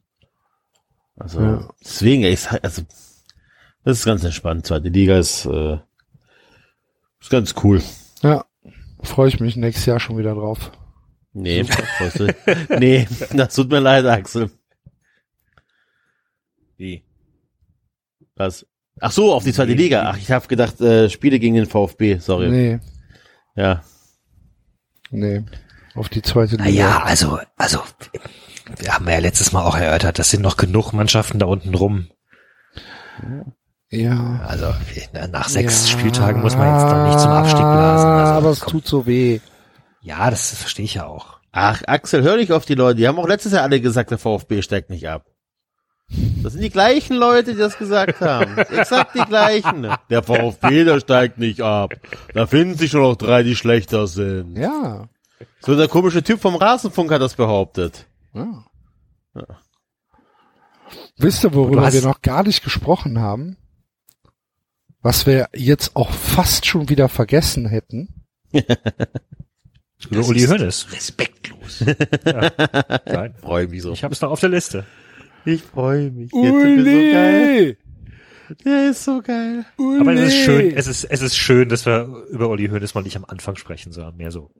D: Also
B: Ja.
D: deswegen, ist halt- also das ist ganz entspannt. Zweite Liga ist äh, ist ganz cool.
B: Ja. Freue ich mich nächstes Jahr schon wieder drauf.
D: Nee, nee, das tut mir leid, Axel. Wie? Was? Ach so, auf die zweite Liga. Ach, ich habe gedacht, äh, Spiele gegen den VfB, sorry.
B: Nee,
D: Ja.
B: nee. Auf die zweite Liga.
C: Naja, also, also, wir haben ja letztes Mal auch erörtert, das sind noch genug Mannschaften da unten rum.
B: Ja.
C: Also, nach sechs
B: Ja,
C: Spieltagen muss man jetzt dann nicht zum Abstieg blasen. Also,
B: aber es
C: komm.
B: tut so weh.
C: Ja, das verstehe ich ja auch.
D: Ach, Axel, hör nicht auf die Leute. Die haben auch letztes Jahr alle gesagt, der VfB steigt nicht ab. Das sind die gleichen Leute, die das gesagt haben. Exakt die gleichen. Der VfB, der steigt nicht ab. Da finden sich schon noch drei, die schlechter sind.
B: Ja.
D: So der komische Typ vom Rasenfunk hat das behauptet.
B: ja. Wisst ihr, worüber
C: hast-
B: wir noch gar nicht gesprochen haben? Was wir jetzt auch fast schon wieder vergessen hätten? *laughs*
C: Über Uli Hoeneß.
E: Respektlos. *laughs*
C: Nein,
D: Freue mich so.
C: ich habe es noch auf der Liste.
D: Ich freue mich. Jetzt so geil. Der ist so geil.
B: Uli!
C: Aber es ist schön, es ist, es ist schön, dass wir über Uli Hoeneß mal nicht am Anfang sprechen, sondern mehr so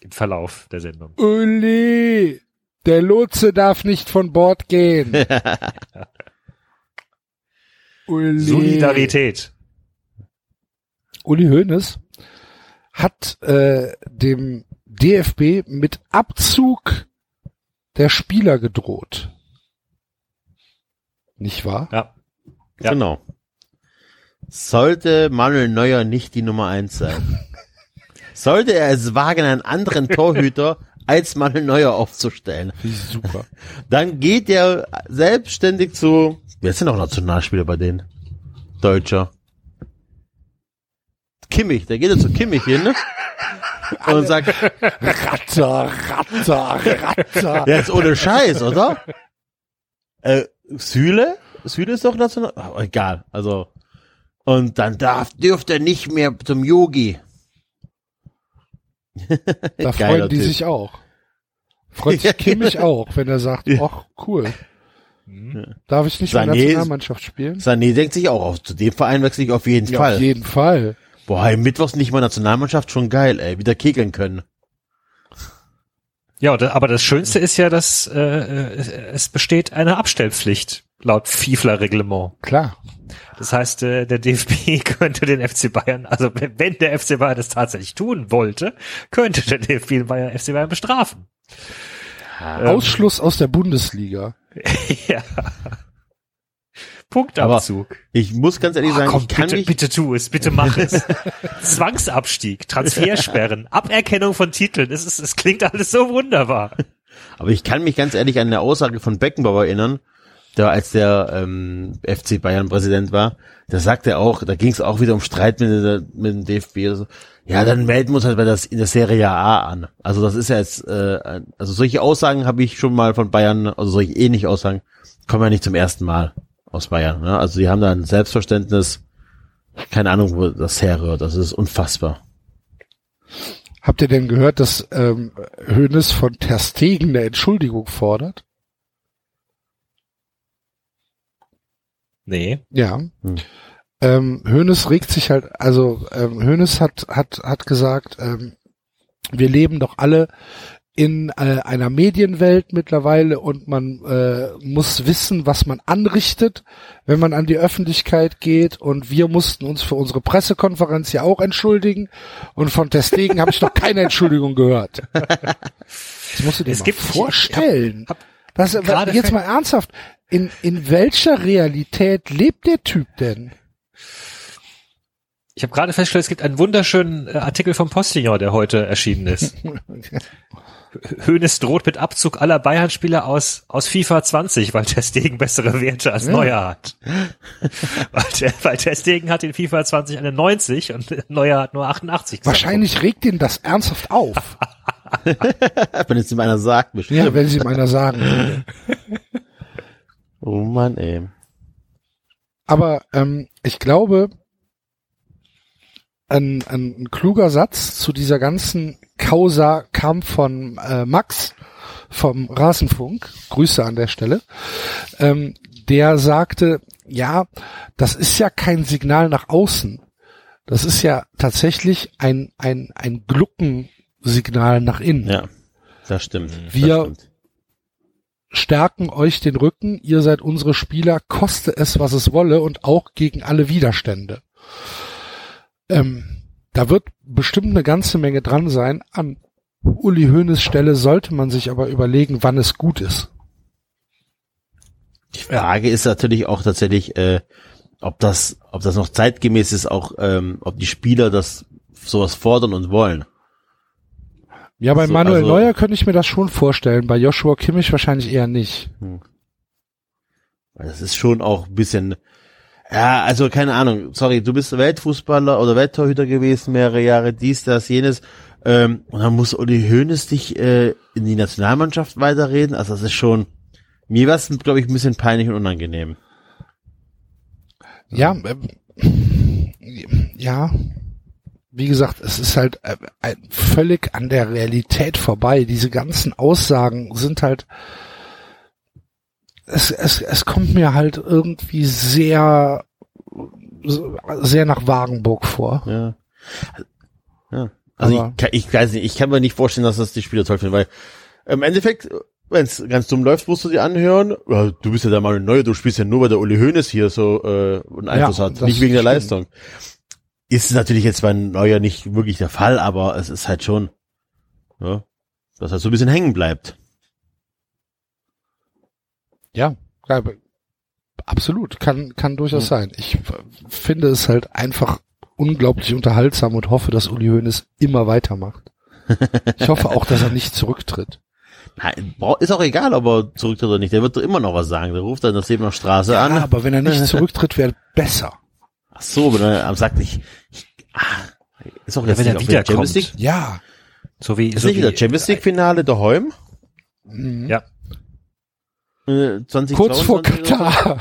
C: im Verlauf der Sendung.
B: Uli! Der Lotse darf nicht von Bord gehen. *laughs* Uli.
C: Solidarität.
B: Uli Hoeneß hat äh, dem DFB mit Abzug der Spieler gedroht. Nicht wahr?
C: Ja. Ja.
D: Genau. Sollte Manuel Neuer nicht die Nummer eins sein? *laughs* Sollte er es wagen, einen anderen Torhüter als Manuel Neuer aufzustellen?
B: Super.
D: Dann geht er selbstständig zu, wer denn noch Nationalspieler bei denen? Deutscher. Kimmich, der geht ja zu Kimmich hin, ne? Und sagt,
B: Ratter, Ratter, Ratter.
D: jetzt ohne Scheiß, oder? Äh, Süle? Süle ist doch national, oh, egal, also. Und dann darf, dürfte er nicht mehr zum Yogi.
B: Da freuen die
D: Typ.
B: sich auch. Freut sich *laughs* Kimmich auch, wenn er sagt,
D: Ja.
B: ach, cool. Darf ich nicht mehr
D: Sané-
B: Nationalmannschaft spielen?
D: Sané denkt sich auch auf, zu dem Verein wechsle ich auf jeden
B: Ja,
D: Fall.
B: auf jeden Fall.
D: Boah, im Mittwochs nicht mal Nationalmannschaft, schon geil, ey, wieder kegeln können.
C: Ja, aber das Schönste ist ja, dass äh, äh, es besteht eine Abstellpflicht laut FIFA-Reglement.
B: Klar.
C: Das heißt, äh, der DFB *laughs* könnte den FC Bayern, also wenn der FC Bayern das tatsächlich tun wollte, könnte der DFB den Bayern, FC Bayern bestrafen. Ähm,
B: Ausschluss aus der Bundesliga. *laughs*
C: ja. Punktabzug.
D: Ich muss ganz ehrlich
C: Ah,
D: sagen,
C: komm,
D: ich kann
C: bitte, bitte tu es, bitte mach es. *laughs* Zwangsabstieg, Transfersperren, Aberkennung von Titeln. Es, ist, es klingt alles so wunderbar.
D: aber ich kann mich ganz ehrlich an eine Aussage von Beckenbauer erinnern, da als der ähm, FC Bayern Präsident war, da sagte er auch, da ging es auch wieder um Streit mit, mit dem DFB oder so. Ja, dann melden wir uns halt bei das in der Serie A an. Also das ist ja jetzt, äh, also solche Aussagen habe ich schon mal von Bayern, also solche ähnliche Aussagen, kommen ja nicht zum ersten Mal aus Bayern. Ne? Also die haben da ein Selbstverständnis, keine Ahnung, wo das herrührt. Das ist unfassbar.
B: Habt ihr denn gehört, dass ähm, Hoeneß von Ter Stegen eine Entschuldigung fordert?
C: Nee.
B: Ja.
D: Hm.
B: Ähm, Hoeneß regt sich halt, also ähm, Hoeneß hat, hat, hat gesagt, ähm, wir leben doch alle in äh, einer Medienwelt mittlerweile und man äh, muss wissen, was man anrichtet, wenn man an die Öffentlichkeit geht und wir mussten uns für unsere Pressekonferenz ja auch entschuldigen und von Testegen habe ich noch keine Entschuldigung gehört. *laughs* Das musst du dir
C: Es
B: mal
C: gibt-
B: vorstellen.
C: hab
B: das,
C: gerade
B: jetzt mal ernsthaft, in, in welcher Realität lebt der Typ denn?
C: Ich habe gerade festgestellt, es gibt einen wunderschönen äh, Artikel vom Postillon, der heute erschienen ist. *laughs* Hönes droht mit Abzug aller Bayern-Spieler aus, aus FIFA 20, weil Ter Stegen bessere Werte als
B: Ja.
C: Neuer hat. *laughs* weil, der, weil Ter Stegen hat in FIFA 20 eine 90 und Neuer hat nur 88.
B: Wahrscheinlich regt ihn das ernsthaft auf. *laughs*
D: Wenn jetzt ihm einer sagt, bestimmt.
B: ja, wenn sie ihm einer sagen.
D: Oh Mann, ey.
B: Aber ähm, ich glaube, ein, ein, ein kluger Satz zu dieser ganzen Causa kam von äh, Max vom Rasenfunk. Grüße an der Stelle. Ähm, der sagte, ja, das ist ja kein Signal nach außen. Das ist ja tatsächlich ein, ein, ein Gluckensignal nach innen.
D: Ja, das stimmt. Das
B: Wir-
D: stimmt.
B: stärken euch den Rücken, ihr seid unsere Spieler, koste es, was es wolle und auch gegen alle Widerstände. Ähm, da wird bestimmt eine ganze Menge dran sein. An Uli Hoeneß Stelle sollte man sich aber überlegen, wann es gut ist.
D: Die Frage ist natürlich auch tatsächlich, äh, ob das, ob das noch zeitgemäß ist, auch ähm, ob die Spieler das sowas fordern und wollen.
B: Ja, bei
D: Also-
B: Manuel
D: also-
B: Neuer könnte ich mir das schon vorstellen, bei Joshua Kimmich wahrscheinlich eher nicht.
D: Weil das ist schon auch ein bisschen, ja, also keine Ahnung, sorry, du bist Weltfußballer oder Welttorhüter gewesen, mehrere Jahre, dies, das, jenes, ähm, und dann muss Uli Hoeneß dich äh, in die Nationalmannschaft weiterreden, also das ist schon, mir war es, glaube ich, ein bisschen peinlich und unangenehm.
B: Ja, ähm, ja. Wie gesagt, es ist halt äh, völlig an der Realität vorbei. Diese ganzen Aussagen sind halt, es, es, es kommt mir halt irgendwie sehr, sehr nach Wagenburg vor.
D: Ja. Ja. Also
B: Aber-
D: ich, kann, ich weiß nicht, ich kann mir nicht vorstellen, dass das die Spieler toll finden, weil im Endeffekt, wenn es ganz dumm läuft, musst du dir anhören, ja, du bist ja der Manuel Neuer, du spielst ja nur, weil der Uli Hoeneß hier so äh, einen Einfluss
B: Ja,
D: hat, nicht wegen der
B: stimmt.
D: Leistung. Ist natürlich jetzt bei Neuer nicht wirklich der Fall, aber es ist halt schon, ja, dass halt so ein bisschen hängen bleibt.
B: Ja, absolut, kann, kann durchaus sein. Ich finde es halt einfach unglaublich unterhaltsam und hoffe, dass Uli Hoeneß immer weitermacht. Ich hoffe auch, dass er nicht zurücktritt.
D: Ist auch egal, ob er zurücktritt oder nicht, der wird doch immer noch was sagen. Der ruft dann das Leben auf Straße
B: Ja,
D: an.
B: aber wenn er nicht *laughs* zurücktritt, wäre besser.
D: Ach so, wenn er sagt nicht, ich, ah, ist auch
C: Ja, wenn
D: nicht
C: er
D: wieder. Champions League
B: Ja.
C: So wie,
D: Ist
C: so
D: nicht wieder
C: wie
D: Champions League Finale daheim?
B: Mhm.
C: Ja.
D: Äh, 2022
B: Kurz vor
D: oder *laughs* so?
B: Katar.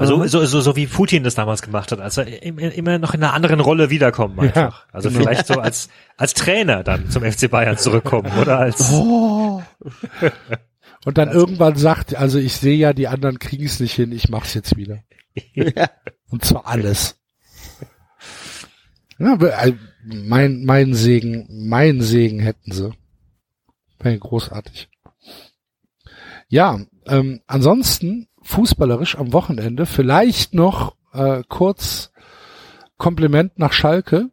C: So, so, so, so wie Putin das damals gemacht hat, also immer, immer noch in einer anderen Rolle wiederkommen einfach. also
B: genau.
C: vielleicht so als, als Trainer dann zum FC Bayern zurückkommen oder als,
B: Oh. Und dann irgendwann sagt, also ich sehe ja, die anderen kriegen es nicht hin, ich mach's jetzt wieder. *laughs* Und zwar alles. Ja, aber, äh, mein, mein Segen, mein Segen hätten sie. Wäre großartig. Ja, ähm, ansonsten fußballerisch am Wochenende vielleicht noch äh, kurz Kompliment nach Schalke.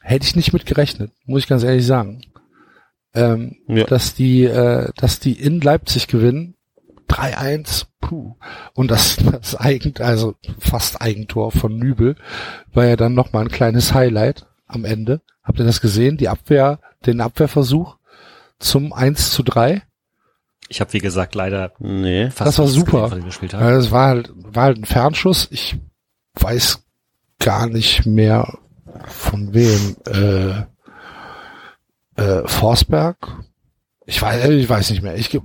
B: Hätte ich nicht mit gerechnet, muss ich ganz ehrlich sagen. Ähm,
D: Ja.
B: dass die, äh, dass die in Leipzig gewinnen. 3-1, puh. Und das, das Eigent, also fast Eigentor von Nübel war ja dann nochmal ein kleines Highlight am Ende. Habt ihr das gesehen? Die Abwehr, den Abwehrversuch zum 1 zu 3?
C: ich habe wie gesagt leider
D: Nee.
C: fast
B: Das war super.
C: Spieltag.
B: Ja, das war halt, war halt ein Fernschuss. Ich weiß gar nicht mehr von wem. Äh, äh, Forsberg? Ich weiß, äh, ich weiß nicht mehr. Ich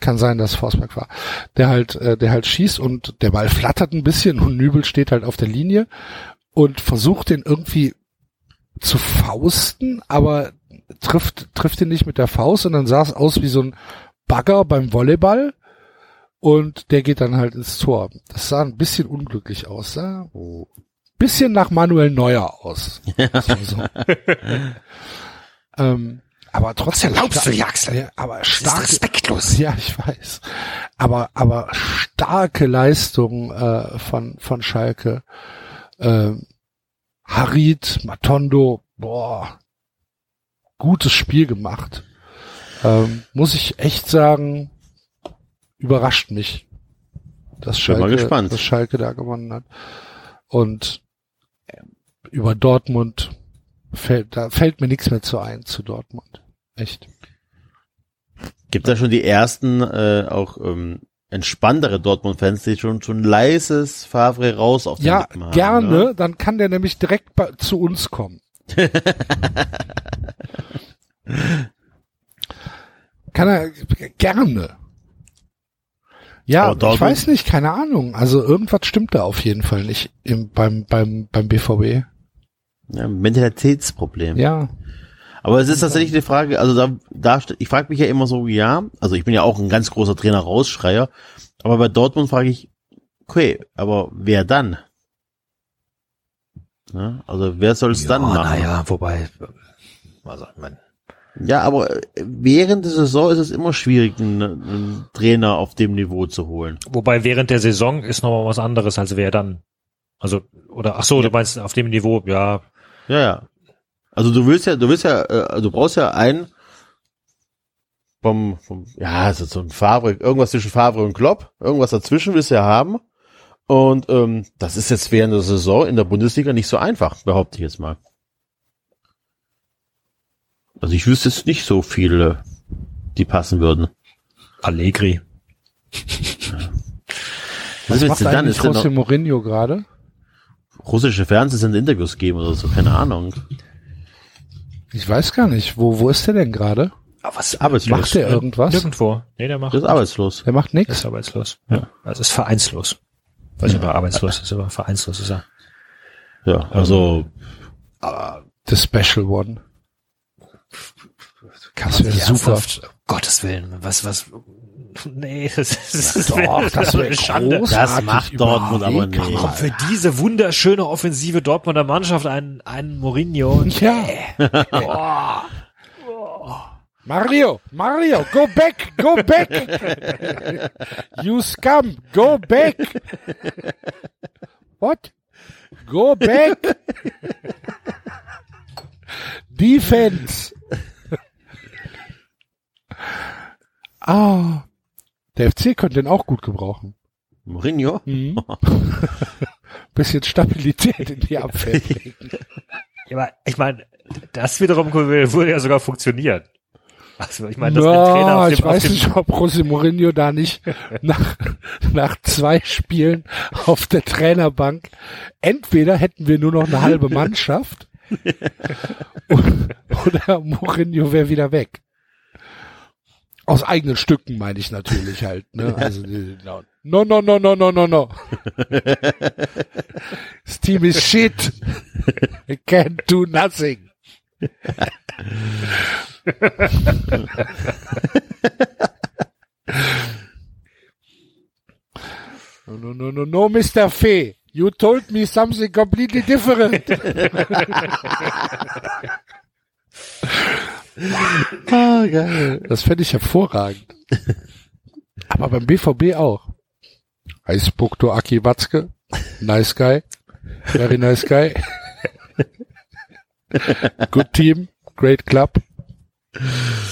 B: kann sein, dass Forsberg war. Der halt, äh, der halt schießt und der Ball flattert ein bisschen und Nübel steht halt auf der Linie und versucht den irgendwie zu fausten, aber trifft, trifft ihn nicht mit der Faust und dann sah es aus wie so ein Bagger beim Volleyball und der geht dann halt ins Tor. Das sah ein bisschen unglücklich aus. Sah bisschen nach Manuel Neuer aus. *laughs* So, so. ähm, aber trotzdem.
C: erlaubst du, Jaxel?
B: Ja, aber stark.
C: respektlos.
B: Ja, ich weiß. Aber, aber starke Leistung äh, von, von Schalke. Ähm, Harit, Matondo, boah, gutes Spiel gemacht. Ähm, muss ich echt sagen, überrascht mich, dass Schalke, dass Schalke da gewonnen hat. Und äh, über Dortmund fällt, da fällt mir nichts mehr zu ein zu Dortmund. Echt.
D: Gibt da schon die ersten, äh, auch ähm, entspanntere Dortmund-Fans, die schon schon leises Favre raus auf den
B: Ja,
D: Lippen haben,
B: gerne,
D: Ne?
B: dann kann der nämlich direkt bei, zu uns kommen. *laughs* kann er gerne. Ja,
D: Dortmund-
B: ich weiß nicht, keine Ahnung. Also irgendwas stimmt da auf jeden Fall nicht im, beim, beim, beim BVB.
D: Ja, Mentalitätsproblem.
B: Ja.
D: Aber es ist tatsächlich die Frage, also da, da ich frage mich ja immer so, ja, also ich bin ja auch ein ganz großer Trainer-Rausschreier, aber bei Dortmund frage ich, okay, aber wer dann? Ja, also wer soll es dann machen?
C: Naja, wobei, also, ich mein,
D: Ja, aber äh, während der Saison ist es immer schwierig, einen, einen Trainer auf dem Niveau zu holen.
C: wobei während der Saison ist noch mal was anderes, als wer dann. Also, oder, ach so, du meinst auf dem Niveau, ja,
D: Ja, ja. Also du willst ja, du willst ja, äh, du brauchst ja einen vom, vom ja, also so ein Favre, irgendwas zwischen Favre und Klopp, irgendwas dazwischen willst du ja haben. Und ähm, das ist jetzt während der Saison in der Bundesliga nicht so einfach, behaupte ich jetzt mal. Also ich wüsste jetzt nicht so viele, die passen würden.
C: Allegri.
B: Was
D: willst
B: macht
D: du dann? Ist denn
B: José Mourinho gerade?
D: russische Fernsehsender Interviews geben oder so, keine Ahnung.
B: Ich weiß gar nicht. Wo, wo ist der denn gerade?
C: Aber was
D: Arbeitslos.
B: Macht der irgendwas?
C: Nirgendwo. Nee, der macht,
D: Das ist arbeitslos.
B: Der macht
C: der
B: nichts.
C: ist arbeitslos. Ja. Also ist vereinslos. Weiß nicht, ob er arbeitslos ist, aber vereinslos ist er.
D: Ja, also
B: The Special One. Das wäre super.
C: Um Gottes Willen, was, was, *laughs* nee, das, das, das
B: Doch, das wäre
C: eine Schande.
D: das macht Dortmund aber nicht.
C: Kommt für diese wunderschöne offensive Dortmunder Mannschaft ein, ein Mourinho. *laughs*
B: Ja. *laughs* Mario, Mario, go back, go back. you scum, go back. What? Go back. Defense. ah, der FC könnte den auch gut gebrauchen.
D: Mourinho?
B: Mhm. *laughs* Bisschen Stabilität in die *laughs* Abwehr legen.
C: Ja, aber ich meine, das wiederum würde ja sogar funktionieren. Also ich meine, das
B: Ja,
C: ein Trainer auf dem,
B: ich weiß
C: auf dem
B: nicht, ob José Mourinho da nicht *laughs* nach, nach zwei Spielen auf der Trainerbank entweder hätten wir nur noch eine halbe Mannschaft oder Mourinho wäre wieder weg. Aus eigenen Stücken meine ich natürlich halt. Ne? *laughs* Also die- no, no, no, no, no, no, no. *laughs* This team is shit. It can't do nothing. No, no, no, no, no, Mr. Fee. You told me something completely different. *laughs* *laughs*
D: Ah, geil.
B: Das fände ich hervorragend. Aber beim BVB auch. I spoke to Aki Watzke. Nice guy. Very nice guy. Good team. Great club.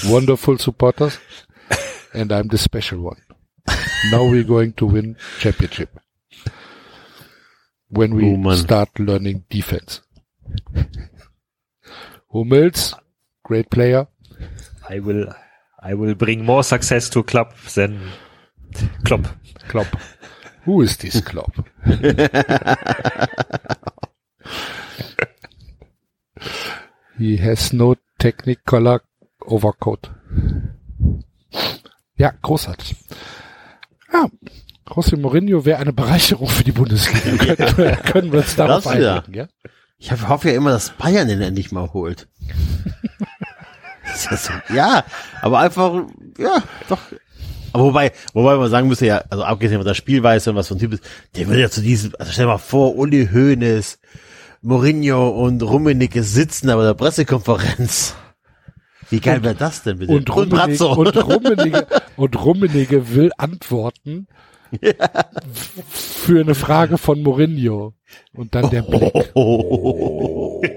B: Wonderful supporters. And I'm the special one. Now we're going to win championship. When we
D: Oh,
B: start learning defense. Hummels, great player.
C: I will, I will bring more success to club than Klopp.
B: Klopp. Who is this Klopp? *laughs* He has no Technicolor Overcoat. Ja, großartig. Ja, José Mourinho wäre eine Bereicherung für die Bundesliga. *laughs* können, wir, können wir uns darauf einigen, ja?
D: Ich hoffe- hoffe ja immer, dass Bayern den endlich mal holt. *laughs* Ja, so, ja, aber einfach, ja, doch. Aber wobei, wobei man sagen müsste ja, also abgesehen von der Spielweise und was für ein Typ ist, der würde ja zu diesem, also stell dir mal vor, Uli Hoeneß, Mourinho und Rummenigge sitzen aber der Pressekonferenz. Wie geil wäre das denn bitte?
B: Und Rummenigge,
D: Brazzo.
B: und, Rummenigge, und Rummenigge will antworten f- *laughs* für eine Frage von Mourinho. Und dann der Blick.
D: Oh. *laughs*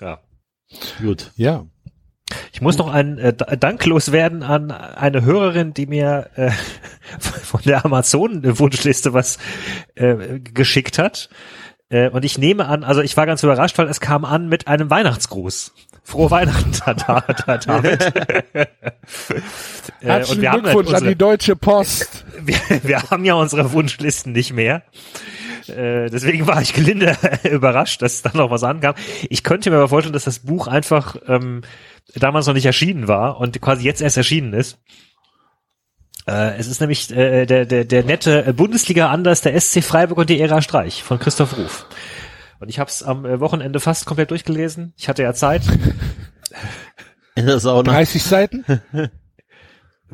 C: Ja.
D: Gut.
B: Ja.
C: Ich muss noch ein äh, D- Dank loswerden an eine Hörerin, die mir äh, *laughs* von der Amazon-Wunschliste was äh, geschickt hat. Äh, und ich nehme an, also ich war ganz überrascht, weil es kam an mit einem Weihnachtsgruß. Frohe Weihnachten, *laughs* da, da, da, David. *laughs* äh,
B: Herzlichen
C: wir haben halt
B: Glückwunsch an
C: unsere-
B: die Deutsche Post.
C: wir, wir haben ja unsere Wunschlisten nicht mehr. Äh, deswegen war ich gelinde *laughs* überrascht, dass da noch was ankam. Ich könnte mir aber vorstellen, dass das Buch einfach ähm, damals noch nicht erschienen war und quasi jetzt erst erschienen ist. Äh, es ist nämlich äh, der, der, der nette Bundesliga-Anders der SC Freiburg und die Ära Streich von Christoph Ruf. Und ich habe es am äh, Wochenende fast komplett durchgelesen. Ich hatte ja Zeit.
D: In der Sauna.
B: 30 Seiten? *laughs*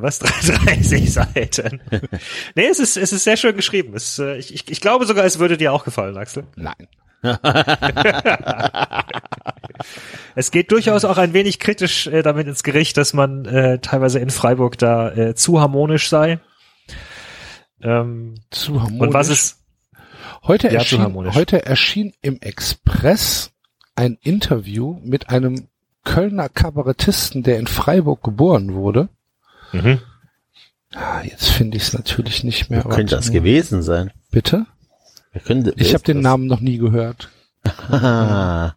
C: Was? *laughs* 30 Seiten. *laughs* nee, es ist, es ist sehr schön geschrieben. Es, äh, ich, ich, ich glaube sogar, es würde dir auch gefallen, Axel.
B: Nein. *laughs*
C: Es geht durchaus auch ein wenig kritisch äh, damit ins Gericht, dass man äh, teilweise in Freiburg da äh, zu harmonisch sei. Ähm,
B: Zu harmonisch.
C: und was ist,
B: heute,
C: Ja,
B: erschien,
C: harmonisch.
B: heute erschien im Express ein Interview mit einem Kölner Kabarettisten, der in Freiburg geboren wurde.
C: Mhm.
B: Ah, jetzt finde ich es natürlich nicht mehr.
D: Wer könnte das gewesen sein?
B: Bitte?
D: Wer könnte, wer
B: Ich habe den
D: das?
B: Namen noch nie gehört. *laughs*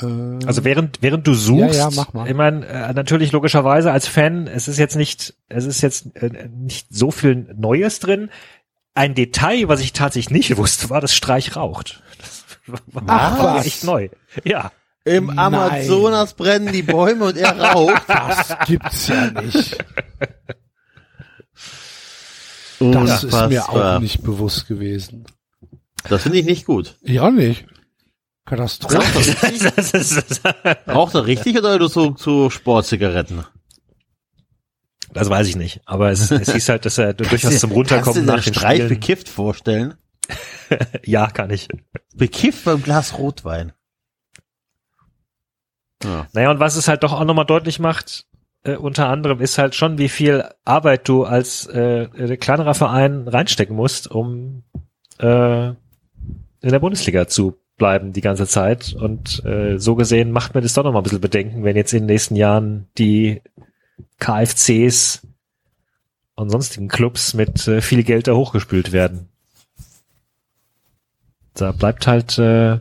B: Äh,
C: also während während du suchst,
B: Ja, ja, mach mal.
C: ich meine äh, natürlich logischerweise als Fan, es ist jetzt nicht, es ist jetzt äh, nicht so viel Neues drin. Ein Detail, was ich tatsächlich nicht wusste, war, dass Streich raucht. Das war,
B: Ach,
C: echt neu. Ja.
D: Im
B: Nein.
D: Amazonas brennen die Bäume und er raucht.
B: das gibt's ja nicht. Das ist mir auch nicht bewusst gewesen.
D: Das finde ich nicht gut.
B: Ich auch nicht. Katastrophe.
D: Raucht er richtig oder nur so, so Sportzigaretten?
C: Das weiß ich nicht. Aber es, es hieß halt, dass er durchaus zum
D: Kannst du
C: Runterkommen nach
D: den
C: den
D: Streich bekifft vorstellen? *laughs*
C: Ja, kann ich.
D: Bekifft beim Glas Rotwein. Ja.
C: Naja, und was es halt doch auch nochmal deutlich macht, äh, unter anderem ist halt schon, wie viel Arbeit du als äh, äh, kleinerer Verein reinstecken musst, um äh, in der Bundesliga zu bleiben die ganze Zeit. Und äh, so gesehen macht mir das doch nochmal ein bisschen Bedenken, wenn jetzt in den nächsten Jahren die KFCs und sonstigen Clubs mit äh, viel Geld da hochgespült werden. Da bleibt halt äh,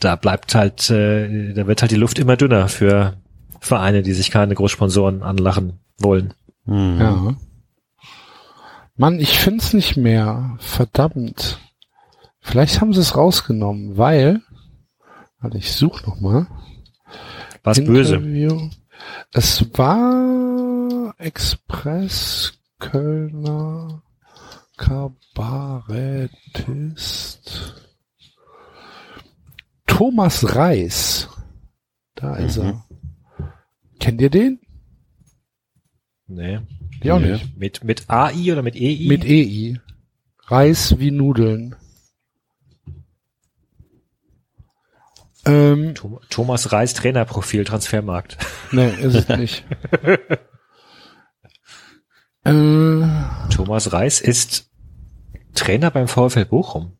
C: da bleibt halt, äh, da wird halt die Luft immer dünner für Vereine, die sich keine Großsponsoren anlachen wollen.
D: Hm.
B: Ja. Mann, ich find's nicht mehr. Verdammt. Vielleicht haben sie es rausgenommen, weil, warte, ich suche noch mal.
C: Was böse.
B: Es war Express Kölner Kabarettist Thomas Reis. Da ist
D: Mhm.
B: er. Kennt ihr den?
C: Nee.
B: Ja, auch
D: Nee.
B: nicht.
C: Mit, mit AI oder mit EI?
B: Mit EI. Reis wie Nudeln. Ähm,
C: Thom- Thomas Reis Trainerprofil Transfermarkt. *laughs*
B: nee, ist es nicht. *laughs* äh,
C: Thomas Reis ist Trainer beim VfL Bochum.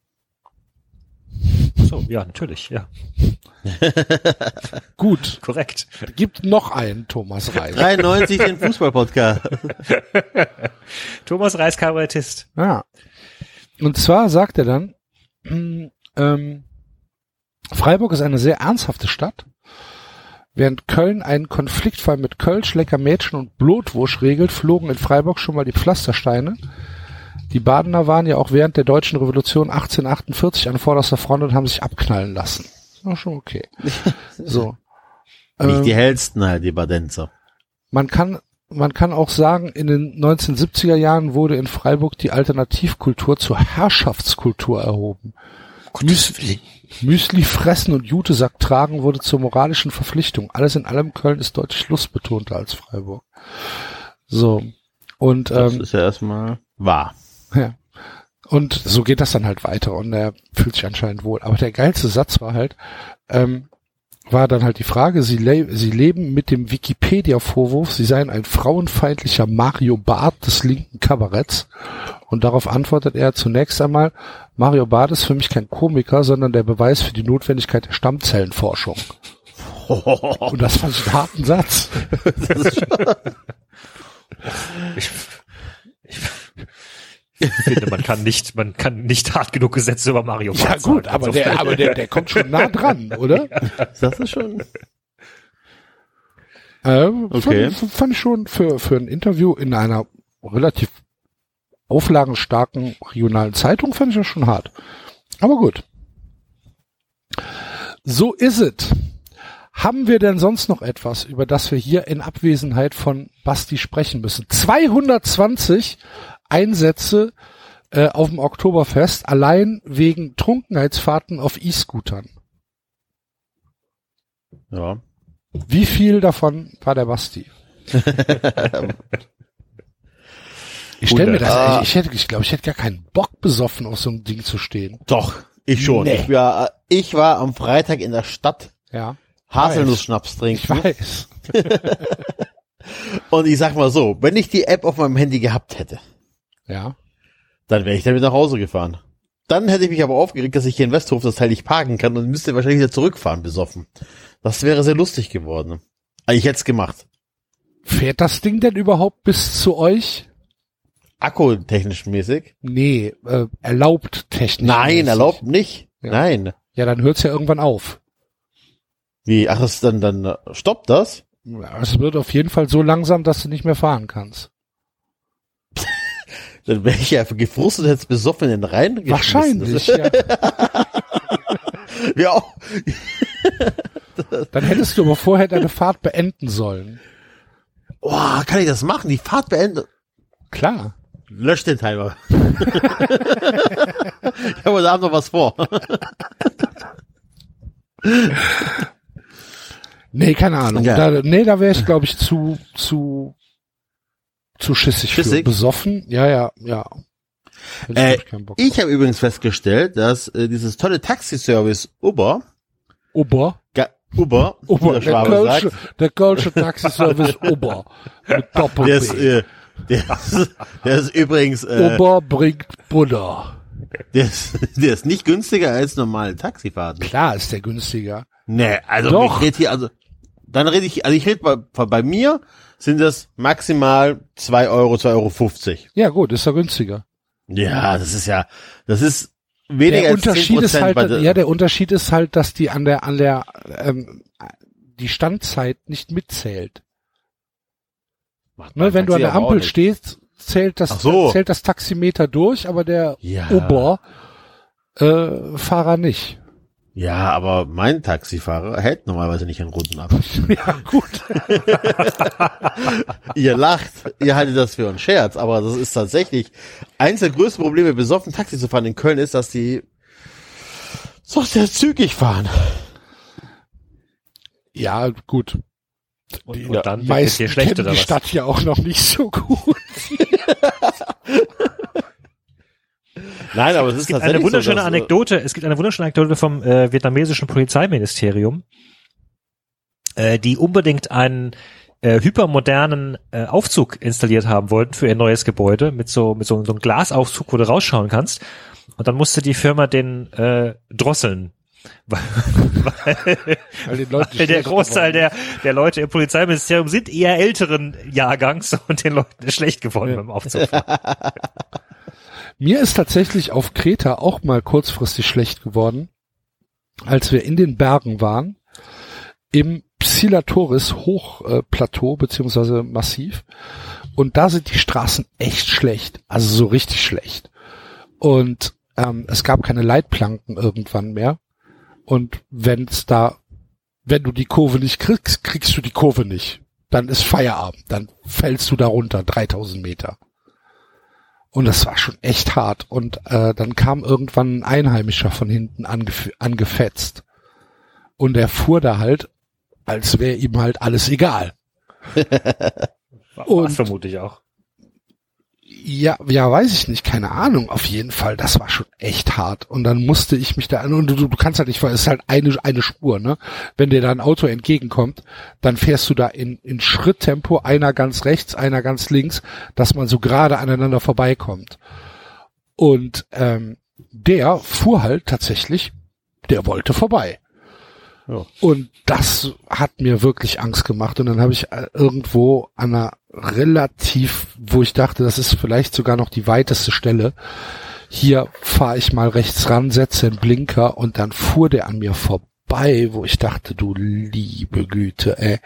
C: So, ja, natürlich, ja, *laughs*
B: gut.
C: korrekt.
B: Gibt noch einen Thomas Reis.
D: 93 den Fußballpodcast. *laughs*
C: Thomas Reis Kabarettist.
B: Ja. Und zwar sagt er dann, *clears throat* ähm, Freiburg ist eine sehr ernsthafte Stadt, während Köln einen Konfliktfall mit Kölsch, lecker Mädchen und Blutwursch regelt, flogen in Freiburg schon mal die Pflastersteine. Die Badener waren ja auch während der deutschen Revolution 1848 an vorderster Front und haben sich abknallen lassen. War schon okay. *laughs* So.
D: Nicht die
B: Ähm,
D: hellsten halt, die Badenzer.
B: man kann, man kann auch sagen, in den 1970er Jahren wurde in Freiburg die Alternativkultur zur Herrschaftskultur erhoben. Müsli, Müsli fressen und Jutesack tragen wurde zur moralischen Verpflichtung. Alles in allem Köln ist deutlich lustbetonter als Freiburg. So. Und,
D: Das
B: ähm,
D: ist ja erstmal wahr.
B: Ja. Und so geht das dann halt weiter und er fühlt sich anscheinend wohl. Aber der geilste Satz war halt, ähm, war dann halt die Frage, sie, le sie leben mit dem Wikipedia-Vorwurf, sie seien ein frauenfeindlicher Mario Barth des linken Kabaretts. Und darauf antwortet er zunächst einmal, Mario Barth ist für mich kein Komiker, sondern der Beweis für die Notwendigkeit der Stammzellenforschung. *laughs* Und das fand ich einen harten Satz. *laughs*
C: Ich, ich finde, man kann nicht, man kann nicht hart genug Gesetze über Mario
B: Ja
C: Barth
B: gut, aber der, aber der, der kommt schon nah dran, *laughs* oder?
D: Das ist schon.
B: Ähm,
D: Okay.
B: fand, fand ich schon für, für ein Interview in einer relativ auflagenstarken regionalen Zeitung fand ich das schon hart. Aber gut. So ist es. Haben wir denn sonst noch etwas, über das wir hier in Abwesenheit von Basti sprechen müssen? 220 Einsätze äh, auf dem Oktoberfest, allein wegen Trunkenheitsfahrten auf E-Scootern.
D: Ja.
B: Wie viel davon war der Basti? *laughs* ich stelle mir das,
D: Ah.
B: ich, ich hätte, ich glaube, ich hätte gar keinen Bock besoffen, auf so einem Ding zu stehen.
D: Doch, ich schon.
B: Nee.
D: Ich, war, ich war am Freitag in der Stadt
B: Ja,
D: Haselnuss-Schnaps
B: ich
D: trinken.
B: weiß. *laughs*
D: Und ich sag mal so, wenn ich die App auf meinem Handy gehabt hätte,
B: Ja,
D: dann wäre ich damit nach Hause gefahren. Dann hätte ich mich aber aufgeregt, dass ich hier in Westhof das Teil nicht parken kann und müsste wahrscheinlich wieder zurückfahren, besoffen. Das wäre sehr lustig geworden. Aber ich hätte es gemacht.
B: fährt das Ding denn überhaupt bis zu euch?
D: Akkutechnisch mäßig?
B: Nee, äh, erlaubt technisch.
D: Nein,
B: mäßig.
D: erlaubt nicht.
B: Ja.
D: Nein.
B: Ja, dann hört's ja irgendwann auf.
D: Wie? Ach, das dann, dann äh, stoppt das?
B: Es wird auf jeden Fall so langsam, dass du nicht mehr fahren kannst.
D: Dann wäre ich ja gefrustet, hätte es besoffen in den Rhein.
B: Wahrscheinlich. Ja.
D: Ja, *laughs* auch. *laughs*
B: Dann hättest du aber vorher deine Fahrt beenden sollen.
D: Oh, kann ich das machen? Die Fahrt beenden?
B: Klar.
D: Lösch den Timer. *laughs* ich habe heute Abend noch was vor.
B: Nee, keine Ahnung.
D: Ja.
B: Da, nee, da wäre ich, glaube ich, zu, zu, zu schissig, für.
D: Schissig?
B: Besoffen? Ja, ja, ja.
D: Äh,
B: ich,
D: habe übrigens festgestellt, dass äh, dieses tolle Taxiservice Uber,
B: Ober.
D: Ga Uber, wie der
B: Der Kölsche,
D: sagt,
B: der Kölsche Taxiservice *laughs* Ober. Mit Doppel
D: der ist, äh, der ist, der ist übrigens, äh,
B: Ober bringt Buddha.
D: der ist, der ist nicht günstiger als normale Taxifahrten.
B: Klar ist der günstiger.
D: Nee, also
B: Doch.
D: hier, also, dann rede ich, also ich rede bei, bei mir sind das maximal zwei Euro, zwei Euro. fünfzig.
B: Ja, gut, ist er günstiger.
D: Ja, das ist ja, das ist weniger
B: Der Unterschied
D: 10%
B: ist halt,
D: der,
B: ja, der Unterschied ist halt, dass die an der, an der, ähm, die Standzeit nicht mitzählt. Ne, wenn du an der Ampel stehst, zählt das,
D: so.
B: zählt das Taximeter durch, aber der
D: Ja.
B: Uber äh, Fahrer nicht.
D: Ja, aber mein Taxifahrer hält normalerweise nicht einen Runden ab. *laughs*
B: Ja, gut. *laughs*
D: ihr lacht, ihr haltet das für einen Scherz, aber das ist tatsächlich eins der größten Probleme, besoffen Taxi zu fahren in Köln, ist, dass die so sehr zügig fahren.
B: Ja, gut.
C: Und,
B: Die
C: und dann wird es
B: meisten
C: dir schlecht oder
B: die? Stadt ja auch noch nicht so gut. *laughs*
D: Nein, aber es ist
C: Es gibt
D: tatsächlich
C: eine wunderschöne
D: so, dass, äh,
C: Anekdote, es gibt eine wunderschöne Anekdote vom äh, vietnamesischen Polizeiministerium, äh, die unbedingt einen äh, hypermodernen äh, Aufzug installiert haben wollten für ihr neues Gebäude mit so mit so, so einem Glasaufzug, wo du rausschauen kannst. Und dann musste die Firma den äh, drosseln. *laughs* Weil, weil,
B: Weil
C: der Großteil
B: geworden
C: der, der Leute im Polizeiministerium sind eher älteren Jahrgangs und den Leuten ist schlecht geworden beim Aufzug. *laughs*
B: Mir ist tatsächlich auf Kreta auch mal kurzfristig schlecht geworden, als wir in den Bergen waren, im Psilatoris Hochplateau beziehungsweise Massiv. Und da sind die Straßen echt schlecht, also so richtig schlecht. Und ähm, es gab keine Leitplanken irgendwann mehr. Und wenn's da, wenn du die Kurve nicht kriegst, kriegst du die Kurve nicht. Dann ist Feierabend, dann fällst du da runter, 3000 Meter. Und das war schon echt hart. Und äh, dann kam irgendwann ein Einheimischer von hinten angef angefetzt. Und er fuhr da halt, als wäre ihm halt alles egal. *laughs* Und-
C: vermutlich auch.
B: Ja, ja, weiß ich nicht, keine Ahnung. Auf jeden Fall, das war schon echt hart. Und dann musste ich mich da, und du, du kannst halt nicht, weil es ist halt eine, eine Spur, ne? Wenn dir da ein Auto entgegenkommt, dann fährst du da in, in Schritttempo, einer ganz rechts, einer ganz links, dass man so gerade aneinander vorbeikommt. Und ähm, der fuhr halt tatsächlich, der wollte vorbei. Und das hat mir wirklich Angst gemacht. Und dann habe ich äh, irgendwo an einer relativ, wo ich dachte, das ist vielleicht sogar noch die weiteste Stelle. Hier fahre ich mal rechts ran, setze den Blinker und dann fuhr der an mir vorbei, wo ich dachte, du liebe Güte, ey.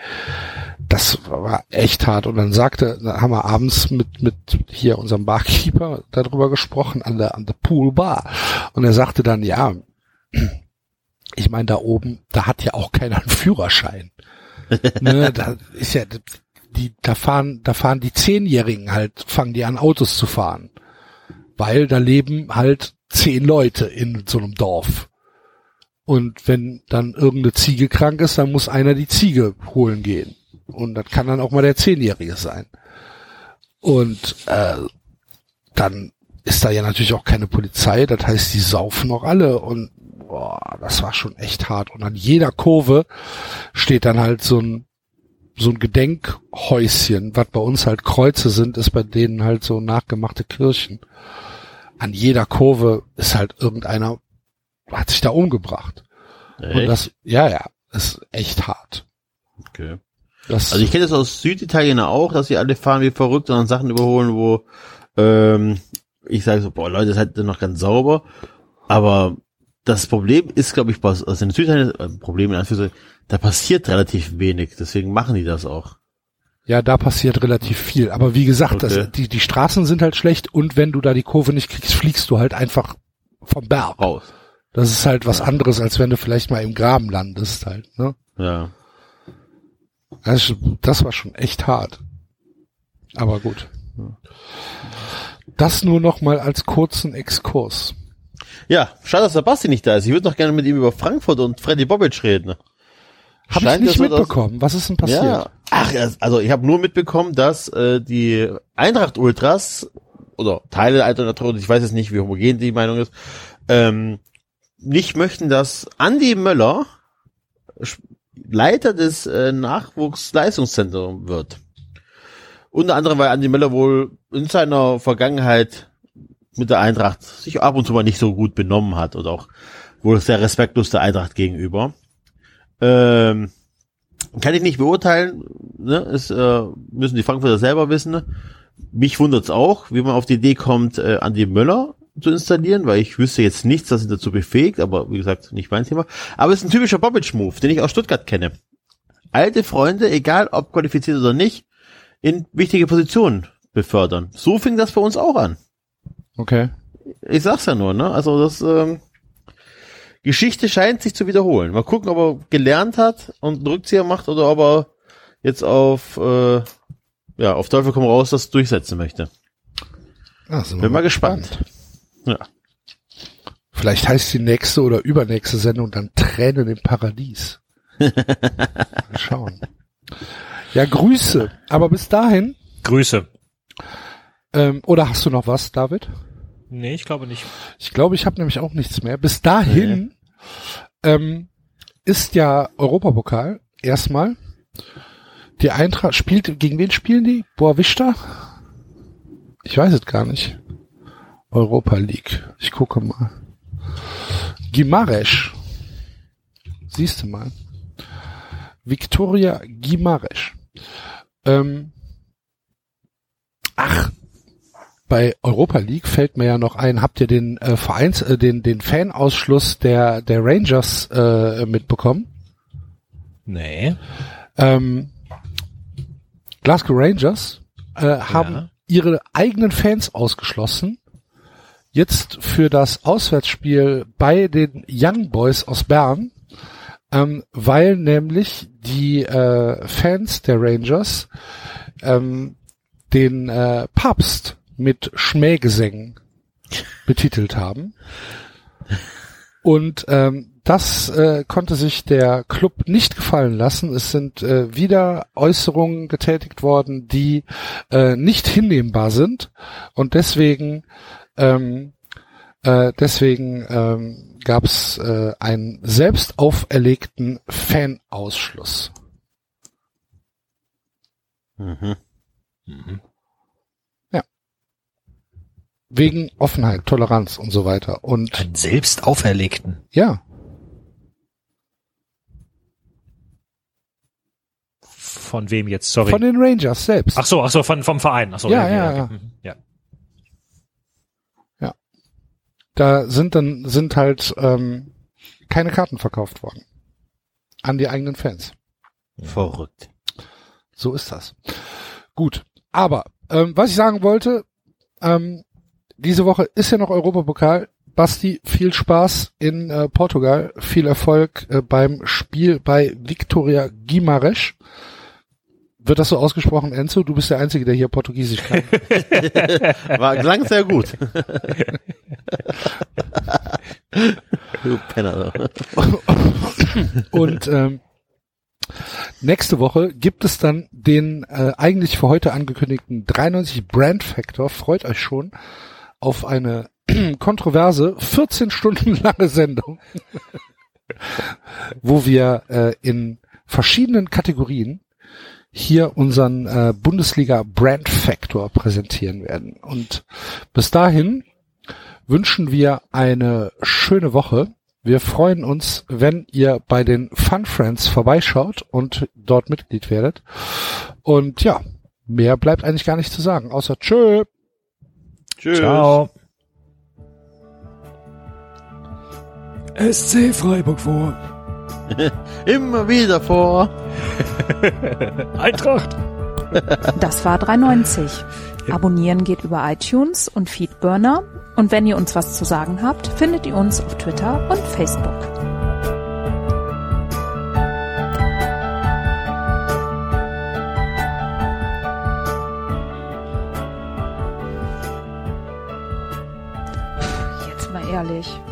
B: Das war echt hart. Und dann sagte, dann haben wir abends mit, mit hier unserem Barkeeper darüber gesprochen, an der, an der Poolbar. Und er sagte dann, ja, ich meine, da oben, da hat ja auch keiner einen Führerschein. *laughs* ne, da ist ja, die, da fahren, da fahren die Zehnjährigen halt, fangen die an Autos zu fahren. Weil da leben halt zehn Leute in so einem Dorf. Und wenn dann irgendeine Ziege krank ist, dann muss einer die Ziege holen gehen. Und das kann dann auch mal der Zehnjährige sein. Und äh, dann ist da ja natürlich auch keine Polizei, das heißt, die saufen noch alle und boah, das war schon echt hart. Und an jeder Kurve steht dann halt so ein so ein Gedenkhäuschen, was bei uns halt Kreuze sind, ist bei denen halt so nachgemachte Kirchen. An jeder Kurve ist halt irgendeiner, hat sich da umgebracht. Und
D: Echt?
B: das, ja, ja, ist echt hart.
D: Okay.
B: Das,
D: Also ich kenne das aus Süditalien auch, dass sie alle fahren wie verrückt und dann Sachen überholen, wo ähm, ich sage so, boah Leute, das ist halt noch ganz sauber. Aber das Problem ist, glaube ich, also in Süditalien, äh, Problem in Anführungszeichen, da passiert relativ wenig, deswegen machen die das auch.
B: ja, da passiert relativ viel. Aber wie gesagt,
D: Okay.
B: das, die, die Straßen sind halt schlecht und wenn du da die Kurve nicht kriegst, fliegst du halt einfach vom Berg.
D: Raus.
B: Das ist halt was anderes, als wenn du vielleicht mal im Graben landest halt, ne?
D: Ja.
B: Das, das war schon echt hart. Aber gut. Das nur noch mal als kurzen Exkurs.
D: Ja, schade, dass Sebastian nicht da ist. Ich würde noch gerne mit ihm über Frankfurt und Freddy Bobic reden.
B: Hab ich nicht mitbekommen. Was ist denn passiert?
D: Ja. Ach, also ich habe nur mitbekommen, dass äh, die Eintracht Ultras oder Teile der Eintracht Ultras, ich weiß jetzt nicht, wie homogen die Meinung ist, ähm, nicht möchten, dass Andy Möller Leiter des äh, Nachwuchsleistungszentrums wird. Unter anderem, weil Andy Möller wohl in seiner Vergangenheit mit der Eintracht sich ab und zu mal nicht so gut benommen hat oder auch wohl sehr respektlos der Eintracht gegenüber. Ähm, kann ich nicht beurteilen, ne? Es äh, müssen die Frankfurter selber wissen. Mich wundert's auch, wie man auf die Idee kommt, äh, Andi Möller zu installieren, weil ich wüsste jetzt nichts, das ihn dazu befähigt, aber wie gesagt, nicht mein Thema. Aber es ist ein typischer Bobic-Move, den ich aus Stuttgart kenne. Alte Freunde, egal ob qualifiziert oder nicht, in wichtige Positionen befördern. So fing das bei uns auch an.
B: Okay.
D: Ich sag's ja nur, ne? Also das, ähm, Geschichte scheint sich zu wiederholen. Mal gucken, ob er gelernt hat und einen Rückzieher macht oder ob er jetzt auf, äh, ja, auf Teufel komm raus das durchsetzen möchte.
B: Sind wir
D: Bin mal gespannt. Ja.
B: Vielleicht heißt die nächste oder übernächste Sendung dann Tränen im Paradies. *laughs* mal schauen. Ja, Grüße. Aber bis dahin,
C: Grüße.
B: Ähm, oder hast du noch was, David?
C: Nee, ich glaube nicht.
B: Ich glaube, ich habe nämlich auch nichts mehr. Bis dahin ähm, ist ja Europapokal erstmal. Die Eintracht spielt, gegen wen spielen die? Boavista? Ich weiß es gar nicht. Europa League. Ich gucke mal. Gimaresch. Siehst du mal. Victoria Gimaresch. Ähm, ach, bei Europa League fällt mir ja noch ein, habt ihr den äh, Vereins, äh, den, den Fanausschluss der, der Rangers äh, mitbekommen?
C: Nee.
B: Ähm, Glasgow Rangers äh, haben
C: Ja.
B: ihre eigenen Fans ausgeschlossen. Jetzt für das Auswärtsspiel bei den Young Boys aus Bern, ähm, weil nämlich die äh, Fans der Rangers ähm, den äh, Papst mit Schmähgesängen betitelt haben. Und ähm, das äh, konnte sich der Club nicht gefallen lassen. Es sind äh, wieder Äußerungen getätigt worden, die äh, nicht hinnehmbar sind. Und deswegen, ähm, äh, deswegen ähm, gab es äh, einen selbst auferlegten Fanausschluss.
D: Mhm.
B: Wegen Offenheit, Toleranz und so weiter. Und
C: Einen selbst auferlegten.
B: ja,
C: Von wem jetzt? Sorry.
B: von den Rangers selbst.
C: ach so, ach so, von, vom Verein. Ach so,
B: Ja, ja, ja.
C: okay. Mhm. ja.
B: Da sind dann sind halt ähm, keine Karten verkauft worden an die eigenen Fans.
D: Verrückt.
B: So ist das. Gut, aber ähm, was ich sagen wollte, ähm, diese Woche ist ja noch Europapokal. Basti, viel Spaß in äh, Portugal, viel Erfolg äh, beim Spiel bei Victoria Guimarães. Wird das so ausgesprochen, Enzo? Du bist der Einzige, der hier Portugiesisch kann. *laughs*
D: War klang sehr gut. du Penner.
B: Und ähm, nächste Woche gibt es dann den äh, eigentlich für heute angekündigten 93 Brand Factor. Freut euch schon auf eine *clears throat* kontroverse 14 Stunden lange Sendung, wo wir äh, in verschiedenen Kategorien hier unseren äh, Bundesliga Brand Factor präsentieren werden. Und bis dahin wünschen wir eine schöne Woche. Wir freuen uns, wenn ihr bei den Fun Friends vorbeischaut und dort Mitglied werdet. Und ja, mehr bleibt eigentlich gar nicht zu sagen, außer tschö.
D: Tschüss.
C: Ciao.
F: SC Freiburg vor. *laughs*
D: Immer wieder vor. *laughs*
C: Eintracht.
A: Das war 390. Abonnieren geht über iTunes und Feedburner. Und wenn ihr uns was zu sagen habt, findet ihr uns auf Twitter und Facebook. Jetzt